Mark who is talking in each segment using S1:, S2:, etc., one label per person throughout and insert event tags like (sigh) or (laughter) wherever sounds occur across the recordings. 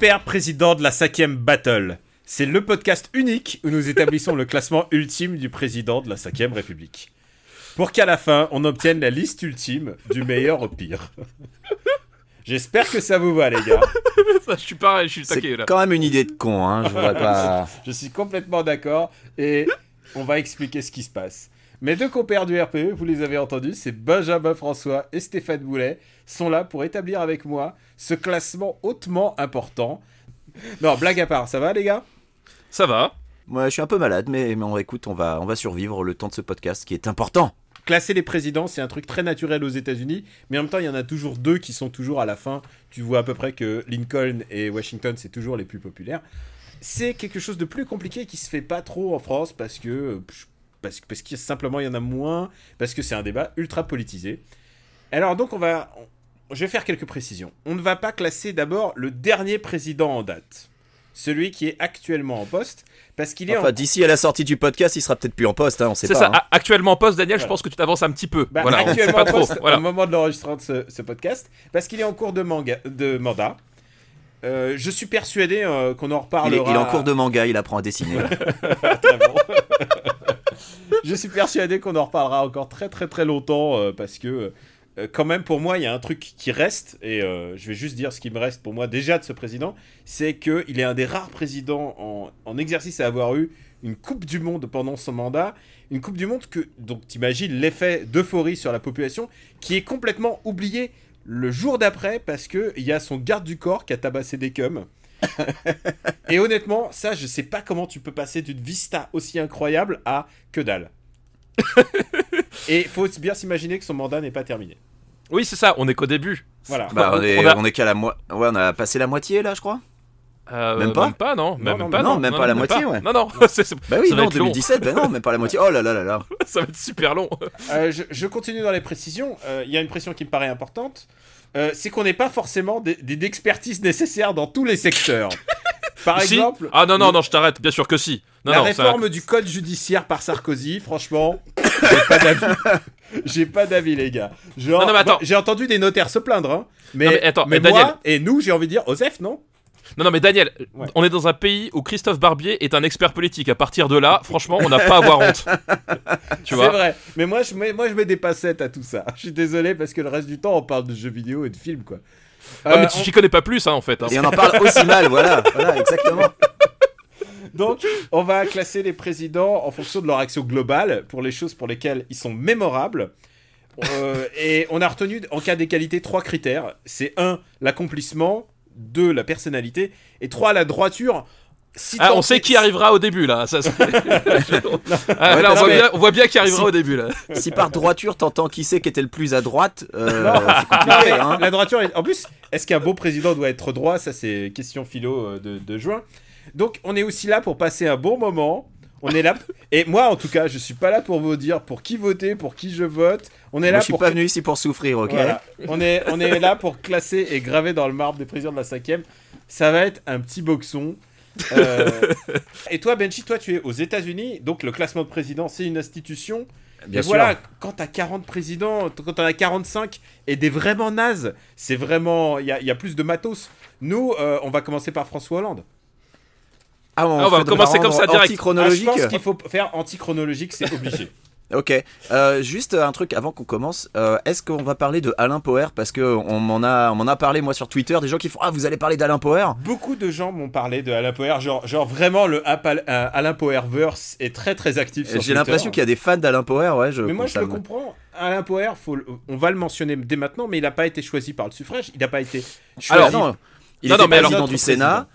S1: Super Président de la 5ème Battle. C'est le podcast unique où nous établissons le classement ultime du président de la 5ème République. Pour qu'à la fin, on obtienne la liste ultime du meilleur au pire. J'espère que ça vous va, les gars. (laughs)
S2: je suis pareil, je suis
S3: C'est
S2: taqué là.
S3: quand même une idée de con, hein. Je voudrais pas. (laughs)
S1: Je suis complètement d'accord et on va expliquer ce qui se passe. Mes deux compères du RPE, vous les avez entendus, c'est Benjamin François et Stéphane Boulet, sont là pour établir avec moi ce classement hautement important. Non, blague à part, ça va les gars?
S2: Ça va.
S3: Moi, je suis un peu malade, mais, mais on, écoute, on va, on va survivre le temps de ce podcast qui est important.
S1: Classer les présidents, c'est un truc très naturel aux États-Unis, mais en même temps, il y en a toujours deux qui sont toujours à la fin. Tu vois à peu près que Lincoln et Washington, c'est toujours les plus populaires. C'est quelque chose de plus compliqué qui se fait pas trop en France parce que parce, que- parce simplement il y en a moins, parce que c'est un débat ultra politisé. Alors donc on va, on- je vais faire quelques précisions. On ne va pas classer d'abord le dernier président en date, celui qui est actuellement en poste, parce qu'il est en
S3: Enfin, d'ici à la sortie du podcast, il sera peut-être plus en poste, hein, on sait
S2: C'est
S3: pas.
S2: ça.
S3: hein.
S2: A- Actuellement en poste, Daniel, je pense que tu t'avances un petit peu.
S1: Bah,
S2: voilà, on sait
S1: actuellement
S2: pas
S1: en
S2: trop.
S1: poste
S2: Voilà.
S1: au moment de l'enregistrement de ce, ce podcast, parce qu'il est en cours de, manga, de mandat. Euh, je suis persuadé euh, qu'on en
S3: Il est,
S1: reparlera.
S3: il est en cours de manga, il apprend à dessiner. (laughs)
S1: Très bon. (laughs) je suis persuadé qu'on en reparlera encore très très très longtemps euh, parce que euh, quand même pour moi il y a un truc qui reste et euh, je vais juste dire ce qui me reste pour moi déjà de ce président, c'est que il est un des rares présidents en, exercice à avoir eu une Coupe du Monde pendant son mandat, une Coupe du Monde que donc t'imagines l'effet d'euphorie sur la population qui est complètement oublié le jour d'après parce que il y a son garde du corps qui a tabassé des cums. Et honnêtement, ça, je sais pas comment tu peux passer d'une vista aussi incroyable à que dalle. (laughs) Et faut bien s'imaginer que son mandat n'est pas terminé.
S2: Oui, c'est ça. On est qu'au début.
S1: Voilà.
S3: Bah, on est,
S2: On a-
S3: on est qu'à la moitié. Ouais, on a passé la moitié là, je crois.
S2: Euh,
S3: Même pas
S2: Même pas, non. Même,
S1: non,
S2: pas,
S3: non, même pas la moitié, ouais.
S2: Non, non. (laughs)
S3: Bah oui, non,
S2: être long.
S3: 2017, bah non, même pas la moitié. Oh là là là là. (laughs)
S2: ça va être super long.
S1: Euh, je, je continue dans les précisions. Euh, Il y a une pression qui me paraît importante. Euh, c'est qu'on n'est pas forcément des, des expertises nécessaires dans tous les secteurs. (laughs) Par
S2: Si
S1: exemple,
S2: Ah non, non, non, je t'arrête. Bien sûr que si. Non,
S1: la
S2: non, ça-
S1: réforme du code judiciaire par Sarkozy, franchement, j'ai pas d'avis. (laughs) J'ai pas d'avis, les gars. Genre,
S2: Non, non,
S1: j'ai entendu des notaires se plaindre, hein. Mais,
S2: attends,
S1: mais moi et nous, j'ai envie de dire, Osef, non?
S2: Non, non, mais Daniel,
S1: Ouais.
S2: on est dans un pays où Christophe Barbier est un expert politique. À partir de là, franchement, on n'a pas à avoir honte. (laughs) Tu
S1: C'est
S2: vois
S1: vrai. Mais moi je, mets, moi, je mets des passettes à tout ça. Je suis désolé parce que le reste du temps, on parle de jeux vidéo et de films, quoi.
S2: Ouais,
S1: Euh,
S2: mais tu t'y connais pas plus, hein, en fait. hein.
S3: Et on en parle aussi mal, voilà. Voilà, exactement. (laughs)
S1: Donc, on va classer les présidents en fonction de leur action globale pour les choses pour lesquelles ils sont mémorables. Euh, et on a retenu, en cas d'égalité, trois critères. C'est un, l'accomplissement. Deux, la personnalité. Et trois, la droiture. Si
S2: Ah, on sait qui arrivera au début là. Ça, (laughs) Ah,
S3: Ouais,
S2: là, on, voit bien, on voit bien qui arrivera
S3: Si-
S2: au début là.
S3: Si par droiture, t'entends qui c'est qui était le plus à droite, euh, compliqué, hein.
S1: La droiture, est- en plus, est-ce qu'un bon président doit être droit? Ça, c'est question philo euh, de, de juin. Donc, on est aussi là pour passer un bon moment. On est là. Et moi, en tout cas, je suis pas là pour vous dire pour qui voter, pour qui je vote. On est
S3: Moi,
S1: là
S3: je suis
S1: pour.
S3: pas venu ici pour souffrir, ok
S1: Voilà. On, est, on est là pour classer et graver dans le marbre des présidents de la cinquième. Ça va être un petit boxon. Euh, (laughs) et toi, Benji, toi, tu es aux États-Unis. Donc, le classement de président, c'est une institution.
S3: Bien
S1: Et
S3: sûr.
S1: voilà, quand t'as 40 présidents, quand t'en as 45 et des vraiment nazes, c'est vraiment. Il y a, il y a plus de matos. Nous, euh, on va commencer par François Hollande.
S3: Ah,
S2: Ah, on va commencer comme ça, direct.
S1: Ah, je
S3: antichronologique.
S1: pense qu'il faut faire anti-chronologique, c'est obligé. (laughs)
S3: Ok. Euh, juste un truc avant qu'on commence. Euh, Est-ce qu'on va parler de Alain Poher? Parce que on m'en a, on m'en a parlé moi sur Twitter. Des gens qui font ah vous allez parler d'Alain Poher?
S1: Beaucoup de gens m'ont parlé de Alain Poher, genre, genre vraiment le Apple- euh, Alain Poherverse est très très actif sur
S3: J'ai l'impression qu'il y a des fans d'Alain Poher. Ouais. Je,
S1: Mais moi je le comprends. Alain Poher, faut le- on va le mentionner dès maintenant, mais il n'a pas été choisi par le suffrage, il n'a pas été choisi.
S2: Alors,
S3: non, il
S2: Non,
S3: était
S2: non, mais alors-
S3: président du Sénat.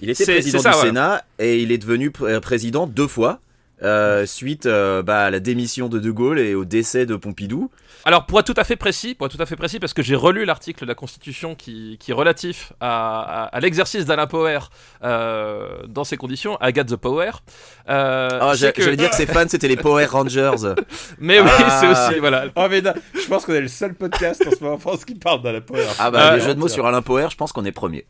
S3: Il était président
S2: ça,
S3: du
S2: ouais.
S3: Sénat et il est devenu pr- président deux fois. euh, suite euh, bah, à la démission de De Gaulle et au décès de Pompidou.
S2: Alors pour être tout à fait précis, pour être tout à fait précis, parce que j'ai relu l'article de la Constitution qui, qui est relatif à, à- à l'exercice d'Alain Poher euh, dans ces conditions, Agathe the Power. Euh,
S3: Ah,
S2: que-
S3: J'allais dire que ses fans c'était les Power Rangers. (laughs)
S2: Mais oui,
S3: Ah.
S2: c'est aussi voilà.
S1: Oh mais non, je pense qu'on est le seul podcast en ce moment en France qui parle d'Alain Poher.
S3: Ah bah
S2: Euh,
S3: les jeux de mots sur Alain Poher, je pense qu'on est premier.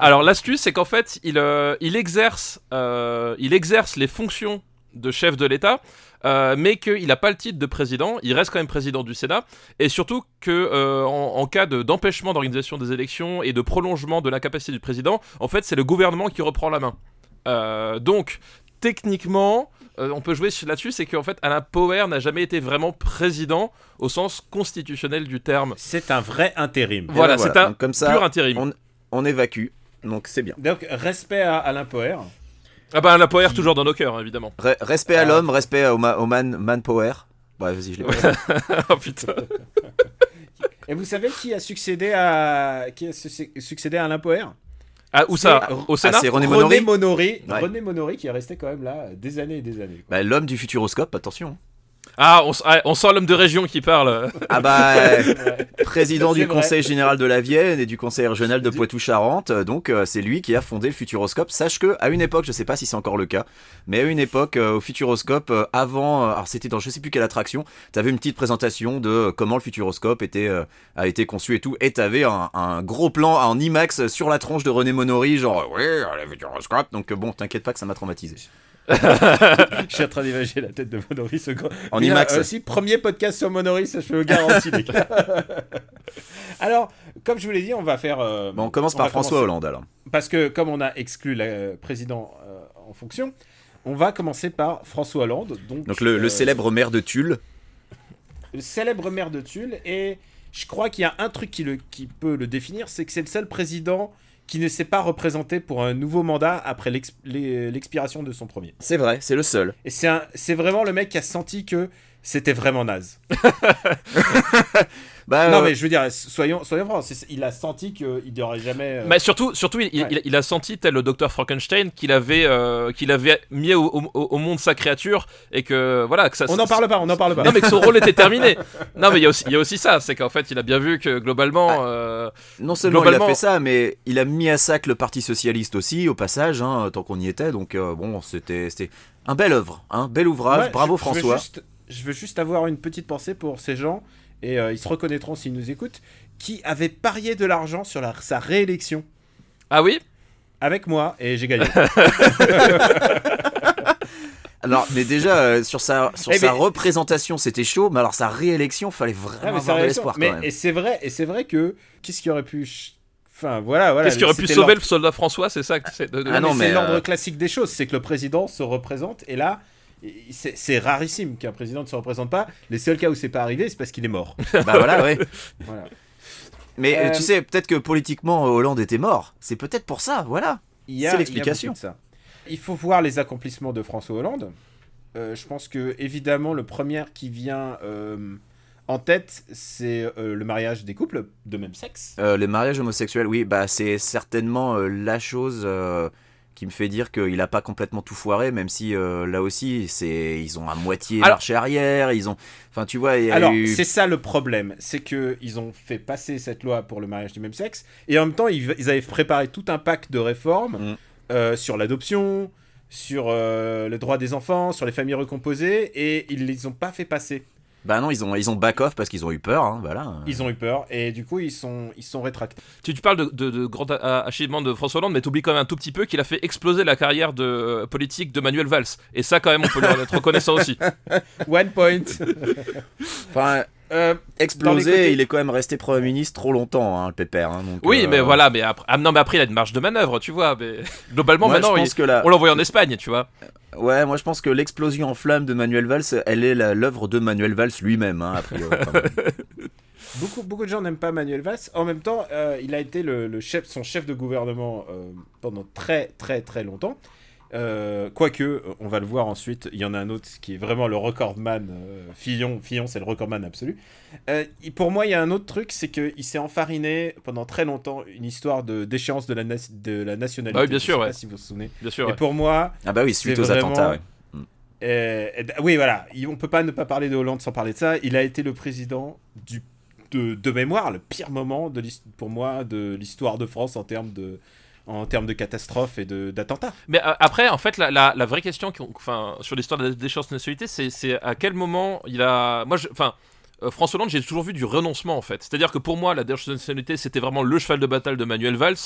S2: Alors l'astuce, c'est qu'en fait, il, euh, il exerce, euh, il exerce les fonctions de chef de l'État euh, mais qu'il n'a pas le titre de président, il reste quand même président du Sénat, et surtout que euh, en, en cas de- d'empêchement d'organisation des élections et de prolongement de l'incapacité du président, en fait c'est le gouvernement qui reprend la main. Euh, donc techniquement, euh, on peut jouer sur- là-dessus, c'est qu'en fait Alain Power n'a jamais été vraiment président au sens constitutionnel du terme.
S1: C'est un vrai intérim.
S2: Voilà,
S3: voilà.
S2: c'est un
S3: Donc, comme ça,
S2: pur intérim.
S3: on- On évacue, donc c'est bien.
S1: Donc, respect à Alain Poher.
S2: Ah bah Alain Power toujours dans nos cœurs, évidemment.
S3: Re- respect à
S1: Ah.
S3: l'homme, respect au, ma- au man, manpower. Ouais, vas-y, je l'ai pas. (laughs)
S2: oh putain.
S1: Et vous savez qui a succédé à qui a su- succédé à Alain Poher?
S2: Ah, où ça?
S1: C'est-
S2: Au Sénat?
S3: Ah, c'est René
S1: René
S3: Monory
S1: Monory.
S3: Ouais.
S1: René Monory qui est resté quand même là des années et des années.
S3: Bah, L'homme du futuroscope, attention.
S2: Ah, on, s- ah, on sent l'homme de région qui parle.
S3: Ah bah, (laughs)
S1: Ouais.
S3: président du
S1: vrai.
S3: conseil général de la Vienne et du conseil régional de Poitou-Charentes, euh, donc euh, c'est lui qui a fondé le Futuroscope. Sache que à une époque, je sais pas si c'est encore le cas, mais à une époque euh, au Futuroscope, euh, avant, euh, alors c'était dans je sais plus quelle attraction, t'avais une petite présentation de comment le Futuroscope était euh, a été conçu et tout, et t'avais un, un gros plan en IMAX sur la tronche de René Monory, genre oui, euh, le Futuroscope. Donc bon, t'inquiète pas que ça m'a traumatisé.
S1: Je suis en train d'imaginer la tête de grand-
S3: En IMAX.
S1: euh, aussi, premier podcast sur Monory, ça je peux vous garantir. (laughs) alors, comme je vous l'ai dit, on va faire. euh,
S3: Bon, on commence
S1: on
S3: par François
S1: commencer-
S3: Hollande alors.
S1: Parce que comme on a exclu le euh, président euh, en fonction, on va commencer par François Hollande. Donc,
S3: Donc le, le célèbre maire de Tulle.
S1: le célèbre maire de Tulle. Et je crois qu'il y a un truc qui, le, qui peut le définir, c'est que c'est le seul président qui ne s'est pas représenté pour un nouveau mandat après l'expiration de son premier.
S3: C'est vrai, c'est le seul.
S1: Et c'est vraiment le mec qui a senti que c'était vraiment naze. (laughs)
S3: Bah,
S1: Non
S3: euh,
S1: mais je veux dire, soyons, soyons francs, il a senti qu'il n'y aurait jamais... euh,
S2: Mais surtout, surtout il, il-
S1: Ouais.
S2: il- il a senti, tel le docteur Frankenstein, qu'il avait, euh, qu'il avait mis au, au- au monde sa créature et que voilà que ça.
S1: On n'en parle pas, on n'en parle pas.
S2: Non mais que son rôle était terminé. (laughs) Non mais il y a aussi, il y a aussi ça, c'est qu'en fait il a bien vu que globalement. euh,
S3: Non seulement il a fait ça, mais il a mis à sac le Parti Socialiste aussi, au passage, hein, tant qu'on y était. Donc euh, bon, c'était c'était un bel œuvre, un bel ouvrage.
S1: Ouais,
S3: Bravo
S1: je- je veux
S3: François.
S1: juste- Je veux juste avoir une petite pensée pour ces gens, et euh, ils se reconnaîtront s'ils nous écoutent, qui avaient parié de l'argent sur la- sa réélection
S2: Ah oui?
S1: avec moi, et j'ai gagné. (laughs)
S3: Alors, mais déjà euh, sur sa sur
S1: Eh
S3: sa
S1: mais-
S3: représentation, c'était chaud, mais alors sa réélection, fallait
S1: Ah,
S3: vraiment
S1: mais,
S3: avoir de l'espoir
S1: mais-
S3: quand même.
S1: et c'est vrai, et c'est vrai que qu'est-ce qui aurait pu, enfin voilà, voilà.
S2: Qu'est-ce qui aurait pu sauver le soldat François, c'est ça que c'est de-
S3: Ah non,
S1: mais c'est
S3: mais,
S1: l'ordre
S3: euh,
S1: classique des choses, c'est que le président se représente, et là, c'est rarissime qu'un président ne se représente pas. Les seuls cas où c'est pas arrivé, c'est parce qu'il est mort. (laughs)
S3: Bah voilà, ouais.
S1: Voilà.
S3: Mais euh,
S1: Euh,
S3: tu sais, peut-être que politiquement Hollande était mort. C'est peut-être pour ça, voilà.
S1: Il y a-
S3: C'est l'explication.
S1: beaucoup de ça. Il faut voir les accomplissements de François Hollande. Euh, je pense que évidemment le premier qui vient euh, en tête, c'est euh, le mariage des couples de même sexe.
S3: Euh, les mariages homosexuels, oui, bah c'est certainement euh, la chose euh, qui me fait dire qu'il a pas complètement tout foiré, même si euh, là aussi c'est ils ont à moitié
S2: Alors-
S3: marché arrière, ils ont, enfin tu vois, il
S1: Alors
S3: eu...
S1: c'est ça le problème, c'est que ils ont fait passer cette loi pour le mariage du même sexe et en même temps ils, ils avaient préparé tout un pack de réformes
S3: Mm.
S1: euh, sur l'adoption, sur euh, le droit des enfants, sur les familles recomposées et ils les ont pas fait passer.
S3: Bah non, ils ont ils ont back off parce qu'ils ont eu peur, hein, voilà.
S1: Ils ont eu peur et du coup ils sont ils sont rétractés.
S2: Tu, tu parles de, de, de grand a- achievement de François Hollande, mais t'oublies quand même un tout petit peu qu'il a fait exploser la carrière de euh, politique de Manuel Valls. Et ça, quand même, on peut lui (laughs) en être reconnaissant aussi.
S1: One point. (laughs)
S3: Enfin,
S1: Euh,
S3: explosé,
S1: côtés-
S3: il est quand même resté premier ministre trop longtemps, hein, le pépère. hein, donc,
S2: Oui,
S3: euh,
S2: mais voilà, mais après, ah, non, mais après, il a une marge de manœuvre, tu vois. Mais (laughs) globalement,
S3: Moi,
S2: maintenant,
S3: je
S2: il-
S3: que la...
S2: on l'envoie en Espagne, tu vois.
S3: Ouais, moi je pense que l'explosion en flamme de Manuel Valls, elle est l'œuvre de Manuel Valls lui-même, hein, a priori. (laughs)
S1: beaucoup, beaucoup de gens n'aiment pas Manuel Valls. En même temps, euh, il a été le chef, son chef de gouvernement euh, pendant très très très longtemps. Euh, Quoique, on va le voir ensuite, il y en a un autre qui est vraiment le recordman. euh, Fillon, Fillon c'est le recordman absolu. Euh, pour moi, il y a un autre truc, c'est qu'il s'est enfariné pendant très longtemps une histoire de déchéance de la, nas- de la nationalité.
S2: Ah oui, bien
S1: Je
S2: sûr,
S1: pas
S2: ouais.
S1: si vous vous souvenez.
S2: Bien sûr.
S1: Et
S2: ouais.
S1: pour moi,
S3: Ah bah oui, suite
S1: C'est
S3: aux
S1: vraiment-
S3: attentats, ouais.
S1: Euh, oui, voilà. Il- On peut pas ne pas parler de Hollande sans parler de ça. Il a été le président du, de, de mémoire, le pire moment de pour moi de l'histoire de France en termes de, en termes de catastrophes et d'attentats.
S2: Mais euh, après, en fait, la, la, la vraie question enfin, sur l'histoire de la déchéance de nationalité, c'est à quel moment il a. Moi, je- enfin. euh, François Hollande, j'ai toujours vu du renoncement en fait. C'est-à-dire que pour moi, la décharge de nationalité, c'était vraiment le cheval de bataille de Manuel Valls,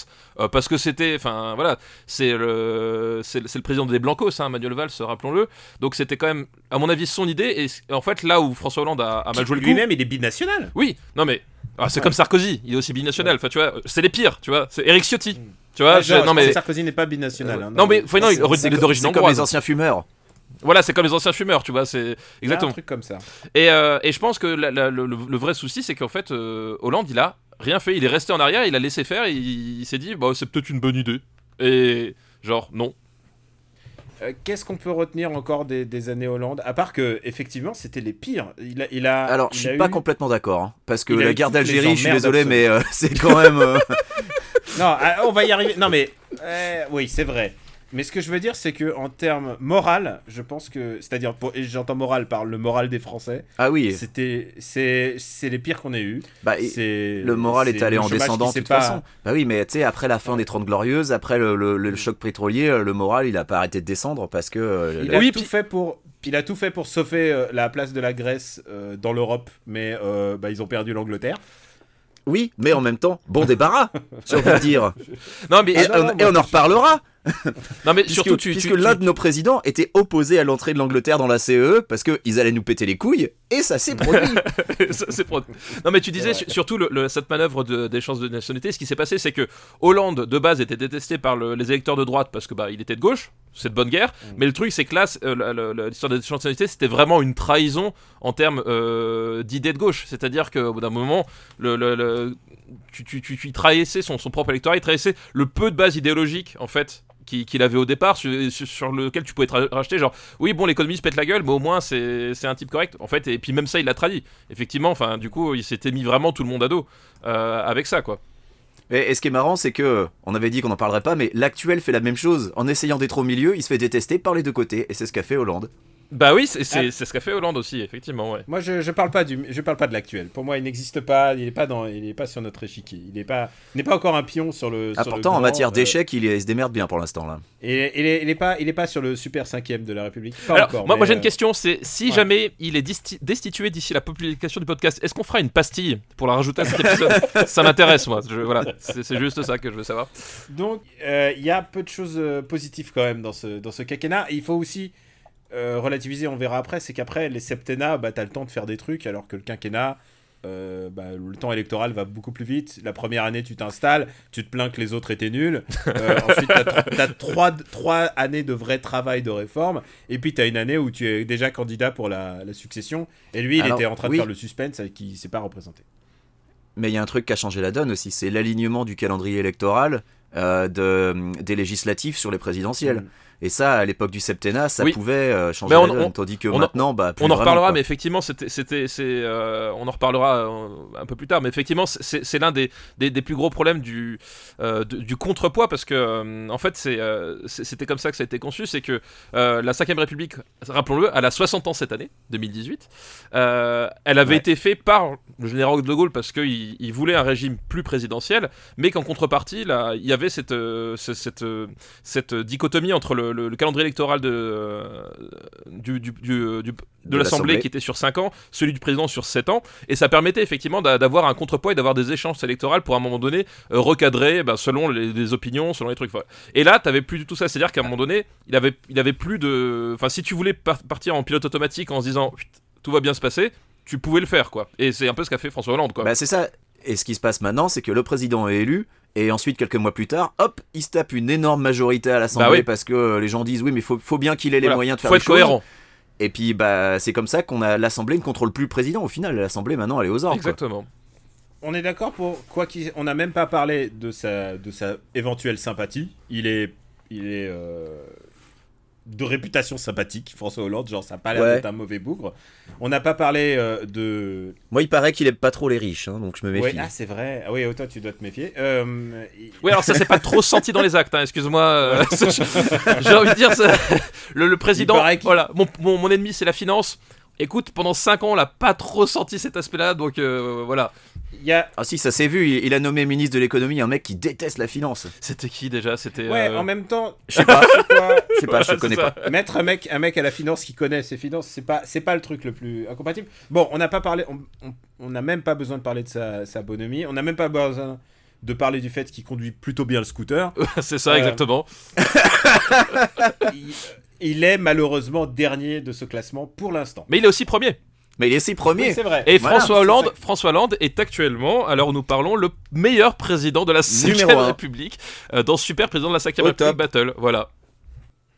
S2: euh, parce que c'était, enfin voilà, c'est le, c'est, le président des Blancos, hein, Manuel Valls, rappelons-le. Donc c'était quand même, à mon avis, son idée. Et en fait, là où François Hollande a, mal joué le coup.
S1: Lui-même, il est binational.
S2: Oui, non mais ah, c'est comme Sarkozy, il est aussi binational. Enfin, tu vois, c'est les pires, tu vois. C'est Eric Ciotti. Mm. Tu vois,
S1: non mais Sarkozy n'est pas binational. Hein,
S2: non, mais non, il est d'origine
S3: comme les anciens fumeurs.
S2: Voilà, c'est comme les anciens fumeurs, tu vois, c'est exactement.
S1: un truc comme ça.
S2: Et, euh, et je pense que le, vrai souci, c'est qu'en fait, euh, Hollande, il a rien fait. Il est resté en arrière, il a laissé faire, et il, s'est dit, bah, c'est peut-être une bonne idée. Et genre, non.
S1: Euh, qu'est-ce qu'on peut retenir encore des, années Hollande? À part que, effectivement, c'était les pires. Il a, il a
S3: Alors,
S1: je
S3: suis pas complètement d'accord. Hein, parce que la guerre d'Algérie, je suis désolé, mais (laughs) c'est quand même.
S1: Non, ah, on va y arriver. Non, mais. oui, c'est vrai. Mais ce que je veux dire, c'est que en termes moral, je pense que, c'est-à-dire, et j'entends moral par le moral des Français.
S3: Ah oui.
S1: C'était, c'est, c'est les pires qu'on ait eu.
S3: Bah, le moral est, allé en descendant de toute façon. Bah oui, mais tu sais, après la fin des 30 glorieuses, après le, choc pétrolier, euh, le moral, il a pas arrêté de descendre parce que. Euh,
S1: il a tout fait pour. Il a tout fait pour sauver euh, la place de la Grèce dans l'Europe, mais bah, ils ont perdu l'Angleterre.
S3: Oui, mais en même temps, bon débarras, si on veut dire.
S2: Non, mais
S3: et, on, en reparlera.
S2: Non, mais surtout,
S3: puisque l'un de nos présidents était opposé à l'entrée de l'Angleterre dans la CE parce qu'ils allaient nous péter les couilles, et ça s'est produit. (laughs)
S2: ça produit. Non, mais tu disais surtout le, cette manœuvre d'échange de, de, nationalité. Ce qui s'est passé, c'est que Hollande de base était détesté par les électeurs de droite parce que bah il était de gauche. C'est de bonne guerre. Mm. Mais le truc, c'est que là, euh, l'histoire de l'échange de nationalité, c'était vraiment une trahison en termes euh, d'idées de gauche. C'est-à-dire qu'au bout d'un moment, le, tu, tu, tu, trahissais son, son propre électorat, il trahissait le peu de base idéologique en fait qu'il avait au départ, sur, lequel tu pouvais être racheté. Genre, oui, bon, l'économie se pète la gueule, mais au moins c'est un type correct. En fait, et puis même ça, il l'a traduit. Effectivement, enfin, du coup, il s'était mis vraiment tout le monde à dos euh, avec ça, quoi.
S3: Et, ce qui est marrant, c'est que on avait dit qu'on n'en parlerait pas, mais l'actuel fait la même chose. En essayant d'être au milieu, il se fait détester par les deux côtés, et c'est ce qu'a fait Hollande.
S2: Bah oui, c'est ce qu'a fait Hollande aussi, effectivement. Ouais.
S1: Moi, je, je parle pas du, je parle pas de l'actuel. Pour moi, il n'existe pas. Il est pas dans, il est pas sur notre échiquier. Il n'est pas, n'est pas encore un pion sur le.
S3: Ah, pourtant, en matière euh, d'échecs, il, se démerde bien pour l'instant là.
S1: Et il est, pas, il est pas sur le super cinquième de la République. Pas
S2: Alors,
S1: encore.
S2: Moi, moi j'ai une euh, question. C'est si jamais il est destitué d'ici la publication du podcast, est-ce qu'on fera une pastille pour la rajouter à cet épisode? (laughs) Ça m'intéresse, moi. Je, voilà, c'est juste ça que je veux savoir.
S1: Donc, euh, il y a peu de choses positives quand même dans ce, dans ce quinquennat. Il faut aussi euh, relativiser, on verra après, c'est qu'après, les septennats, bah, t'as le temps de faire des trucs, alors que le quinquennat, euh, bah, le temps électoral va beaucoup plus vite. La première année, tu t'installes, tu te plains que les autres étaient nuls. Euh, (laughs) ensuite, tu as, trois, trois, années de vrai travail de réforme. Et puis, tu as une année où tu es déjà candidat pour la, succession. Et lui, il était en train de faire le suspense qui ne s'est pas représenté.
S3: Mais il y a un truc qui a changé la donne aussi c'est l'alignement du calendrier électoral de, des législatives sur les présidentielles. Mm. Et ça, à l'époque du septennat, ça pouvait euh, changer on, la donne, tandis que maintenant, bah,
S2: on en reparlera, mais effectivement, c'était, euh, on en reparlera euh, un peu plus tard, mais effectivement, c'est, l'un des, des, des, plus gros problèmes du, du contrepoids, parce que en fait, c'est, c'était comme ça que ça a été conçu, c'est que la 5ème République, rappelons-le, elle a 60 ans cette année, 2018. elle avait été faite par le général de Gaulle parce qu'il il voulait un régime plus présidentiel, mais qu'en contrepartie, là, il y avait cette, cette, cette dichotomie entre le le, calendrier électoral de, euh, du, de, l'Assemblée qui était sur 5 ans, celui du président sur 7 ans, et ça permettait effectivement d'avoir un contrepoids et d'avoir des échanges électoraux pour à un moment donné euh, recadrer bah, selon les, opinions, selon les trucs. Et là, t'avais plus du tout ça, c'est-à-dire qu'à un moment donné, il avait, il avait plus de. Enfin, si tu voulais partir en pilote automatique en se disant tout va bien se passer, tu pouvais le faire, quoi. Et c'est un peu ce qu'a fait François Hollande, quoi.
S3: Bah, c'est ça. Et ce qui se passe maintenant, c'est que le président est élu, et ensuite, quelques mois plus tard, hop, il se tape une énorme majorité à l'Assemblée bah parce que euh, les gens disent oui, mais faut, faut bien qu'il ait les moyens de faire
S2: faut
S3: être
S2: cohérent.
S3: Et puis, bah, c'est comme ça qu'on a l'Assemblée ne contrôle plus le président. Au final, l'Assemblée maintenant, elle est aux ordres.
S2: Exactement.
S1: On est d'accord pour quoi qu'il. On n'a même pas parlé de sa de sa éventuelle sympathie. Il est il est euh, de réputation sympathique, François Hollande, genre ça n'a pas l'air d'être un mauvais bougre. On n'a pas parlé euh, de...
S3: Moi il paraît qu'il aime pas trop les riches, hein, donc je me méfie.
S1: ah c'est vrai, ah, oui toi tu dois te méfier. Euh,
S2: oui alors ça s'est pas trop senti dans les actes, hein, excuse-moi. Euh, (laughs) j'ai envie de dire, (laughs) le, le, président, voilà, mon, mon, ennemi c'est la finance, Écoute, pendant 5 ans, on l'a pas trop senti cet aspect-là, donc euh, voilà.
S1: Il y a...
S3: Ah si, ça s'est vu, il, il a nommé ministre de l'économie un mec qui déteste la finance.
S2: C'était qui déjà? C'était.
S1: Ouais,
S2: euh,
S1: en même temps,
S3: Je sais pas, (laughs) je sais pas, je connais pas.
S1: Mettre un mec, un mec à la finance qui connaît ses finances, c'est pas, c'est pas le truc le plus incompatible. Bon, on n'a pas parlé, on- on on n'a même pas besoin de parler de sa, sa bonhomie, on n'a même pas besoin de parler du fait qu'il conduit plutôt bien le scooter. (laughs)
S2: c'est ça,
S1: Euh,
S2: exactement. (laughs)
S1: il, il est malheureusement dernier de ce classement pour l'instant.
S2: Mais il est aussi premier.
S3: Mais il est si premier.
S1: Oui, c'est vrai.
S2: Et
S3: Voilà,
S2: François Hollande,
S1: ça.
S2: François Hollande est actuellement, alors où nous parlons, le meilleur président de la 5
S3: Numéro un.
S2: République euh, dans Super Président de la 5
S3: Au
S2: République
S3: top.
S2: Battle. Voilà.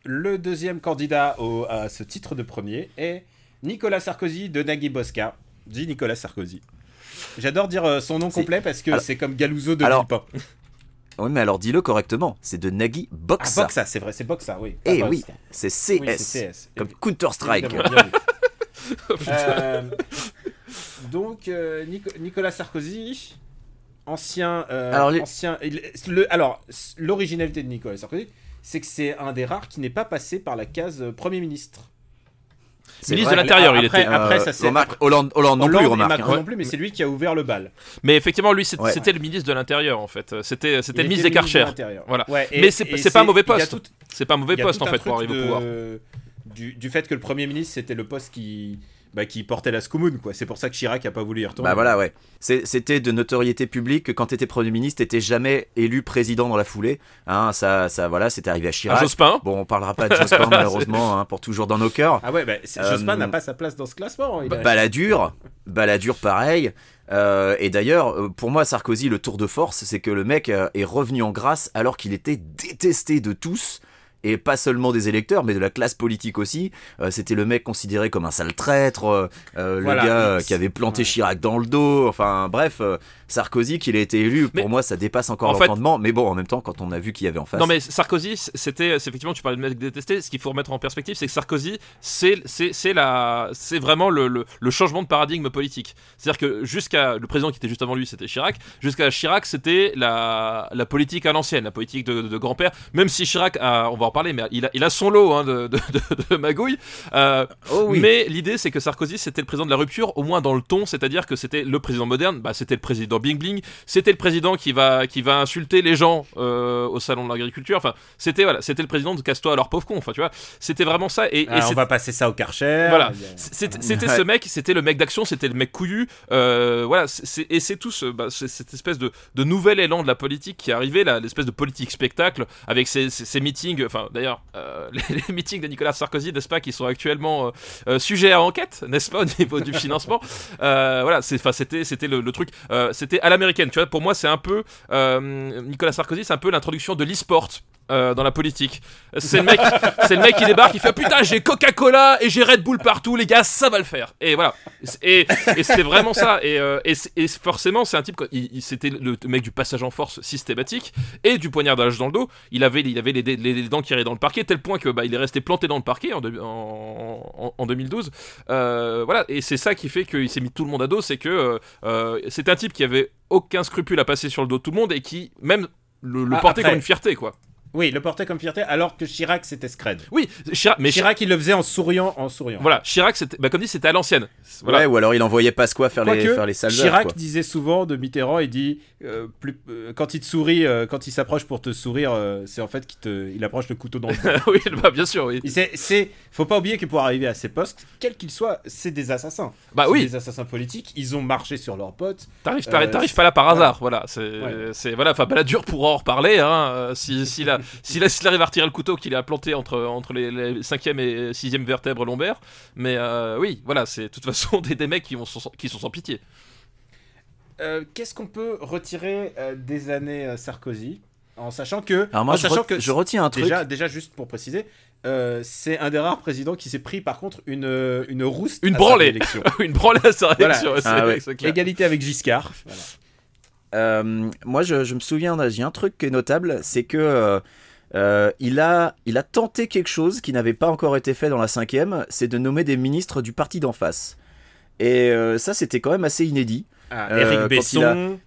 S1: Le deuxième candidat au- à ce titre de premier est Nicolas Sarkozy de Nagui Bosca. Dit Nicolas Sarkozy. J'adore dire euh, son nom
S3: Si.
S1: complet parce que
S3: Alors-
S1: c'est comme Galouzo de
S3: Alors,
S1: Villepin.
S3: Oui, mais alors dis-le correctement. C'est de Nagui
S1: Ah,
S3: Boxa.
S1: Boxa, c'est vrai, c'est Boxa, oui.
S3: Eh
S1: Box.
S3: oui, c'est CS.
S1: Oui, CS.
S3: Comme Counter-Strike. (laughs)
S1: Euh, donc, euh, Nico- Nicolas Sarkozy, ancien. euh,
S3: Alors, les-
S1: ancien il- le, alors, l'originalité de Nicolas Sarkozy, c'est que c'est un des rares qui n'est pas passé par la case Premier ministre.
S3: C'est
S2: Ministre
S3: vrai.
S2: de l'Intérieur, il était.
S1: après,
S3: Euh,
S1: ça, c'est-
S3: remarque, Hollande, Hollande non
S1: Hollande
S3: plus, remarque.
S1: Macron non plus, mais c'est lui qui a ouvert le bal.
S2: Mais effectivement, lui, c'était le ministre de l'Intérieur, en fait. C'était le ministre des Karcher. Voilà.
S1: Ouais, et-
S2: Mais c'est pas un mauvais poste. C'est pas un mauvais poste, en fait, pour arriver au pouvoir.
S1: du fait que le Premier ministre, c'était le poste qui, bah, qui portait la scoumoune, quoi. C'est pour ça que Chirac a pas voulu y retourner.
S3: Bah voilà, ouais. C'était de notoriété publique que quand t'étais Premier ministre, t'étais jamais élu président dans la foulée. Hein, ça, ça, voilà, c'était arrivé à Chirac.
S2: Jospin?
S3: Bon, on parlera pas de Jospin (laughs) malheureusement, hein, pour toujours dans nos cœurs.
S1: Ah ouais, bah,
S3: Euh,
S1: Jospin n'a pas sa place dans ce classement. il a-
S3: Ba- Balladur, (laughs) Balladur pareil. Euh, et d'ailleurs, euh, pour moi, Sarkozy, le tour de force, c'est que le mec est revenu en grâce alors qu'il était détesté de tous. Et pas seulement des électeurs, mais de la classe politique aussi. Euh, C'était le mec considéré comme un sale traître, euh, euh,
S1: Voilà,
S3: le gars qui avait planté. Chirac dans le dos. Enfin, bref, Sarkozy, qu'il a été élu,
S2: Mais-
S3: pour moi, ça dépasse encore
S2: en fait-
S3: l'entendement. Mais bon, en même temps, quand on a vu qui y avait en face.
S2: Non mais Sarkozy, c'était effectivement tu parlais de mec détesté. Ce qu'il faut remettre en perspective, c'est que Sarkozy, c'est c'est c'est la c'est vraiment le, le, le changement de paradigme politique. C'est-à-dire que jusqu'à le président qui était juste avant lui, c'était Chirac. Jusqu'à Chirac, c'était la la politique à l'ancienne, la politique de, de grand-père. Même si Chirac, a, on va en parler, mais il a il a son lot hein, de, de, magouilles. Euh,
S3: oh oui.
S2: Mais l'idée, c'est que Sarkozy, c'était le président de la rupture, au moins dans le ton, c'est-à-dire que c'était le président moderne, bah, c'était le président bling bling, c'était le président qui va, qui va insulter les gens euh, au salon de l'agriculture. Enfin, c'était voilà, c'était le président de casse-toi alors pauvre con. Enfin, tu vois, c'était vraiment ça. Et, et
S1: Ah, on va passer ça au Karcher.
S2: Voilà. C'était ce mec, c'était le mec d'action, c'était le mec couillu. euh, voilà, et c'est tout ce, bah, cette espèce de, de nouvel élan de la politique qui est arrivé, l'espèce de politique spectacle avec ces, ces- ces meetings. Enfin, d'ailleurs, euh, (laughs) les, les meetings de Nicolas Sarkozy, n'est-ce pas, qui sont actuellement sujets à enquête, n'est-ce pas, au niveau du financement. Voilà, c'était, c'était le, le truc, c'était à l'américaine. Tu vois, pour moi, c'est un peu euh, Nicolas Sarkozy, c'est un peu l'introduction de l'e-sport. Euh, dans la politique, c'est le mec, c'est le mec qui débarque, il fait putain j'ai Coca-Cola et j'ai Red Bull partout les gars, ça va le faire. Et voilà, et, et c'était vraiment ça. Et, euh, et, c'est- et forcément c'est un type, il, il- c'était le mec du passage en force systématique et du poignardage dans le dos. Il avait, il avait les, les- les dents qui iraient dans le parquet, tel point que bah, il est resté planté dans le parquet en, deux- en, en- en 2012. Euh, voilà, et c'est ça qui fait qu'il s'est mis tout le monde à dos, c'est que c'est un type qui avait aucun scrupule à passer sur le dos de tout le monde et qui même le, le
S1: Ah, après.
S2: comme une fierté quoi.
S1: Oui, le portait comme fierté, alors que Chirac, c'était scred.
S2: Oui, Chirac, mais
S1: Chirac, il le faisait en souriant, en souriant.
S2: Voilà, Chirac, c'était, bah, comme dit, c'était à l'ancienne. Voilà.
S3: Ouais, ou alors il envoyait Pasqua faire, les, faire les sales heures,
S1: Chirac
S3: quoi.
S1: disait souvent de Mitterrand, il dit euh, plus, euh, quand il te sourit, euh, quand il s'approche pour te sourire, euh, c'est en fait qu'il te, il approche le couteau dans le dos. (laughs)
S2: oui, bah, bien sûr, oui.
S1: C'est, c'est, faut pas oublier que pour arriver à ces postes, quels qu'ils soient, c'est des assassins.
S2: Bah
S1: C'est
S2: oui,
S1: des assassins politiques. Ils ont marché sur leurs potes.
S2: t'arrives,
S1: euh,
S2: t'arrives, t'arrives pas là par hasard, voilà. C'est,
S1: Ouais.
S2: c'est voilà, enfin, Balladur pourra en reparler, hein. Si, s'il a, s'il arrive à retirer le couteau qu'il a planté entre, entre les, les 5e et 6e vertèbres lombaires. Mais euh, oui, voilà, c'est de toute façon des, des mecs qui, sans- qui sont sans pitié.
S1: Euh, qu'est-ce qu'on peut retirer euh, des années euh, Sarkozy? En sachant que,
S3: Alors moi,
S1: en
S3: je,
S1: sachant
S3: re-
S1: que
S3: je retiens un truc.
S1: déjà, déjà juste pour préciser, euh, c'est un des rares présidents qui s'est pris par contre une une rousse
S2: Une
S1: à sa
S2: branlée.
S1: réélection. (laughs)
S2: Une branlée à sa
S1: Voilà.
S2: réaction, c'est,
S3: Ah ouais.
S1: Égalité avec Giscard. Voilà.
S3: Euh, moi, je, je me souviens, d'un- j'ai un truc qui est notable, c'est que euh, euh, il, a, il a tenté quelque chose qui n'avait pas encore été fait dans la cinquième, c'est de nommer des ministres du parti d'en face. Et euh, ça, c'était quand même assez inédit.
S1: Ah, Éric
S3: quand
S1: Besson.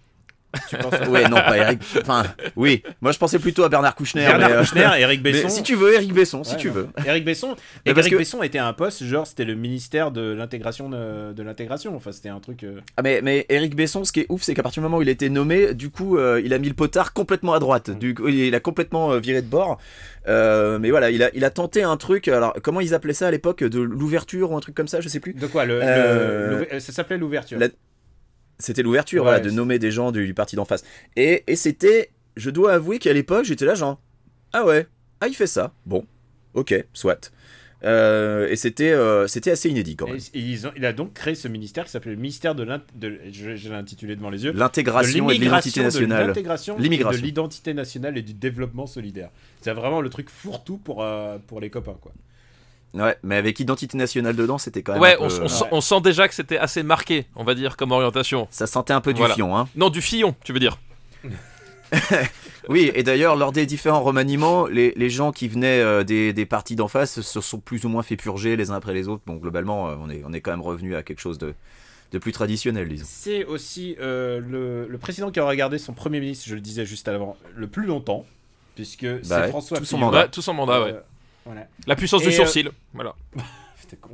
S3: Il
S1: Tu penses à-
S3: Ouais, non, pas Eric. Enfin, oui. Moi, je pensais plutôt à Bernard Kouchner.
S1: Bernard
S3: mais, euh,
S1: Kouchner, (laughs) Eric
S3: mais
S1: Besson.
S3: si tu veux, Eric Besson, si
S1: Ouais,
S3: tu veux.
S1: Eric Besson. (laughs) Et Eric
S3: que-
S1: Besson était un poste, genre c'était le ministère de l'intégration de, de l'intégration. Enfin, c'était un truc. euh,
S3: Ah, mais, mais Eric Besson, ce qui est ouf, c'est qu'à partir du moment où il a été nommé, du coup, euh, il a mis le potard complètement à droite. Du coup, il a complètement viré de bord. Mais voilà, il a, il a tenté un truc. Alors, comment ils appelaient ça à l'époque De l'ouverture ou un truc comme ça, je sais plus.
S1: De quoi le, Ça s'appelait l'ouverture.
S3: la- C'était l'ouverture,
S1: Ouais,
S3: voilà, de nommer des gens du, du parti d'en face. Et, et c'était, je dois avouer qu'à l'époque, j'étais là, genre, ah ouais, ah il fait ça, bon, ok, soit. Euh, et c'était, euh, c'était assez inédit quand même.
S1: et ils ont- il a donc créé ce ministère qui s'appelait le ministère de l'int- de je, je l'ai intitulé devant les yeux.
S3: L'intégration et de l'identité
S1: de
S3: nationale.
S1: l'intégration et de l'identité nationale et du développement solidaire. C'est vraiment le truc fourre-tout pour, euh, pour les copains quoi.
S3: Ouais, mais avec identité nationale dedans, c'était quand même.
S2: Ouais,
S3: un peu,
S2: on, on sent, on sent déjà que c'était assez marqué, on va dire, comme orientation.
S3: Ça sentait un peu du
S2: Voilà.
S3: fion, hein.
S2: Non, du fillon, tu veux dire. (laughs)
S3: Oui, et d'ailleurs, lors des différents remaniements, les, les gens qui venaient euh, des, des partis d'en face se sont plus ou moins fait purger les uns après les autres. Donc globalement, euh, on est, on est quand même revenu à quelque chose de, de plus traditionnel, disons.
S1: C'est aussi euh, le, le président qui a regardé son premier ministre, je le disais juste avant, le plus longtemps, puisque
S3: Bah
S1: c'est
S3: ouais,
S1: François
S3: tout son
S1: Fillon.
S3: mandat.
S2: Ouais, tout son mandat, ouais.
S1: Euh, voilà.
S2: La puissance du
S1: euh,
S2: sourcil, voilà. (laughs)
S1: Con.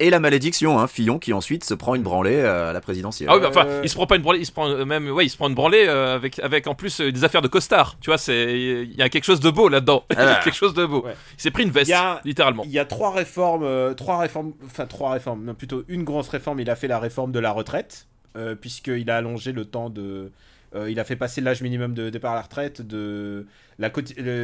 S3: Et la malédiction, hein, Fillon qui ensuite se prend une branlée euh, à la présidentielle.
S2: Ah oui, bah, enfin,
S1: Euh,
S2: il se prend pas une branlée, il se prend même, ouais, il se prend une branlée avec, avec en plus des affaires de costard. Tu vois, c'est, il y a quelque chose de beau là-dedans. (laughs)
S3: Ah.
S2: quelque chose de beau.
S1: Ouais.
S2: Il s'est pris une veste,
S1: Il y a-
S2: littéralement.
S1: Il y a trois réformes, euh, trois réformes, enfin trois réformes, non plutôt une grosse réforme. Il a fait la réforme de la retraite, euh, puisqu'il a allongé le temps de. Euh, il a fait passer l'âge minimum de départ à la retraite de. La,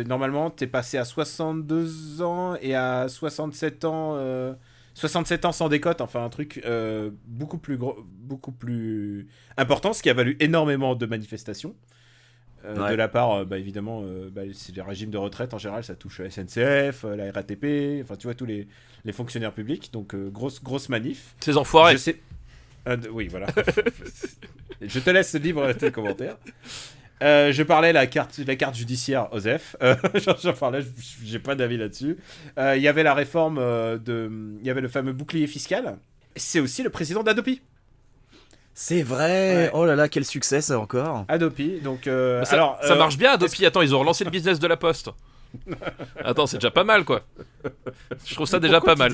S1: normalement, t'es passé à 62 ans et à 67 ans. euh, 67 ans sans décote, enfin un truc euh, beaucoup plus gros, beaucoup plus important, ce qui a valu énormément de manifestations. euh,
S3: Ouais.
S1: De la part, euh, bah, évidemment, euh, bah, c'est les régimes de retraite en général, ça touche la SNCF, euh, la RATP, enfin tu vois tous les, les fonctionnaires publics, donc euh, grosse grosse manif.
S2: Ces enfoirés.
S1: Je sais. Oui, voilà. je te laisse libre tes commentaires. Euh, je parlais la carte, la carte judiciaire Osef. Euh, (laughs) J'en parlais, je- j'ai pas d'avis là-dessus. Euh, Il y avait la réforme euh, de, il y avait le fameux bouclier fiscal. C'est aussi le président d'Adopi.
S3: C'est vrai
S1: Ouais.
S3: Oh là là, quel succès ça encore
S1: Adopi, donc euh,
S2: Bah, ça,
S1: alors
S2: ça
S1: euh,
S2: marche bien, Adopi. Attends, ils ont relancé le business de la poste. (laughs) Attends, c'est déjà pas mal, quoi. Je trouve ça déjà pas mal.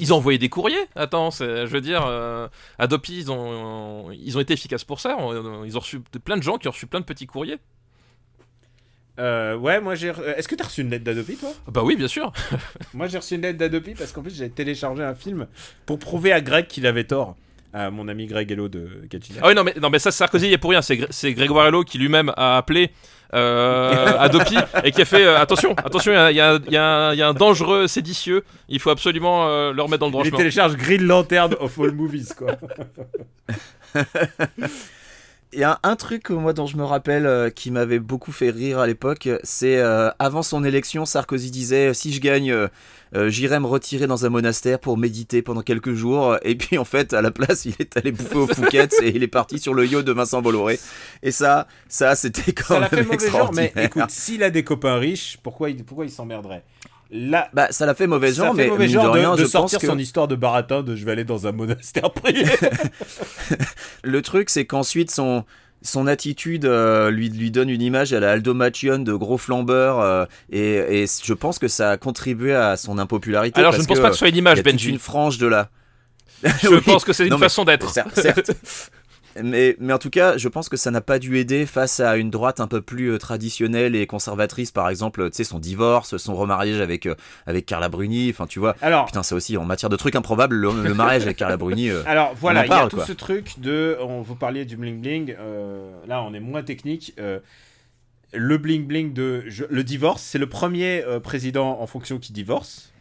S2: ils ont envoyé des courriers. Attends, je veux dire, euh, Adopi, ils ont, ils ont été efficaces pour ça. Ils ont reçu plein de gens qui ont reçu plein de petits courriers.
S1: Euh, ouais, moi j'ai. euh, Est-ce que t'as reçu une lettre d'Adopi, toi?
S2: Ah Bah oui, bien sûr. (laughs)
S1: Moi j'ai reçu une lettre d'Adopi parce qu'en plus j'ai téléchargé un film pour prouver à Greg qu'il avait tort. À mon ami Greg Hello de Gachina.
S2: Ah oui, non, mais, non, mais ça, Sarkozy, il est pour rien. C'est, Gré- c'est Grégoire Hello qui lui-même a appelé Adopi et qui a fait euh, attention, attention, il y a, y y un- il y a un dangereux séditieux. Il faut absolument euh, le remettre dans le droit
S1: Il
S2: chemin.
S1: télécharge Green Lantern of All Movies, quoi. (laughs)
S3: Il y a un truc euh, moi dont je me rappelle euh, qui m'avait beaucoup fait rire à l'époque, c'est euh, avant son élection, Sarkozy disait si je gagne, euh, euh, j'irai me retirer dans un monastère pour méditer pendant quelques jours. Et puis en fait, à la place, il est allé bouffer au (laughs) Fouquet et il est parti sur le yacht de Vincent Bolloré. Et ça, ça c'était quand
S1: Ça l'a fait
S3: même
S1: genre, mais
S3: extraordinaire.
S1: écoute, s'il a des copains riches, pourquoi il, pourquoi il s'emmerderait? Là,
S3: Bah, ça l'a fait mauvais genre,
S1: fait
S3: mais
S1: mauvais genre
S3: de
S1: de,
S3: rien,
S1: de
S3: je
S1: sortir
S3: pense que
S1: son histoire de baratin de je vais aller dans un monastère prier. (laughs) (laughs)
S3: le truc, c'est qu'ensuite son son attitude euh, lui lui donne une image à la Aldo Machion de gros flambeur euh, et, et je pense que ça a contribué à son impopularité.
S2: Alors, je ne pense pas que ce soit une image, Benji.
S3: une frange de la.
S2: Je (laughs)
S3: Oui.
S2: pense que c'est une
S3: Non,
S2: façon d'être.
S3: Cer- certes. Mais, mais en tout cas, je pense que ça n'a pas dû aider face à une droite un peu plus euh, traditionnelle et conservatrice, par exemple, tu sais, son divorce, son remariage avec, euh, avec Carla Bruni, enfin, tu vois.
S1: Alors,
S3: Putain, ça aussi, en matière de trucs improbables, le, le mariage avec Carla Bruni. euh, (laughs)
S1: alors voilà, il y a tout
S3: quoi.
S1: ce truc de. On, vous parliez du bling bling. euh, là, on est moins technique. euh, le bling bling de je- le divorce, c'est le premier euh, président en fonction qui divorce.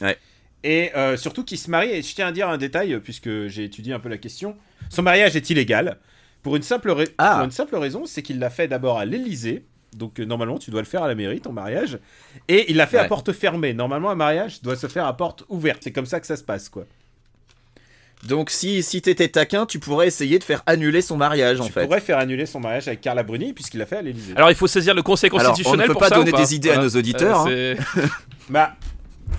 S3: Ouais.
S1: Et euh, surtout qui se marie. Et je tiens à dire un détail, euh, puisque j'ai étudié un peu la question. Son mariage est illégal. Pour une simple, rai-
S3: Ah.
S1: pour une simple raison, c'est qu'il l'a fait d'abord à l'Elysée. Donc euh, normalement, tu dois le faire à la mairie, ton mariage. Et il l'a fait à porte fermée. Normalement, un mariage doit se faire à porte ouverte. C'est comme ça que ça se passe, quoi.
S3: Donc, si, si t'étais taquin, tu pourrais essayer de faire annuler son mariage, en
S1: tu
S3: fait.
S1: pourrais faire annuler son mariage avec Carla Bruni, puisqu'il l'a fait à l'Élysée.
S2: Alors, il faut saisir le Conseil
S3: Alors, on ne
S2: constitutionnel
S3: peut
S2: pour
S3: pas
S2: ça
S3: donner
S2: pas
S3: des idées à nos auditeurs, hein.
S1: Bah,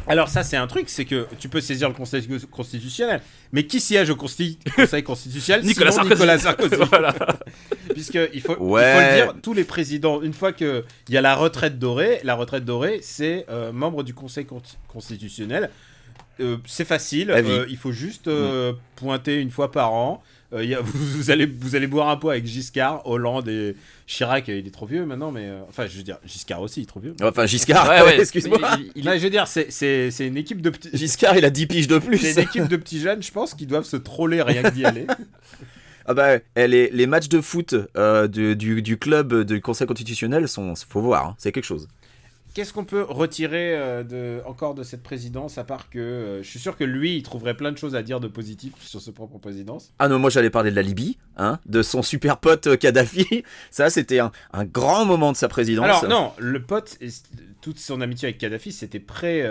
S1: Alors ça c'est un truc, c'est que tu peux saisir le Conseil constitutionnel, mais qui siège au Conseil constitutionnel (laughs)
S2: Nicolas Sarkozy.
S1: Nicolas Sarkozy. (laughs)
S2: voilà.
S1: Puisque il faut, il faut
S3: Ouais.
S1: le dire, tous les présidents, une fois que il y a la retraite dorée, la retraite dorée, c'est euh, membre du Conseil con- constitutionnel. Euh, c'est facile, euh, il faut juste euh, pointer une fois par an. Euh, il y a- vous, (laughs) vous allez, vous allez boire un pot avec Giscard, Hollande et Chirac. Il est trop vieux maintenant, mais euh, enfin, je veux dire, Giscard aussi, il est trop vieux.
S3: Enfin, Giscard,
S2: Ouais, ouais. (laughs)
S3: excuse-moi.
S2: Il- il-
S1: Non, je veux dire, c'est- c'est c'est une équipe de petits. (laughs)
S3: Giscard, il a 10 piges de plus.
S1: C'est une équipe de petits jeunes, je pense, qui doivent se troller rien que d'y aller.
S3: Ah bah, eh, les, les matchs de foot euh, du, du, du club du Conseil constitutionnel sont, faut voir, hein, c'est quelque chose.
S1: Qu'est-ce qu'on peut retirer euh, de, encore de cette présidence, à part que euh, je suis sûr que lui, il trouverait plein de choses à dire de positif sur sa propre présidence.
S3: Ah non, moi j'allais parler de la Libye, hein, de son super pote euh, Kadhafi. (laughs) Ça, c'était un, un grand moment de sa présidence.
S1: Alors non, le pote, et toute son amitié avec Kadhafi, c'était pré,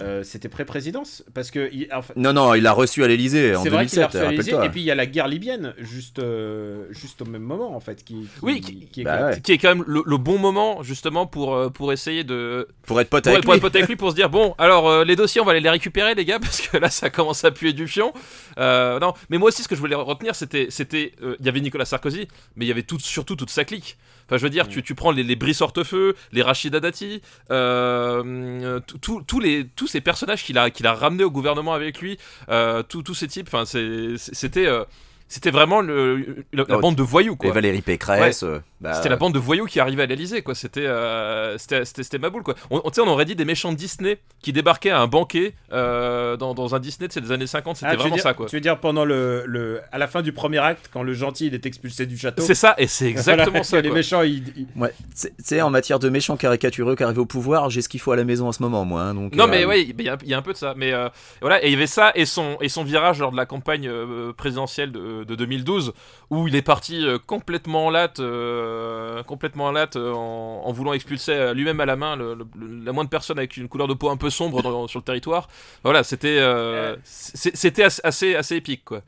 S1: euh, c'était pré-présidence, parce que il- enfin,
S3: Non, non, il l'a reçu à l'Elysée en
S1: c'est vrai qu'il a
S3: 2007,
S1: reçu à et puis il y a la guerre libyenne, juste, euh, juste au même moment en fait, qui, qui,
S2: Oui,
S1: qui,
S2: qui-
S3: bah ouais.
S2: qui est quand même le, le bon moment justement pour, euh, pour essayer de
S3: Pour être pote
S2: pour,
S3: avec
S2: pour être
S3: lui.
S2: pote avec lui pour se dire bon alors euh, les dossiers on va aller les récupérer les gars (laughs) parce que là ça commence à puer du fion Euh, non mais moi aussi ce que je voulais retenir c'était c'était euh, il y avait Nicolas Sarkozy mais il y avait tout, surtout toute sa clique Enfin, je veux dire, tu, tu prends les, les Brice Hortefeux, les Rachida Dati, euh, tous les tous ces personnages qu'il a qu'il a ramenés au gouvernement avec lui, euh, tous ces types. Enfin, c'était euh, c'était vraiment le, la, la bande de voyous
S3: Et
S2: quoi.
S3: Valérie Pécresse. Bah,
S2: C'était la bande de voyous qui arrivait à l'Elysée, quoi. C'était, euh, c'était, c'était, c'était ma boule, quoi. On, on, tu sais, on aurait dit des méchants de Disney qui débarquaient à un banquet euh, dans, dans un Disney de ces années 50. C'était
S1: Ah,
S2: vraiment
S1: dire-
S2: ça, quoi.
S1: Tu veux dire pendant le, le, à la fin du premier acte, quand le gentil il est expulsé du château.
S2: C'est ça, et c'est exactement
S1: Voilà, (laughs)
S2: ça.
S1: Les méchants, ils, ils-
S3: Ouais, tu sais, en matière de méchants caricatureux qui arrivent au pouvoir, j'ai ce qu'il faut à la maison en ce moment, moi. hein, donc,
S2: Non
S3: euh,
S2: mais ouais, il y, a- il y a un peu de ça. Mais euh, voilà, et il y avait ça et son et son virage lors de la campagne euh, présidentielle de, de 2012 où il est parti euh, complètement en latte, euh, complètement en latte euh, en, en voulant expulser euh, lui-même à la main le- le- la moindre personne avec une couleur de peau un peu sombre dans- sur le territoire. Voilà, c'était euh, c'était assez, assez épique quoi.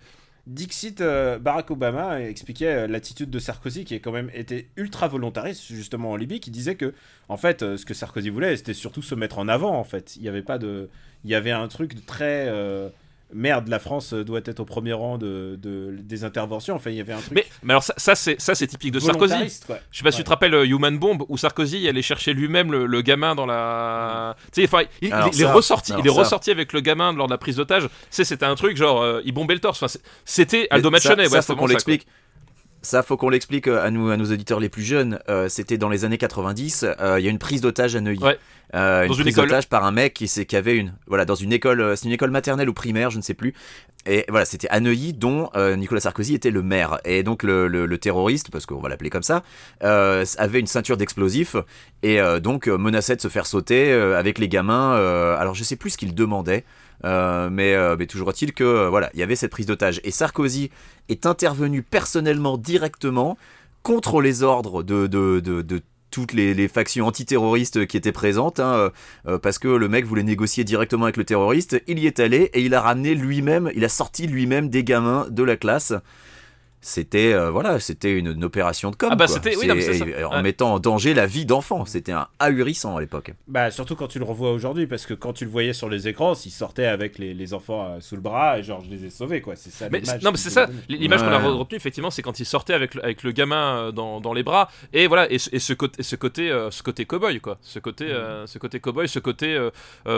S1: Dixit, euh, Barack Obama expliquait l'attitude de Sarkozy qui est quand même été ultra volontariste justement en Libye, qui disait que en fait ce que Sarkozy voulait c'était surtout se mettre en avant en fait. Il y avait pas de, il y avait un truc de très merde, la France euh, doit être au premier rang de, de- des interventions. Enfin il y avait un truc
S2: Mais, mais alors ça, ça c'est ça c'est typique de Sarkozy.
S1: quoi.
S2: Je sais pas si tu te rappelles euh, Human Bomb où Sarkozy allait chercher lui-même le, le gamin dans la. Tu sais, enfin, il,
S3: Alors
S2: il- il est ressorti,
S3: alors
S2: il est
S3: ça.
S2: ressorti avec le gamin lors de la prise d'otage. Tu sais, c'était un truc genre euh, il bombait le torse. Enfin, c'était Aldo
S3: mais ça-
S2: Machonnet.
S3: Ça,
S2: ouais,
S3: faut
S2: c'est
S3: qu'on l'explique. Ça, faut qu'on l'explique euh, à nous, à nos auditeurs les plus jeunes. Euh, C'était dans les années 90. euh, Il y a une prise d'otage à Neuilly.
S2: Ouais.
S3: Euh,
S2: Dans
S3: une
S2: une
S3: prise d'otage par un mec qui, avait une, voilà, dans une école, c'est une école maternelle ou primaire, je ne sais plus. Et voilà, c'était à Neuilly dont Nicolas Sarkozy était le maire. Et donc le, le- le terroriste, parce qu'on va l'appeler comme ça, avait une ceinture d'explosifs et donc menaçait de se faire sauter avec les gamins. alors je sais plus ce qu'il demandait. Euh, mais, euh, mais toujours est-il que euh, voilà, il y avait cette prise d'otage et Sarkozy est intervenu personnellement directement contre les ordres de, toutes les, factions antiterroristes qui étaient présentes, hein, parce que le mec voulait négocier directement avec le terroriste. Il y est allé et il a ramené lui-même, il a sorti lui-même des gamins de la classe. C'était euh, voilà, c'était une, une opération de com.
S2: Ah bah, c'était- oui,
S3: en
S2: Ouais.
S3: mettant en danger la vie d'enfants. C'était un ahurissant à l'époque.
S1: Bah surtout quand tu le revois aujourd'hui parce que quand tu le voyais sur les écrans, il sortait avec les, les enfants euh, sous le bras et genre je les ai sauvés quoi. C'est ça.
S2: Mais non, mais c'est ça. L'image qu'on a retenue, effectivement, c'est quand il sortait avec le, avec le gamin euh, dans, dans les bras. Et voilà, et, ce- et ce côté, ce côté, euh, ce côté cowboy, quoi. Ce côté, euh, ce côté cowboy, ce côté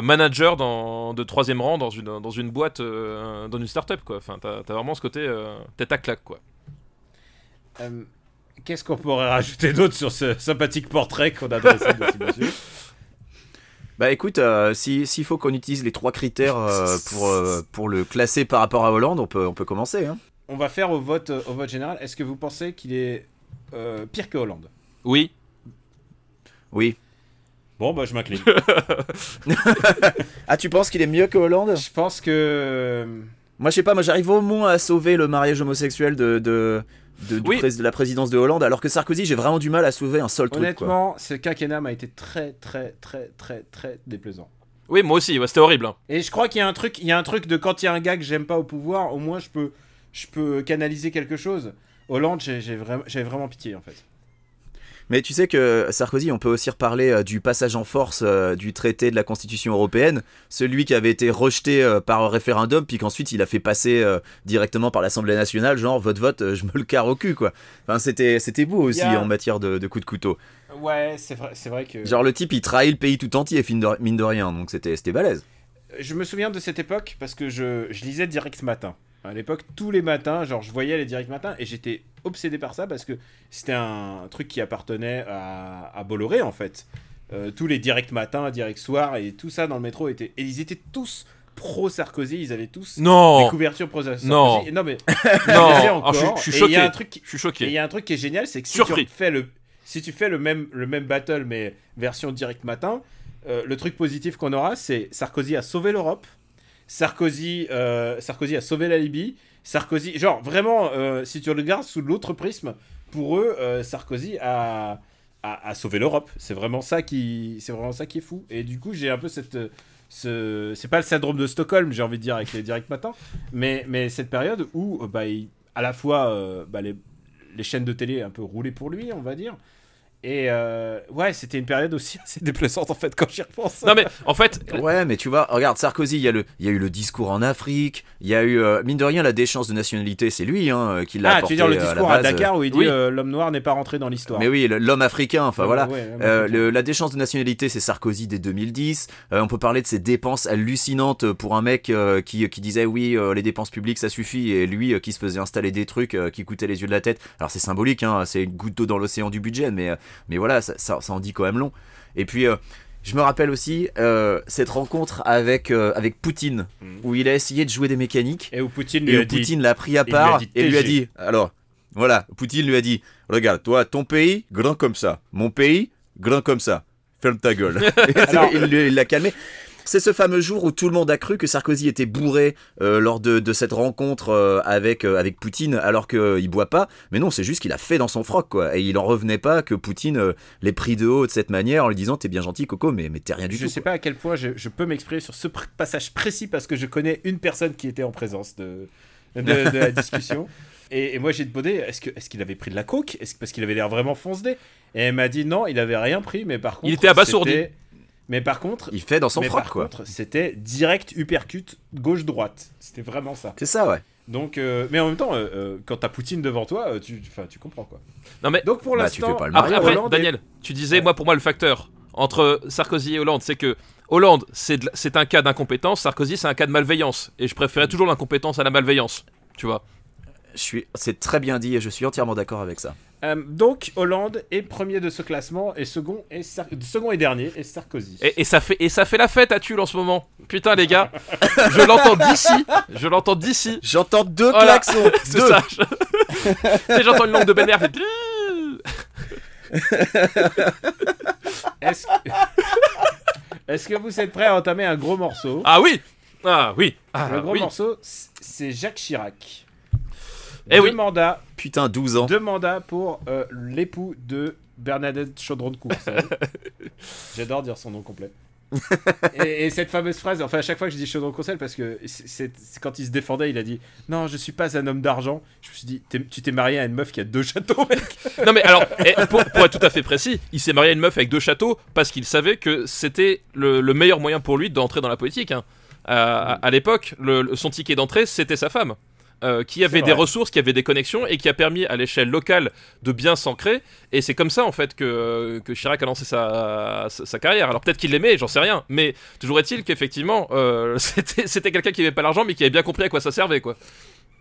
S2: manager dans, de troisième rang dans une, dans une boîte, euh, dans une start-up, quoi. Enfin, t'as t'as vraiment ce côté euh, tête à claque, quoi.
S1: Euh, Qu'est-ce qu'on pourrait rajouter d'autre sur ce sympathique portrait qu'on a dressé de ce monsieur (laughs)
S3: Bah écoute, euh, si- s'il faut qu'on utilise les trois critères euh, pour, euh, pour le classer par rapport à Hollande, on peut, on peut commencer. Hein.
S1: On va faire au vote, au vote général. Est-ce que vous pensez qu'il est euh, pire que Hollande?
S2: Oui.
S3: Oui.
S1: Bon bah je m'incline. (laughs)
S3: Ah, tu penses qu'il est mieux que Hollande?
S1: Je pense que
S3: Moi, je sais pas, moi j'arrive au moins à sauver le mariage homosexuel de, de, de,
S2: Oui.
S3: la présidence de Hollande, alors que Sarkozy, j'ai vraiment du mal à sauver un seul truc.
S1: Honnêtement, ce quinquennat m'a été très très très très très déplaisant.
S2: Oui, moi aussi, ouais, c'était horrible. hein.
S1: Et je crois qu'il y a un truc, il y a un truc de quand il y a un gars que j'aime pas au pouvoir, au moins je peux, je peux canaliser quelque chose. Hollande, j'ai j'ai vraiment, j'avais vraiment pitié en fait.
S3: Mais tu sais que Sarkozy, on peut aussi reparler euh, du passage en force euh, du traité de la Constitution européenne, celui qui avait été rejeté euh, par référendum, puis qu'ensuite il a fait passer directement par l'Assemblée nationale, genre vote vote, je me le carre au cul quoi. Enfin c'était c'était beau aussi en matière de, de coups de couteau.
S1: Ouais, c'est vrai, c'est vrai que.
S3: Genre le type il trahit le pays tout entier mine de, mine de rien, donc c'était c'était balèze.
S1: Je me souviens de cette époque parce que je, je lisais Direct Matin. À l'époque, tous les matins, genre, je voyais les Direct Matin et j'étais obsédé par ça parce que c'était un truc qui appartenait à, à Bolloré en fait. Euh, tous les Direct Matin, Direct Soir et tout ça dans le métro étaient. Et ils étaient tous pro Sarkozy, ils avaient tous des couvertures pro Sarkozy.
S2: Non.
S1: non mais (laughs)
S2: non, Alors, je, suis- je suis
S1: Et il y a
S2: choqué.
S1: un truc qui-
S2: Je suis
S1: Et il
S2: choqué.
S1: y a un truc qui est génial, c'est que si
S2: Surpris.
S1: tu fais le, si tu fais le même, le même battle mais version direct matin, euh, le truc positif qu'on aura, c'est Sarkozy a sauvé l'Europe, Sarkozy, euh, Sarkozy a sauvé la Libye, Sarkozy, genre vraiment, euh, si tu regardes sous l'autre prisme, pour eux, euh, Sarkozy a, a, sauvé l'Europe. C'est vraiment ça qui, c'est vraiment ça qui est fou. Et du coup, j'ai un peu cette ce, c'est pas le syndrome de Stockholm, j'ai envie de dire avec les directs matins, mais, mais cette période où bah, à la fois bah, les, les chaînes de télé un peu roulaient pour lui, on va dire. Et euh, ouais, c'était une période aussi (laughs) assez déplaisante en fait quand j'y repense.
S2: Non mais en fait,
S3: Ouais, mais tu vois, regarde, Sarkozy, il y, a le, il y a eu le discours en Afrique, il y a eu, euh, mine de rien, la déchéance de nationalité, c'est lui hein, qui l'a
S1: ah, tu veux dire le
S3: euh, à
S1: discours à. Dakar où il dit
S2: Oui.
S1: euh, l'homme noir n'est pas rentré dans l'histoire.
S3: Mais oui, l'homme africain, enfin voilà.
S1: Ouais, ouais,
S3: Euh,
S1: ouais,
S3: le- la déchéance de nationalité, c'est Sarkozy dès 2010. Euh, on peut parler de ses dépenses hallucinantes pour un mec euh, qui, qui disait oui, euh, les dépenses publiques ça suffit, et lui euh, qui se faisait installer des trucs euh, qui coûtaient les yeux de la tête. Alors c'est symbolique, hein, c'est une goutte d'eau dans l'océan du budget, mais, euh, mais voilà, ça, ça, ça en dit quand même long. Et puis, euh, je me rappelle aussi euh, cette rencontre avec, euh, avec Poutine,
S1: Mhm.
S3: où il a essayé de jouer des mécaniques.
S1: Et où Poutine
S3: Et où l'a pris à
S1: lui
S3: part et lui a dit alors voilà Poutine lui a dit regarde toi ton pays grand comme ça mon pays grand comme ça ferme ta gueule (laughs)
S1: Alors-
S3: il l'a calmé c'est ce fameux jour où tout le monde a cru que Sarkozy était bourré euh, lors de, de cette rencontre euh, avec, euh, avec Poutine alors qu'il boit pas. Mais non, c'est juste qu'il a fait dans son froc, quoi. Et il en revenait pas que Poutine euh, l'ait pris de haut de cette manière en lui disant T'es bien gentil, Coco, mais, mais t'es rien du
S1: Je
S3: tout.
S1: sais
S3: quoi.
S1: pas à quel point je, je peux m'exprimer sur ce pr- passage précis parce que je connais une personne qui était en présence de, de, de la (laughs) discussion. Et, et moi j'ai demandé est-ce qu'il avait pris de la coke? Est-ce, Parce qu'il avait l'air vraiment foncé. Et elle m'a dit non, il avait rien pris, mais par contre.
S2: était abasourdi.
S1: Mais par contre,
S3: Il fait dans son
S1: mais
S3: froc,
S1: par
S3: quoi.
S1: c'était direct uppercut gauche-droite. C'était vraiment ça.
S3: C'est ça, ouais.
S1: Donc, euh, mais en même temps, euh, euh, quand t'as Poutine devant toi, tu, enfin, tu comprends quoi.
S2: non mais
S1: Donc pour
S3: Bah, tu
S1: l'instant,
S3: fais pas le
S2: Après, après, Daniel, tu disais,
S1: Ouais.
S2: moi, pour moi, le facteur entre Sarkozy et Hollande, c'est que Hollande, c'est de la- c'est un cas d'incompétence, Sarkozy, c'est un cas de malveillance. Et je préférais toujours l'incompétence à la malveillance. Tu vois
S3: Je suis... C'est très bien dit et je suis entièrement d'accord avec ça.
S1: Euh, donc Hollande est premier de ce classement et second et Sar- second et dernier est Sarkozy.
S2: et, et ça fait, et ça fait la fête à Tulle en ce moment. Putain, les gars, je l'entends d'ici. Je l'entends d'ici.
S3: J'entends deux
S2: Voilà.
S3: klaxons (laughs)
S2: C'est ça. J'entends une langue de Bénère. fait- (laughs)
S1: Est-ce que vous êtes prêts à entamer un gros morceau?
S2: Ah oui Ah oui Ah
S1: Le gros
S2: oui.
S1: morceau, c'est Jacques Chirac.
S2: Eh
S1: deux
S2: oui.
S1: mandats,
S3: Putain, 12 ans.
S1: deux mandats pour euh, l'époux de Bernadette Chaudron de. (laughs) J'adore dire son nom complet. (laughs) et, et cette fameuse phrase, enfin à chaque fois que je dis Chaudron Courcelles, parce que c'est quand il se défendait, il a dit non, je suis pas un homme d'argent. Je me suis dit, tu t'es marié à une meuf qui a deux châteaux, mec.
S2: Non mais alors, eh, pour, pour être tout à fait précis, il s'est marié à une meuf avec deux châteaux parce qu'il savait que c'était le, le meilleur moyen pour lui d'entrer dans la politique. hein. À, à- à l'époque, son ticket d'entrée, c'était sa femme. Euh, qui avait des ressources, qui avait des connexions et qui a permis à l'échelle locale de bien s'ancrer. Et c'est comme ça en fait que, que Chirac a lancé sa, sa, sa carrière. Alors peut-être qu'il l'aimait, j'en sais rien, mais toujours est-il qu'effectivement euh, (laughs) c'était c'était quelqu'un qui avait pas l'argent mais qui avait bien compris à quoi ça servait quoi.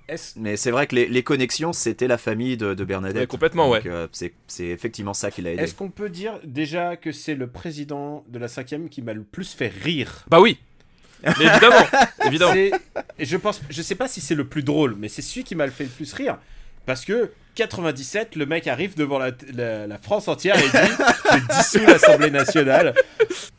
S1: Est-ce-
S3: Mais c'est vrai que les, les connexions, c'était la famille de, de Bernadette.
S2: Ouais, complètement,
S3: Donc,
S2: ouais.
S3: euh, c'est c'est effectivement ça qui l'a aidé.
S1: Est-ce qu'on peut dire déjà que c'est le président de la cinquième qui m'a le plus fait rire?
S2: Bah oui, mais évidemment, (laughs) évidemment.
S1: Et je pense, je sais pas si c'est le plus drôle, mais c'est celui qui m'a le fait le plus rire. Parce que 97, le mec arrive devant la, la- la France entière et dit (laughs) Je dissous l'Assemblée nationale.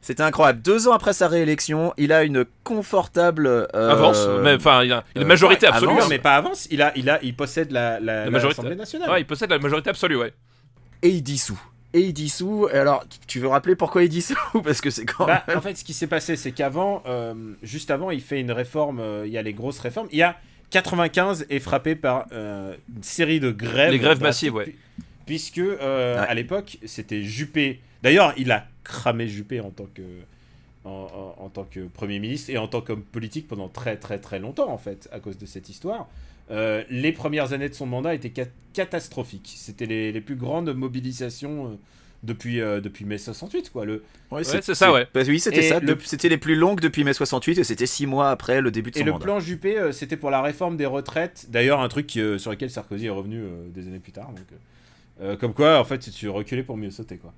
S3: C'était incroyable. Deux ans après sa réélection, il a une confortable euh,
S2: Avance, mais enfin, il a une
S3: euh,
S2: majorité
S3: ouais,
S2: absolue.
S1: Non,
S3: avance.
S2: hein.
S1: mais pas avance, il, a, il, a, il possède la, la,
S2: La majorité.
S1: l'Assemblée nationale.
S2: Ouais, il possède la majorité absolue, ouais.
S3: et il dissout. Et il dissout. Alors, tu veux rappeler pourquoi il dissout (laughs) Parce que c'est quand
S1: Bah,
S3: même.
S1: en fait, ce qui s'est passé, c'est qu'avant, euh, juste avant, il fait une réforme. euh, il y a les grosses réformes. Il y a 95 est frappé par euh, une série de grèves.
S2: Les grèves
S1: drastiques,
S2: massives, ouais.
S1: puis- puisque à l'époque, c'était Juppé. D'ailleurs, il a cramé Juppé en tant que en, tant que Premier ministre et en tant qu'homme politique pendant très très très longtemps en fait, à cause de cette histoire. Euh, les premières années de son mandat étaient catastrophiques. C'était les, les, plus grandes mobilisations euh, depuis, euh, depuis mai 68. Quoi. Le...
S2: Ouais, c'est ça, ouais.
S3: Bah oui, c'était ça. C'était les plus longues depuis mai 68 et c'était six mois après le début de son
S1: et
S3: mandat.
S1: Et le plan Juppé, c'était pour la réforme des retraites. D'ailleurs, un truc sur lequel Sarkozy est revenu des années plus tard. Donc, comme quoi, en fait, tu reculais pour mieux sauter. quoi.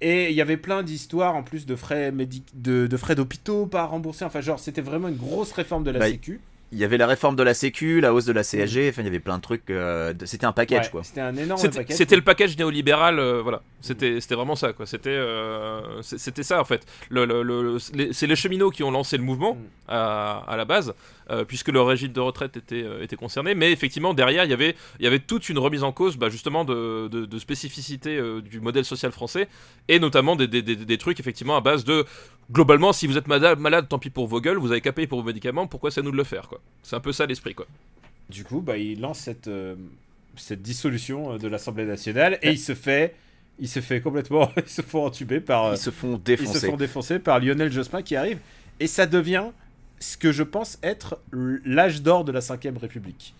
S1: Et il y avait plein d'histoires en plus de frais, de, de frais d'hôpitaux pas remboursés. Enfin, genre, c'était vraiment une grosse réforme de la bah, Sécu.
S3: Il y avait la réforme de la Sécu, la hausse de la CSG, enfin il y avait plein de trucs. Euh, c'était un package quoi.
S1: C'était un énorme
S2: package. C'était le package néolibéral, euh, voilà. C'était vraiment ça quoi. C'était euh, c'était ça en fait. Le, le, c'est les cheminots qui ont lancé le mouvement mm. à, à, la base. Euh, puisque le régime de retraite était, euh, était concerné. Mais effectivement, derrière, il y avait, il y avait toute une remise en cause bah, justement de, de, spécificité euh, du modèle social français, et notamment des, des, des, trucs effectivement à base de globalement, si vous êtes malade, malade, tant pis pour vos gueules, vous avez qu'à payer pour vos médicaments, pourquoi c'est à nous de le faire quoi C'est un peu ça l'esprit quoi.
S1: Du coup, bah, il lance cette, cette dissolution de l'Assemblée nationale et il se fait il se fait complètement (laughs) ils se font entuber par
S3: ils se font défoncer
S1: ils se font défoncer par Lionel Jospin qui arrive et ça devient ce que je pense être l'âge d'or de la 5ème République.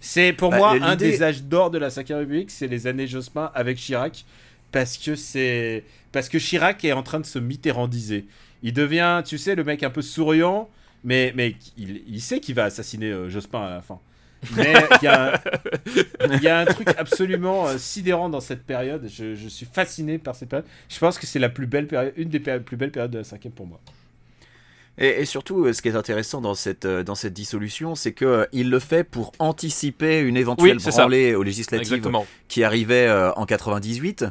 S1: C'est pour bah, moi un des âges d'or de la 5ème République, c'est les années Jospin avec Chirac, parce que c'est parce que Chirac est en train de se mitterrandiser. Il devient, tu sais, le mec un peu souriant, mais, mais il, sait qu'il va assassiner euh, Jospin à la fin. Mais il y, a un truc absolument euh, sidérant dans cette période. Je, je, suis fasciné par cette période. Je pense que c'est la plus belle période, une des plus belles périodes de la 5 pour moi.
S3: Et, surtout, euh, ce qui est intéressant dans cette, dans cette dissolution, c'est qu'il euh, il le fait pour anticiper une éventuelle oui, branlée aux législatives qui arrivait en 98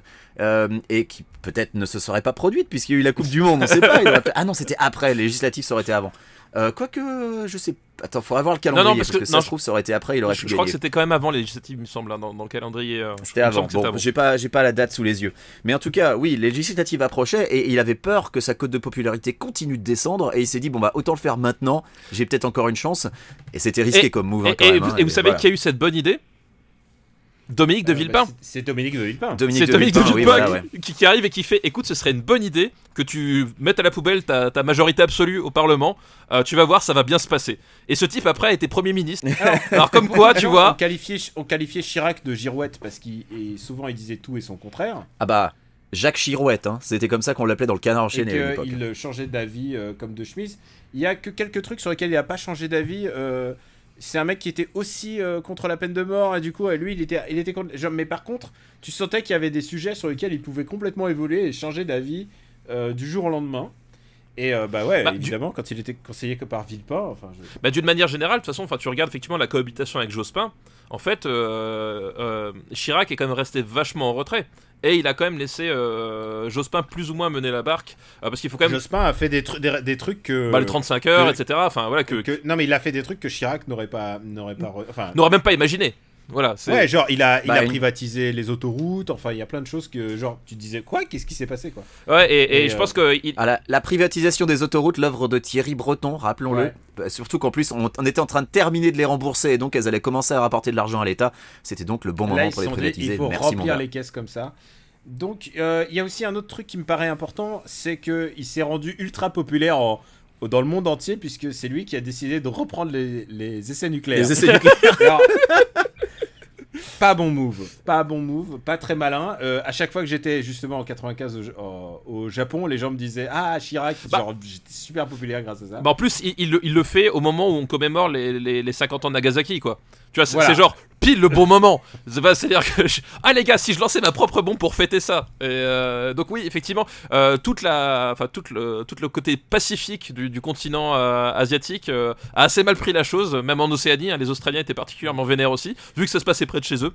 S3: et qui peut-être ne se serait pas produite puisqu'il y a eu la Coupe du Monde, on ne sait pas. Ah non, c'était après, les législatives, ça aurait été avant. Euh, quoique, je sais. Attends, faudra voir le calendrier. Non, parce, que, ça se trouve, ça aurait été après, il aurait
S2: je,
S3: pu
S2: Je crois que c'était quand même avant les législatives, il me semble, hein, dans, le calendrier. Euh,
S3: c'était avant. Bon, j'ai pas, j'ai pas la date sous les yeux. Mais en tout cas, oui, les législatives approchaient et il avait peur que sa cote de popularité continue de descendre et il s'est dit, bon, bah, autant le faire maintenant, j'ai peut-être encore une chance. Et c'était risqué comme move. Hein,
S2: et,
S3: et,
S2: vous, hein, savez qui a eu cette bonne idée? Dominique de euh, Villepin. Bah,
S1: c'est Dominique de Villepin.
S2: C'est Dominique de Villepin, qui, arrive et qui fait écoute, ce serait une bonne idée que tu mettes à la poubelle ta, majorité absolue au Parlement. Euh, tu vas voir, ça va bien se passer. Et ce type, après, a été Premier ministre. (laughs) Alors, comme quoi, tu vois.
S1: On qualifiait, on qualifiait Chirac de girouette parce qu'il souvent il disait tout et son contraire.
S3: Ah bah. Jacques Chirouette, hein. c'était comme ça qu'on l'appelait dans le canard enchaîné.
S1: Et il changeait d'avis euh, comme de chemise. Il y a que quelques trucs sur lesquels il n'a pas changé d'avis c'est un mec qui était aussi euh, contre la peine de mort et du coup lui il était il était contre mais par contre tu sentais qu'il y avait des sujets sur lesquels il pouvait complètement évoluer et changer d'avis euh, du jour au lendemain et euh, bah ouais, bah, évidemment, quand il était conseillé que par Villepin. Enfin,
S2: bah, d'une manière générale, de toute façon, tu regardes effectivement la cohabitation avec Jospin. En fait, Chirac est quand même resté vachement en retrait. Et il a quand même laissé Jospin plus ou moins mener la barque. parce qu'il faut quand même.
S1: Jospin a fait des, des, trucs que.
S2: Bah, le 35 heures, etc. Enfin, voilà, que,
S1: Non, mais il a fait des trucs que Chirac n'aurait pas. N'aurait pas... Enfin...
S2: N'aurait même pas imaginé. Voilà,
S1: ouais, genre il a, il a bah, privatisé les autoroutes, enfin il y a plein de choses que genre tu disais quoi Qu'est-ce qui s'est passé quoi
S2: Ouais, et, je pense que.
S3: Il... Ah, la, privatisation des autoroutes, l'œuvre de Thierry Breton, rappelons-le. Bah, surtout qu'en plus on, était en train de terminer de les rembourser et donc elles allaient commencer à rapporter de l'argent à l'État. C'était donc le bon moment pour les privatiser.
S1: il faut remplir les caisses comme ça. Donc, euh, il y a aussi un autre truc qui me paraît important, c'est qu'il s'est rendu ultra populaire dans le monde entier, puisque c'est lui qui a décidé de reprendre les, essais nucléaires.
S3: Les essais nucléaires. (laughs)
S1: pas bon move, pas bon move, pas très malin. Euh, à chaque fois que j'étais justement en 95 au, Japon, les gens me disaient Ah, Chirac, bah. j'étais super populaire grâce à ça.
S2: Bah en plus, il, le fait au moment où on commémore les, les 50 ans de Nagasaki, quoi. Tu vois, c'est genre le bon moment. C'est-à-dire que ah les gars, si je lançais ma propre bombe pour fêter ça. Et euh, donc oui, effectivement, euh, toute la, enfin tout le, tout le côté pacifique du, continent euh, asiatique a assez mal pris la chose, même en Océanie. Hein, les Australiens étaient particulièrement vénères aussi, vu que ça se passait près de chez eux.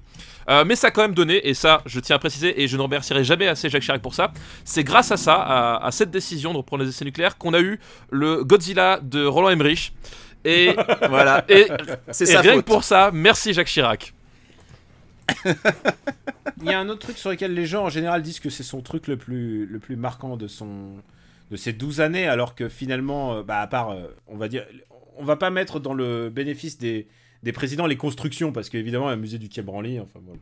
S2: mais ça a quand même donné, et ça, je tiens à préciser, et je ne remercierai jamais assez Jacques Chirac pour ça. C'est grâce à ça, à, à, cette décision de reprendre les essais nucléaires, qu'on a eu le Godzilla de Roland Emmerich. Et (laughs) voilà. Et, c'est rien que pour ça, merci Jacques Chirac.
S1: Il y a un autre truc sur lequel les gens en général disent que c'est son truc le plus, le plus marquant de, son, de ces 12 années, alors que finalement, euh, bah, à part, euh, on va dire, on va pas mettre dans le bénéfice des, des présidents les constructions, parce qu'évidemment, un musée du Quai Branly, enfin bon,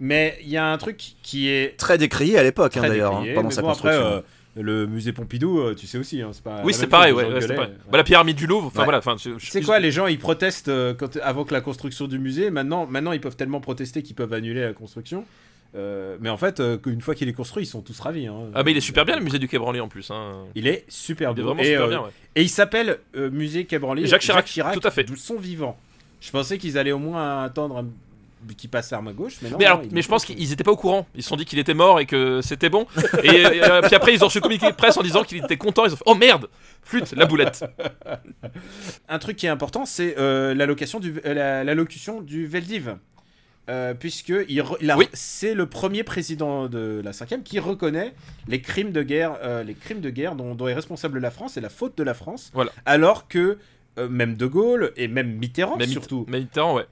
S1: Mais il y a un truc qui est
S3: Très décrié à l'époque, hein, d'ailleurs, hein, pendant sa
S1: bon, après,
S3: construction.
S1: euh, le musée Pompidou, euh, tu sais aussi, hein, c'est pas.
S2: Oui, c'est pareil, ouais, c'est. Bah, la pyramide du Louvre, enfin voilà.
S1: Sais quoi, les gens ils protestent euh, quand, avant que la construction du musée. Maintenant, maintenant ils peuvent tellement protester qu'ils peuvent annuler la construction. Euh, mais en fait, euh, qu'une fois qu'il est construit, ils sont tous ravis. hein.
S2: Ah, mais il est super bien le musée du Quai Branly en plus. Hein.
S1: Il est super
S2: Il est
S1: beau.
S2: vraiment
S1: et,
S2: super bien, ouais.
S1: et il s'appelle Musée Quai Branly.
S2: Jacques Chirac, tout à fait.
S1: D'où son vivant. Je pensais qu'ils allaient au moins attendre un- qu'il passe l'arme à gauche, mais non.
S2: Mais, alors, mais je pense qu'ils étaient pas au courant. Ils se sont dit qu'il était mort et que c'était bon. Et euh, puis après, ils ont reçu le communiqué de presse en disant qu'il était content. Ils ont fait Oh merde Flûte, la boulette.
S1: Un truc qui est important, c'est euh, l'allocation du, euh, la- l'allocution du Veldiv. Euh, puisque il
S2: Oui.
S1: c'est le premier président de la 5 qui reconnaît les crimes de guerre, euh, les crimes de guerre dont, dont est responsable la France et la faute de la France.
S2: Voilà.
S1: Alors que euh, même De Gaulle et même Mitterrand
S2: Mit-
S1: surtout,
S2: Mitterrand, ouais.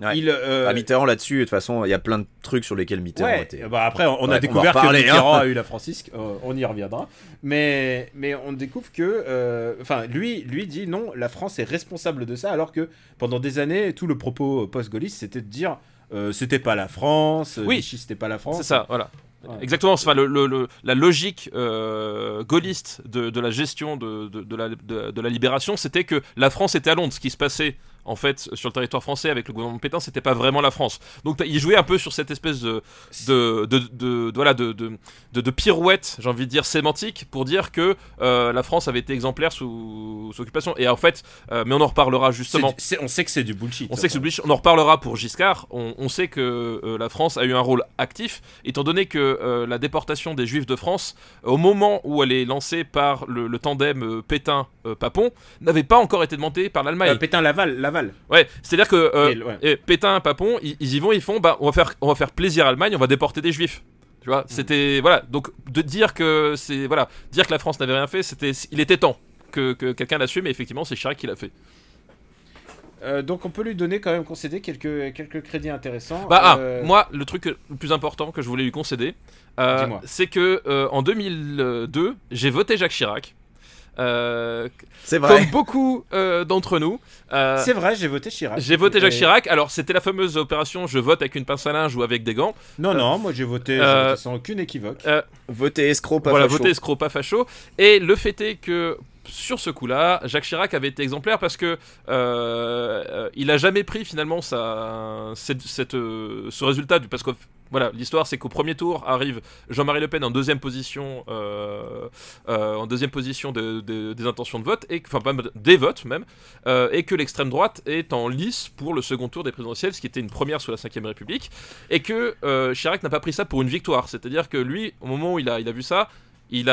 S3: Ouais.
S1: il, euh,
S3: Ah, Mitterrand là-dessus, de toute façon, il y a plein de trucs sur lesquels Mitterrand
S1: Ouais,
S3: était.
S1: bah après on, on
S3: Ouais,
S1: a découvert que Mitterrand
S3: hein.
S1: a (laughs) eu la francisque, euh, on y reviendra. Mais, mais on découvre que, euh, enfin lui, lui dit non, la France est responsable de ça, alors que pendant des années, tout le propos post-gaulliste c'était de dire euh, c'était pas la France,
S2: Oui.
S1: Vichy c'était pas la France.
S2: C'est ça, voilà.
S1: Ouais.
S2: Exactement, enfin, le, le- le- la logique euh, gaulliste de, de la gestion de, de- de la, de- de la libération, c'était que la France était à Londres. Ce qui se passait en fait sur le territoire français avec le gouvernement Pétain, c'était pas vraiment la France. Donc il jouait un peu sur cette espèce de, de, de, de- de- voilà, de, de, pirouette, j'ai envie de dire sémantique, pour dire que euh, la France avait été exemplaire sous, sous occupation. Et en fait, euh, mais on en reparlera justement.
S1: du- on sait que c'est du bullshit.
S2: On sait que c'est obligé- on en reparlera pour Giscard. On, on sait que euh, la France a eu un rôle actif, étant donné que la déportation des Juifs de France, au moment où elle est lancée par le, le tandem Pétain-Papon, n'avait pas encore été demandée par l'Allemagne.
S1: Euh, Pétain Laval,
S2: ouais, c'est-à-dire que euh,
S1: Et ouais.
S2: et Pétain-Papon, ils, ils y vont, ils font, bah, on va faire, on va faire plaisir à l'Allemagne, on va déporter des Juifs. Tu
S1: Mm.
S2: vois, c'était voilà. Donc de dire que c'est voilà, dire que la France n'avait rien fait, c'était, il était temps que, que quelqu'un l'assume. Et effectivement, c'est Chirac qui l'a fait.
S1: Euh, donc on peut lui donner quand même concéder quelques, quelques crédits intéressants.
S2: Bah, ah,
S1: Euh,
S2: moi, le truc le plus important que je voulais lui concéder, euh, c'est que en 2002, j'ai voté Jacques Chirac. Euh,
S3: C'est vrai.
S2: comme beaucoup euh, d'entre nous, euh,
S1: c'est vrai, j'ai voté Chirac.
S2: j'ai voté Jacques
S1: Et-
S2: Chirac. Alors, c'était la fameuse opération je vote avec une pince à linge ou avec des gants.
S1: Non, non, moi j'ai voté,
S2: Euh,
S1: sans aucune équivoque.
S3: Voter escroc, pas
S2: voilà,
S3: facho.
S2: voter escroc, pas facho. Et le fait est que sur ce coup-là, Jacques Chirac avait été exemplaire parce que euh, euh, il a jamais pris finalement euh, ce résultat du parce que voilà, l'histoire c'est qu'au premier tour arrive Jean-Marie Le Pen en deuxième position, en deuxième position de- de- des intentions de vote et enfin même des votes même, et que l'extrême droite est en lice pour le second tour des présidentielles, ce qui était une première sous la Ve République, et que Chirac n'a pas pris ça pour une victoire, c'est-à-dire que lui, au moment où il a, vu ça, il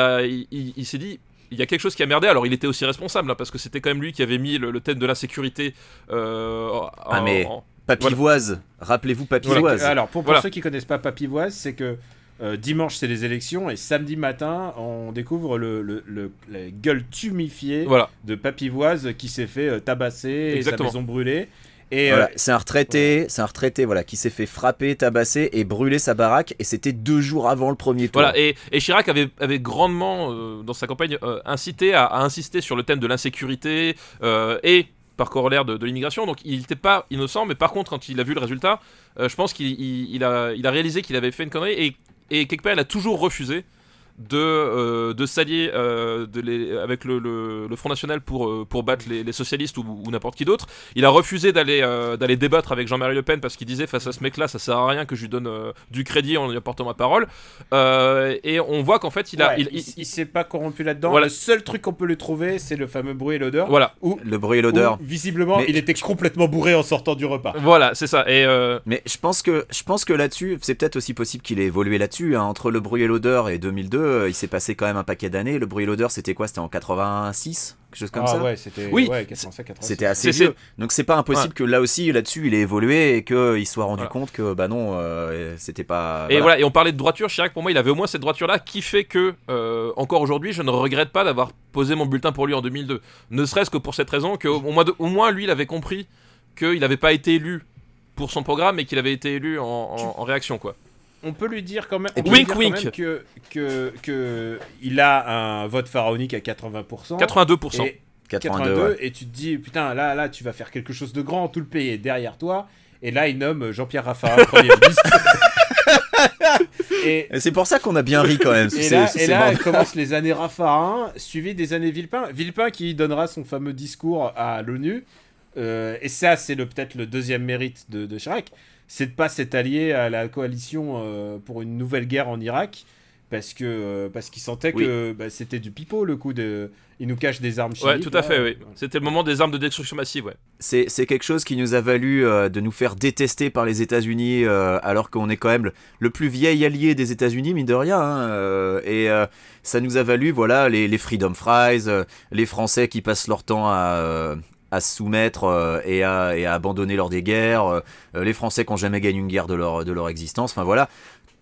S2: s'est dit. Il y a quelque chose qui a merdé, alors il était aussi responsable, hein, parce que c'était quand même lui qui avait mis le, le thème de l'insécurité euh, en-
S3: Ah, mais-
S2: en-
S3: Papivoise. Rappelez-vous Papivoise.
S1: Alors, pour, pour
S2: Voilà.
S1: ceux qui connaissent pas Papivoise, c'est que euh, dimanche c'est les élections et samedi matin on découvre le, le- le- la gueule tumifiée
S2: Voilà.
S1: de Papivoise qui s'est fait euh, tabasser et sa maison brûlée. Et
S3: Voilà,
S1: euh,
S3: c'est un retraité, c'est un retraité voilà, qui s'est fait frapper, tabasser et brûler sa baraque et c'était deux jours avant le premier tour.
S2: Voilà, et, et Chirac avait, avait grandement, euh, dans sa campagne, euh, incité à, à insister sur le thème de l'insécurité et par corollaire de, de l'immigration. Donc il n'était pas innocent, mais par contre, quand il a vu le résultat, je pense qu'il il- il a, il a réalisé qu'il avait fait une connerie et, et quelque part, il a toujours refusé de, euh, de s'allier euh, avec le, le- le Front National pour, euh, pour battre les, les socialistes ou, ou n'importe qui d'autre. Il a refusé d'aller euh, d'aller débattre avec Jean-Marie Le Pen parce qu'il disait face à ce mec-là, ça sert à rien que je lui donne euh, du crédit en lui apportant ma parole. Euh, et on voit qu'en fait, il a.
S1: ouais,
S2: il-
S1: il,
S2: il-
S1: il s'est pas corrompu là-dedans.
S2: Voilà.
S1: Le seul truc qu'on peut lui trouver, c'est le fameux bruit et l'odeur.
S2: voilà,
S1: Où,
S3: Le bruit et l'odeur.
S1: visiblement,
S3: Mais-
S1: il était complètement bourré en sortant du repas.
S2: voilà, c'est ça. Et euh,
S3: Mais je pense que je pense que là-dessus, c'est peut-être aussi possible qu'il ait évolué là-dessus. hein. Entre le bruit et l'odeur et 2002, euh, il s'est passé quand même un paquet d'années. Le bruit et l'odeur, c'était quoi? C'était en 86, quelque chose comme
S1: ah
S3: ça?
S1: ouais, c'était
S2: Oui,
S1: ouais, 85, 86.
S3: C'était assez vieux. Donc c'est pas impossible que là aussi, là-dessus, il ait évolué et qu'il soit rendu
S2: Voilà.
S3: compte que bah non, euh, c'était pas.
S2: Et
S3: voilà.
S2: voilà. et on parlait de droiture, Chirac pour moi il avait au moins cette droiture là qui fait que euh, encore aujourd'hui je ne regrette pas d'avoir posé mon bulletin pour lui en 2002. Ne serait-ce que pour cette raison que au moins, de- au moins lui il avait compris qu'il n'avait pas été élu pour son programme mais qu'il avait été élu en, en- en réaction quoi.
S1: On peut lui dire quand même, on peut
S2: puis-
S1: lui dire
S2: Wink,
S1: quand
S2: wink.
S1: même que, que, que il a un vote pharaonique à 80%.
S2: 82%.
S1: Et
S3: 82.
S1: 82
S3: ouais.
S1: et tu te dis putain là là tu vas faire quelque chose de grand tout le pays est derrière toi et là il nomme Jean-Pierre Raffarin premier (laughs) ministre Et,
S3: Et c'est pour ça qu'on a bien ri quand même.
S1: et là, et là commencent les années Raffarin, suivies des années Villepin. Villepin qui donnera son fameux discours à l'ONU. Euh, et ça, c'est peut-être le deuxième mérite de, de Chirac, c'est de pas s'être allié à la coalition euh, pour une nouvelle guerre en Irak. Parce que euh, parce qu'il sentait que bah, c'était du pipeau le coup de il nous cache des armes chimiques.
S2: Ouais, tout à
S1: là.
S2: fait, oui. C'était le moment des armes de destruction massive, ouais.
S3: C'est c'est quelque chose qui nous a valu euh, de nous faire détester par les États-Unis, euh, alors qu'on est quand même le, le plus vieil allié des États-Unis, mine de rien. hein, euh, et euh, ça nous a valu, voilà, les, les Freedom Fries, euh, les Français qui passent leur temps à, à soumettre euh, et, à, abandonner lors des guerres, euh, euh, les Français qui n'ont jamais gagné une guerre de leur, de leur existence. Enfin voilà,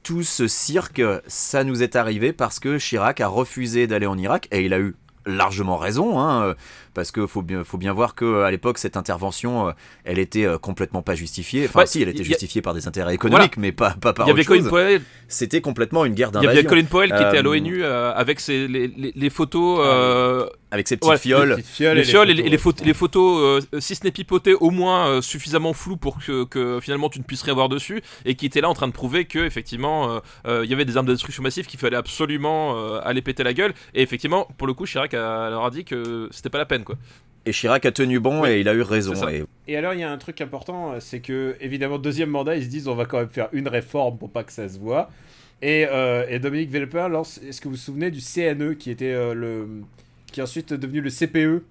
S3: tout ce cirque, ça nous est arrivé parce que Chirac a refusé d'aller en Irak et il a eu largement raison, hein, parce que faut bien, faut bien voir que à l'époque cette intervention, euh, elle était euh, complètement pas justifiée. Enfin,
S2: Ouais,
S3: si, elle était
S2: a-
S3: justifiée par des intérêts économiques, mais pas, pas par
S2: Il y avait
S3: autre
S2: Colin
S3: chose.
S2: Powell,
S3: C'était complètement une guerre
S2: il y avait
S3: d'invasion
S2: Colin Powell qui était à
S3: Euh,
S2: l'ONU euh, avec ses, les, les- les photos. euh,
S3: avec ses petites
S2: Ouais,
S3: fioles.
S1: Les petites fioles
S2: les,
S1: et
S2: fioles et les,
S1: photos,
S2: les photos,
S1: ouais.
S2: les photos, euh, si ce n'est pipotées, au moins euh, suffisamment floues pour que, que finalement tu ne puisses rien voir dessus, et qui étaient là en train de prouver que effectivement euh, euh, il y avait des armes de destruction massive qu'il fallait absolument euh, aller péter la gueule. Et effectivement, pour le coup, Chirac a- leur a dit que c'était pas la peine, quoi.
S3: Et Chirac a tenu bon
S2: Ouais,
S3: et il a eu raison. Et
S1: Et alors, il y a un truc important, euh, c'est que, évidemment, deuxième mandat, ils se disent on va quand même faire une réforme pour pas que ça se voit. Et, euh, et Dominique lance, est-ce que vous vous souvenez du CNE qui était euh, le. qui est ensuite devenu le CPE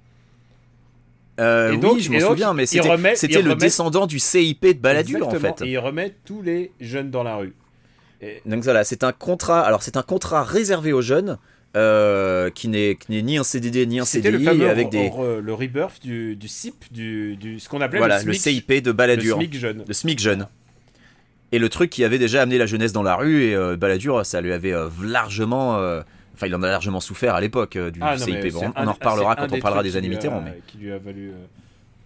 S3: Euh,
S1: Et donc-
S3: oui, je m'en souviens, mais c'était
S1: remet-
S3: c'était
S1: il
S3: le
S1: remet-
S3: descendant du CIP de Balladur en fait.
S1: Et il remet tous les jeunes dans la rue. Et,
S3: Donc voilà, c'est un contrat. Alors c'est un contrat réservé aux jeunes, euh, qui n'est ni un CDD ni un
S1: le
S3: CDI,
S1: fameux
S3: avec des
S1: re- le rebirth du, du CIP, du, du, ce qu'on appelait
S3: voilà
S1: le
S3: le CIP de
S1: le
S3: Balladur,
S1: SMIC jeune.
S3: le SMIC jeune. Et le truc qui avait déjà amené la jeunesse dans la rue et euh, Balladur, ça lui avait euh, largement, euh, enfin il en a largement souffert à l'époque euh, du
S1: Ah, non,
S3: CIP. Bon, on
S1: un-
S3: en reparlera quand on parlera des années Mitterrand. Mais...
S1: Qui lui a valu euh,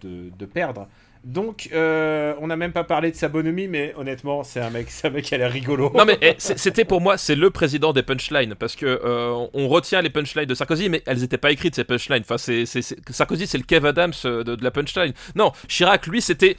S1: de, de perdre. Donc, euh, on n'a même pas parlé de sa bonhomie, mais honnêtement, c'est un mec, c'est un mec qui a l'air rigolo.
S2: Non mais eh, c'était pour moi, c'est le président des punchlines parce que euh, on retient les punchlines de Sarkozy, mais elles n'étaient pas écrites ces punchlines. Sarkozy, c'est le Kev Adams euh, de, la punchline. Non, Chirac, lui, c'était,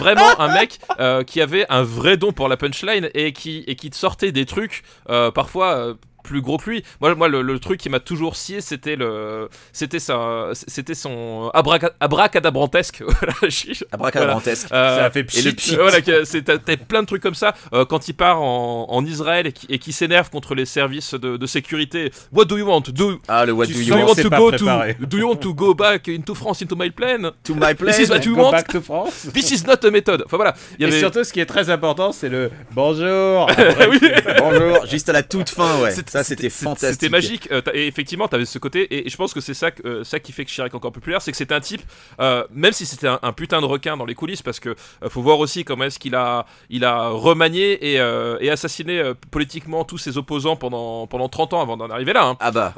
S2: vraiment un mec qui avait un vrai don pour la punchline et qui et qui sortait des trucs parfois. Euh, plus gros que lui. Moi, moi le, le truc qui m'a toujours scié, c'était le, c'était sa, c'était son abraca- abracadabrantesque. (laughs)
S3: Abracadabrantesque.
S2: euh,
S1: ça a fait
S3: et
S1: pchit.
S3: le pchit.
S2: voilà, que c'est- t'as t'as plein de trucs comme ça. Euh, quand il part en, en Israël et qui, et qui s'énerve contre les services de, de sécurité. What do you want? Do,
S3: Ah le What do
S2: do
S3: you want?
S2: to go
S1: préparé.
S2: to? Do you want to go back into France into my plane?
S3: to my
S2: This is what you
S1: Go
S2: want?
S1: back to France. (laughs)
S2: This is not a method. Enfin voilà. Il y
S1: Et surtout, ce qui est très important, c'est le bonjour. (laughs)
S2: Oui.
S3: Bonjour, juste à la toute fin, ouais.
S2: C'était-
S3: Ça c'était
S2: c'était-
S3: fantastique.
S2: C'était magique. Euh, et effectivement, t'avais ce côté. Et, et je pense que c'est ça, euh, ça qui fait que Chirac est encore populaire, c'est que c'était un type, euh, même si c'était un, un putain de requin dans les coulisses, parce que faut voir aussi comment est-ce qu'il a, il a remanié et, et assassiné politiquement tous ses opposants pendant, pendant 30 ans avant d'en arriver là. hein.
S3: Ah bah,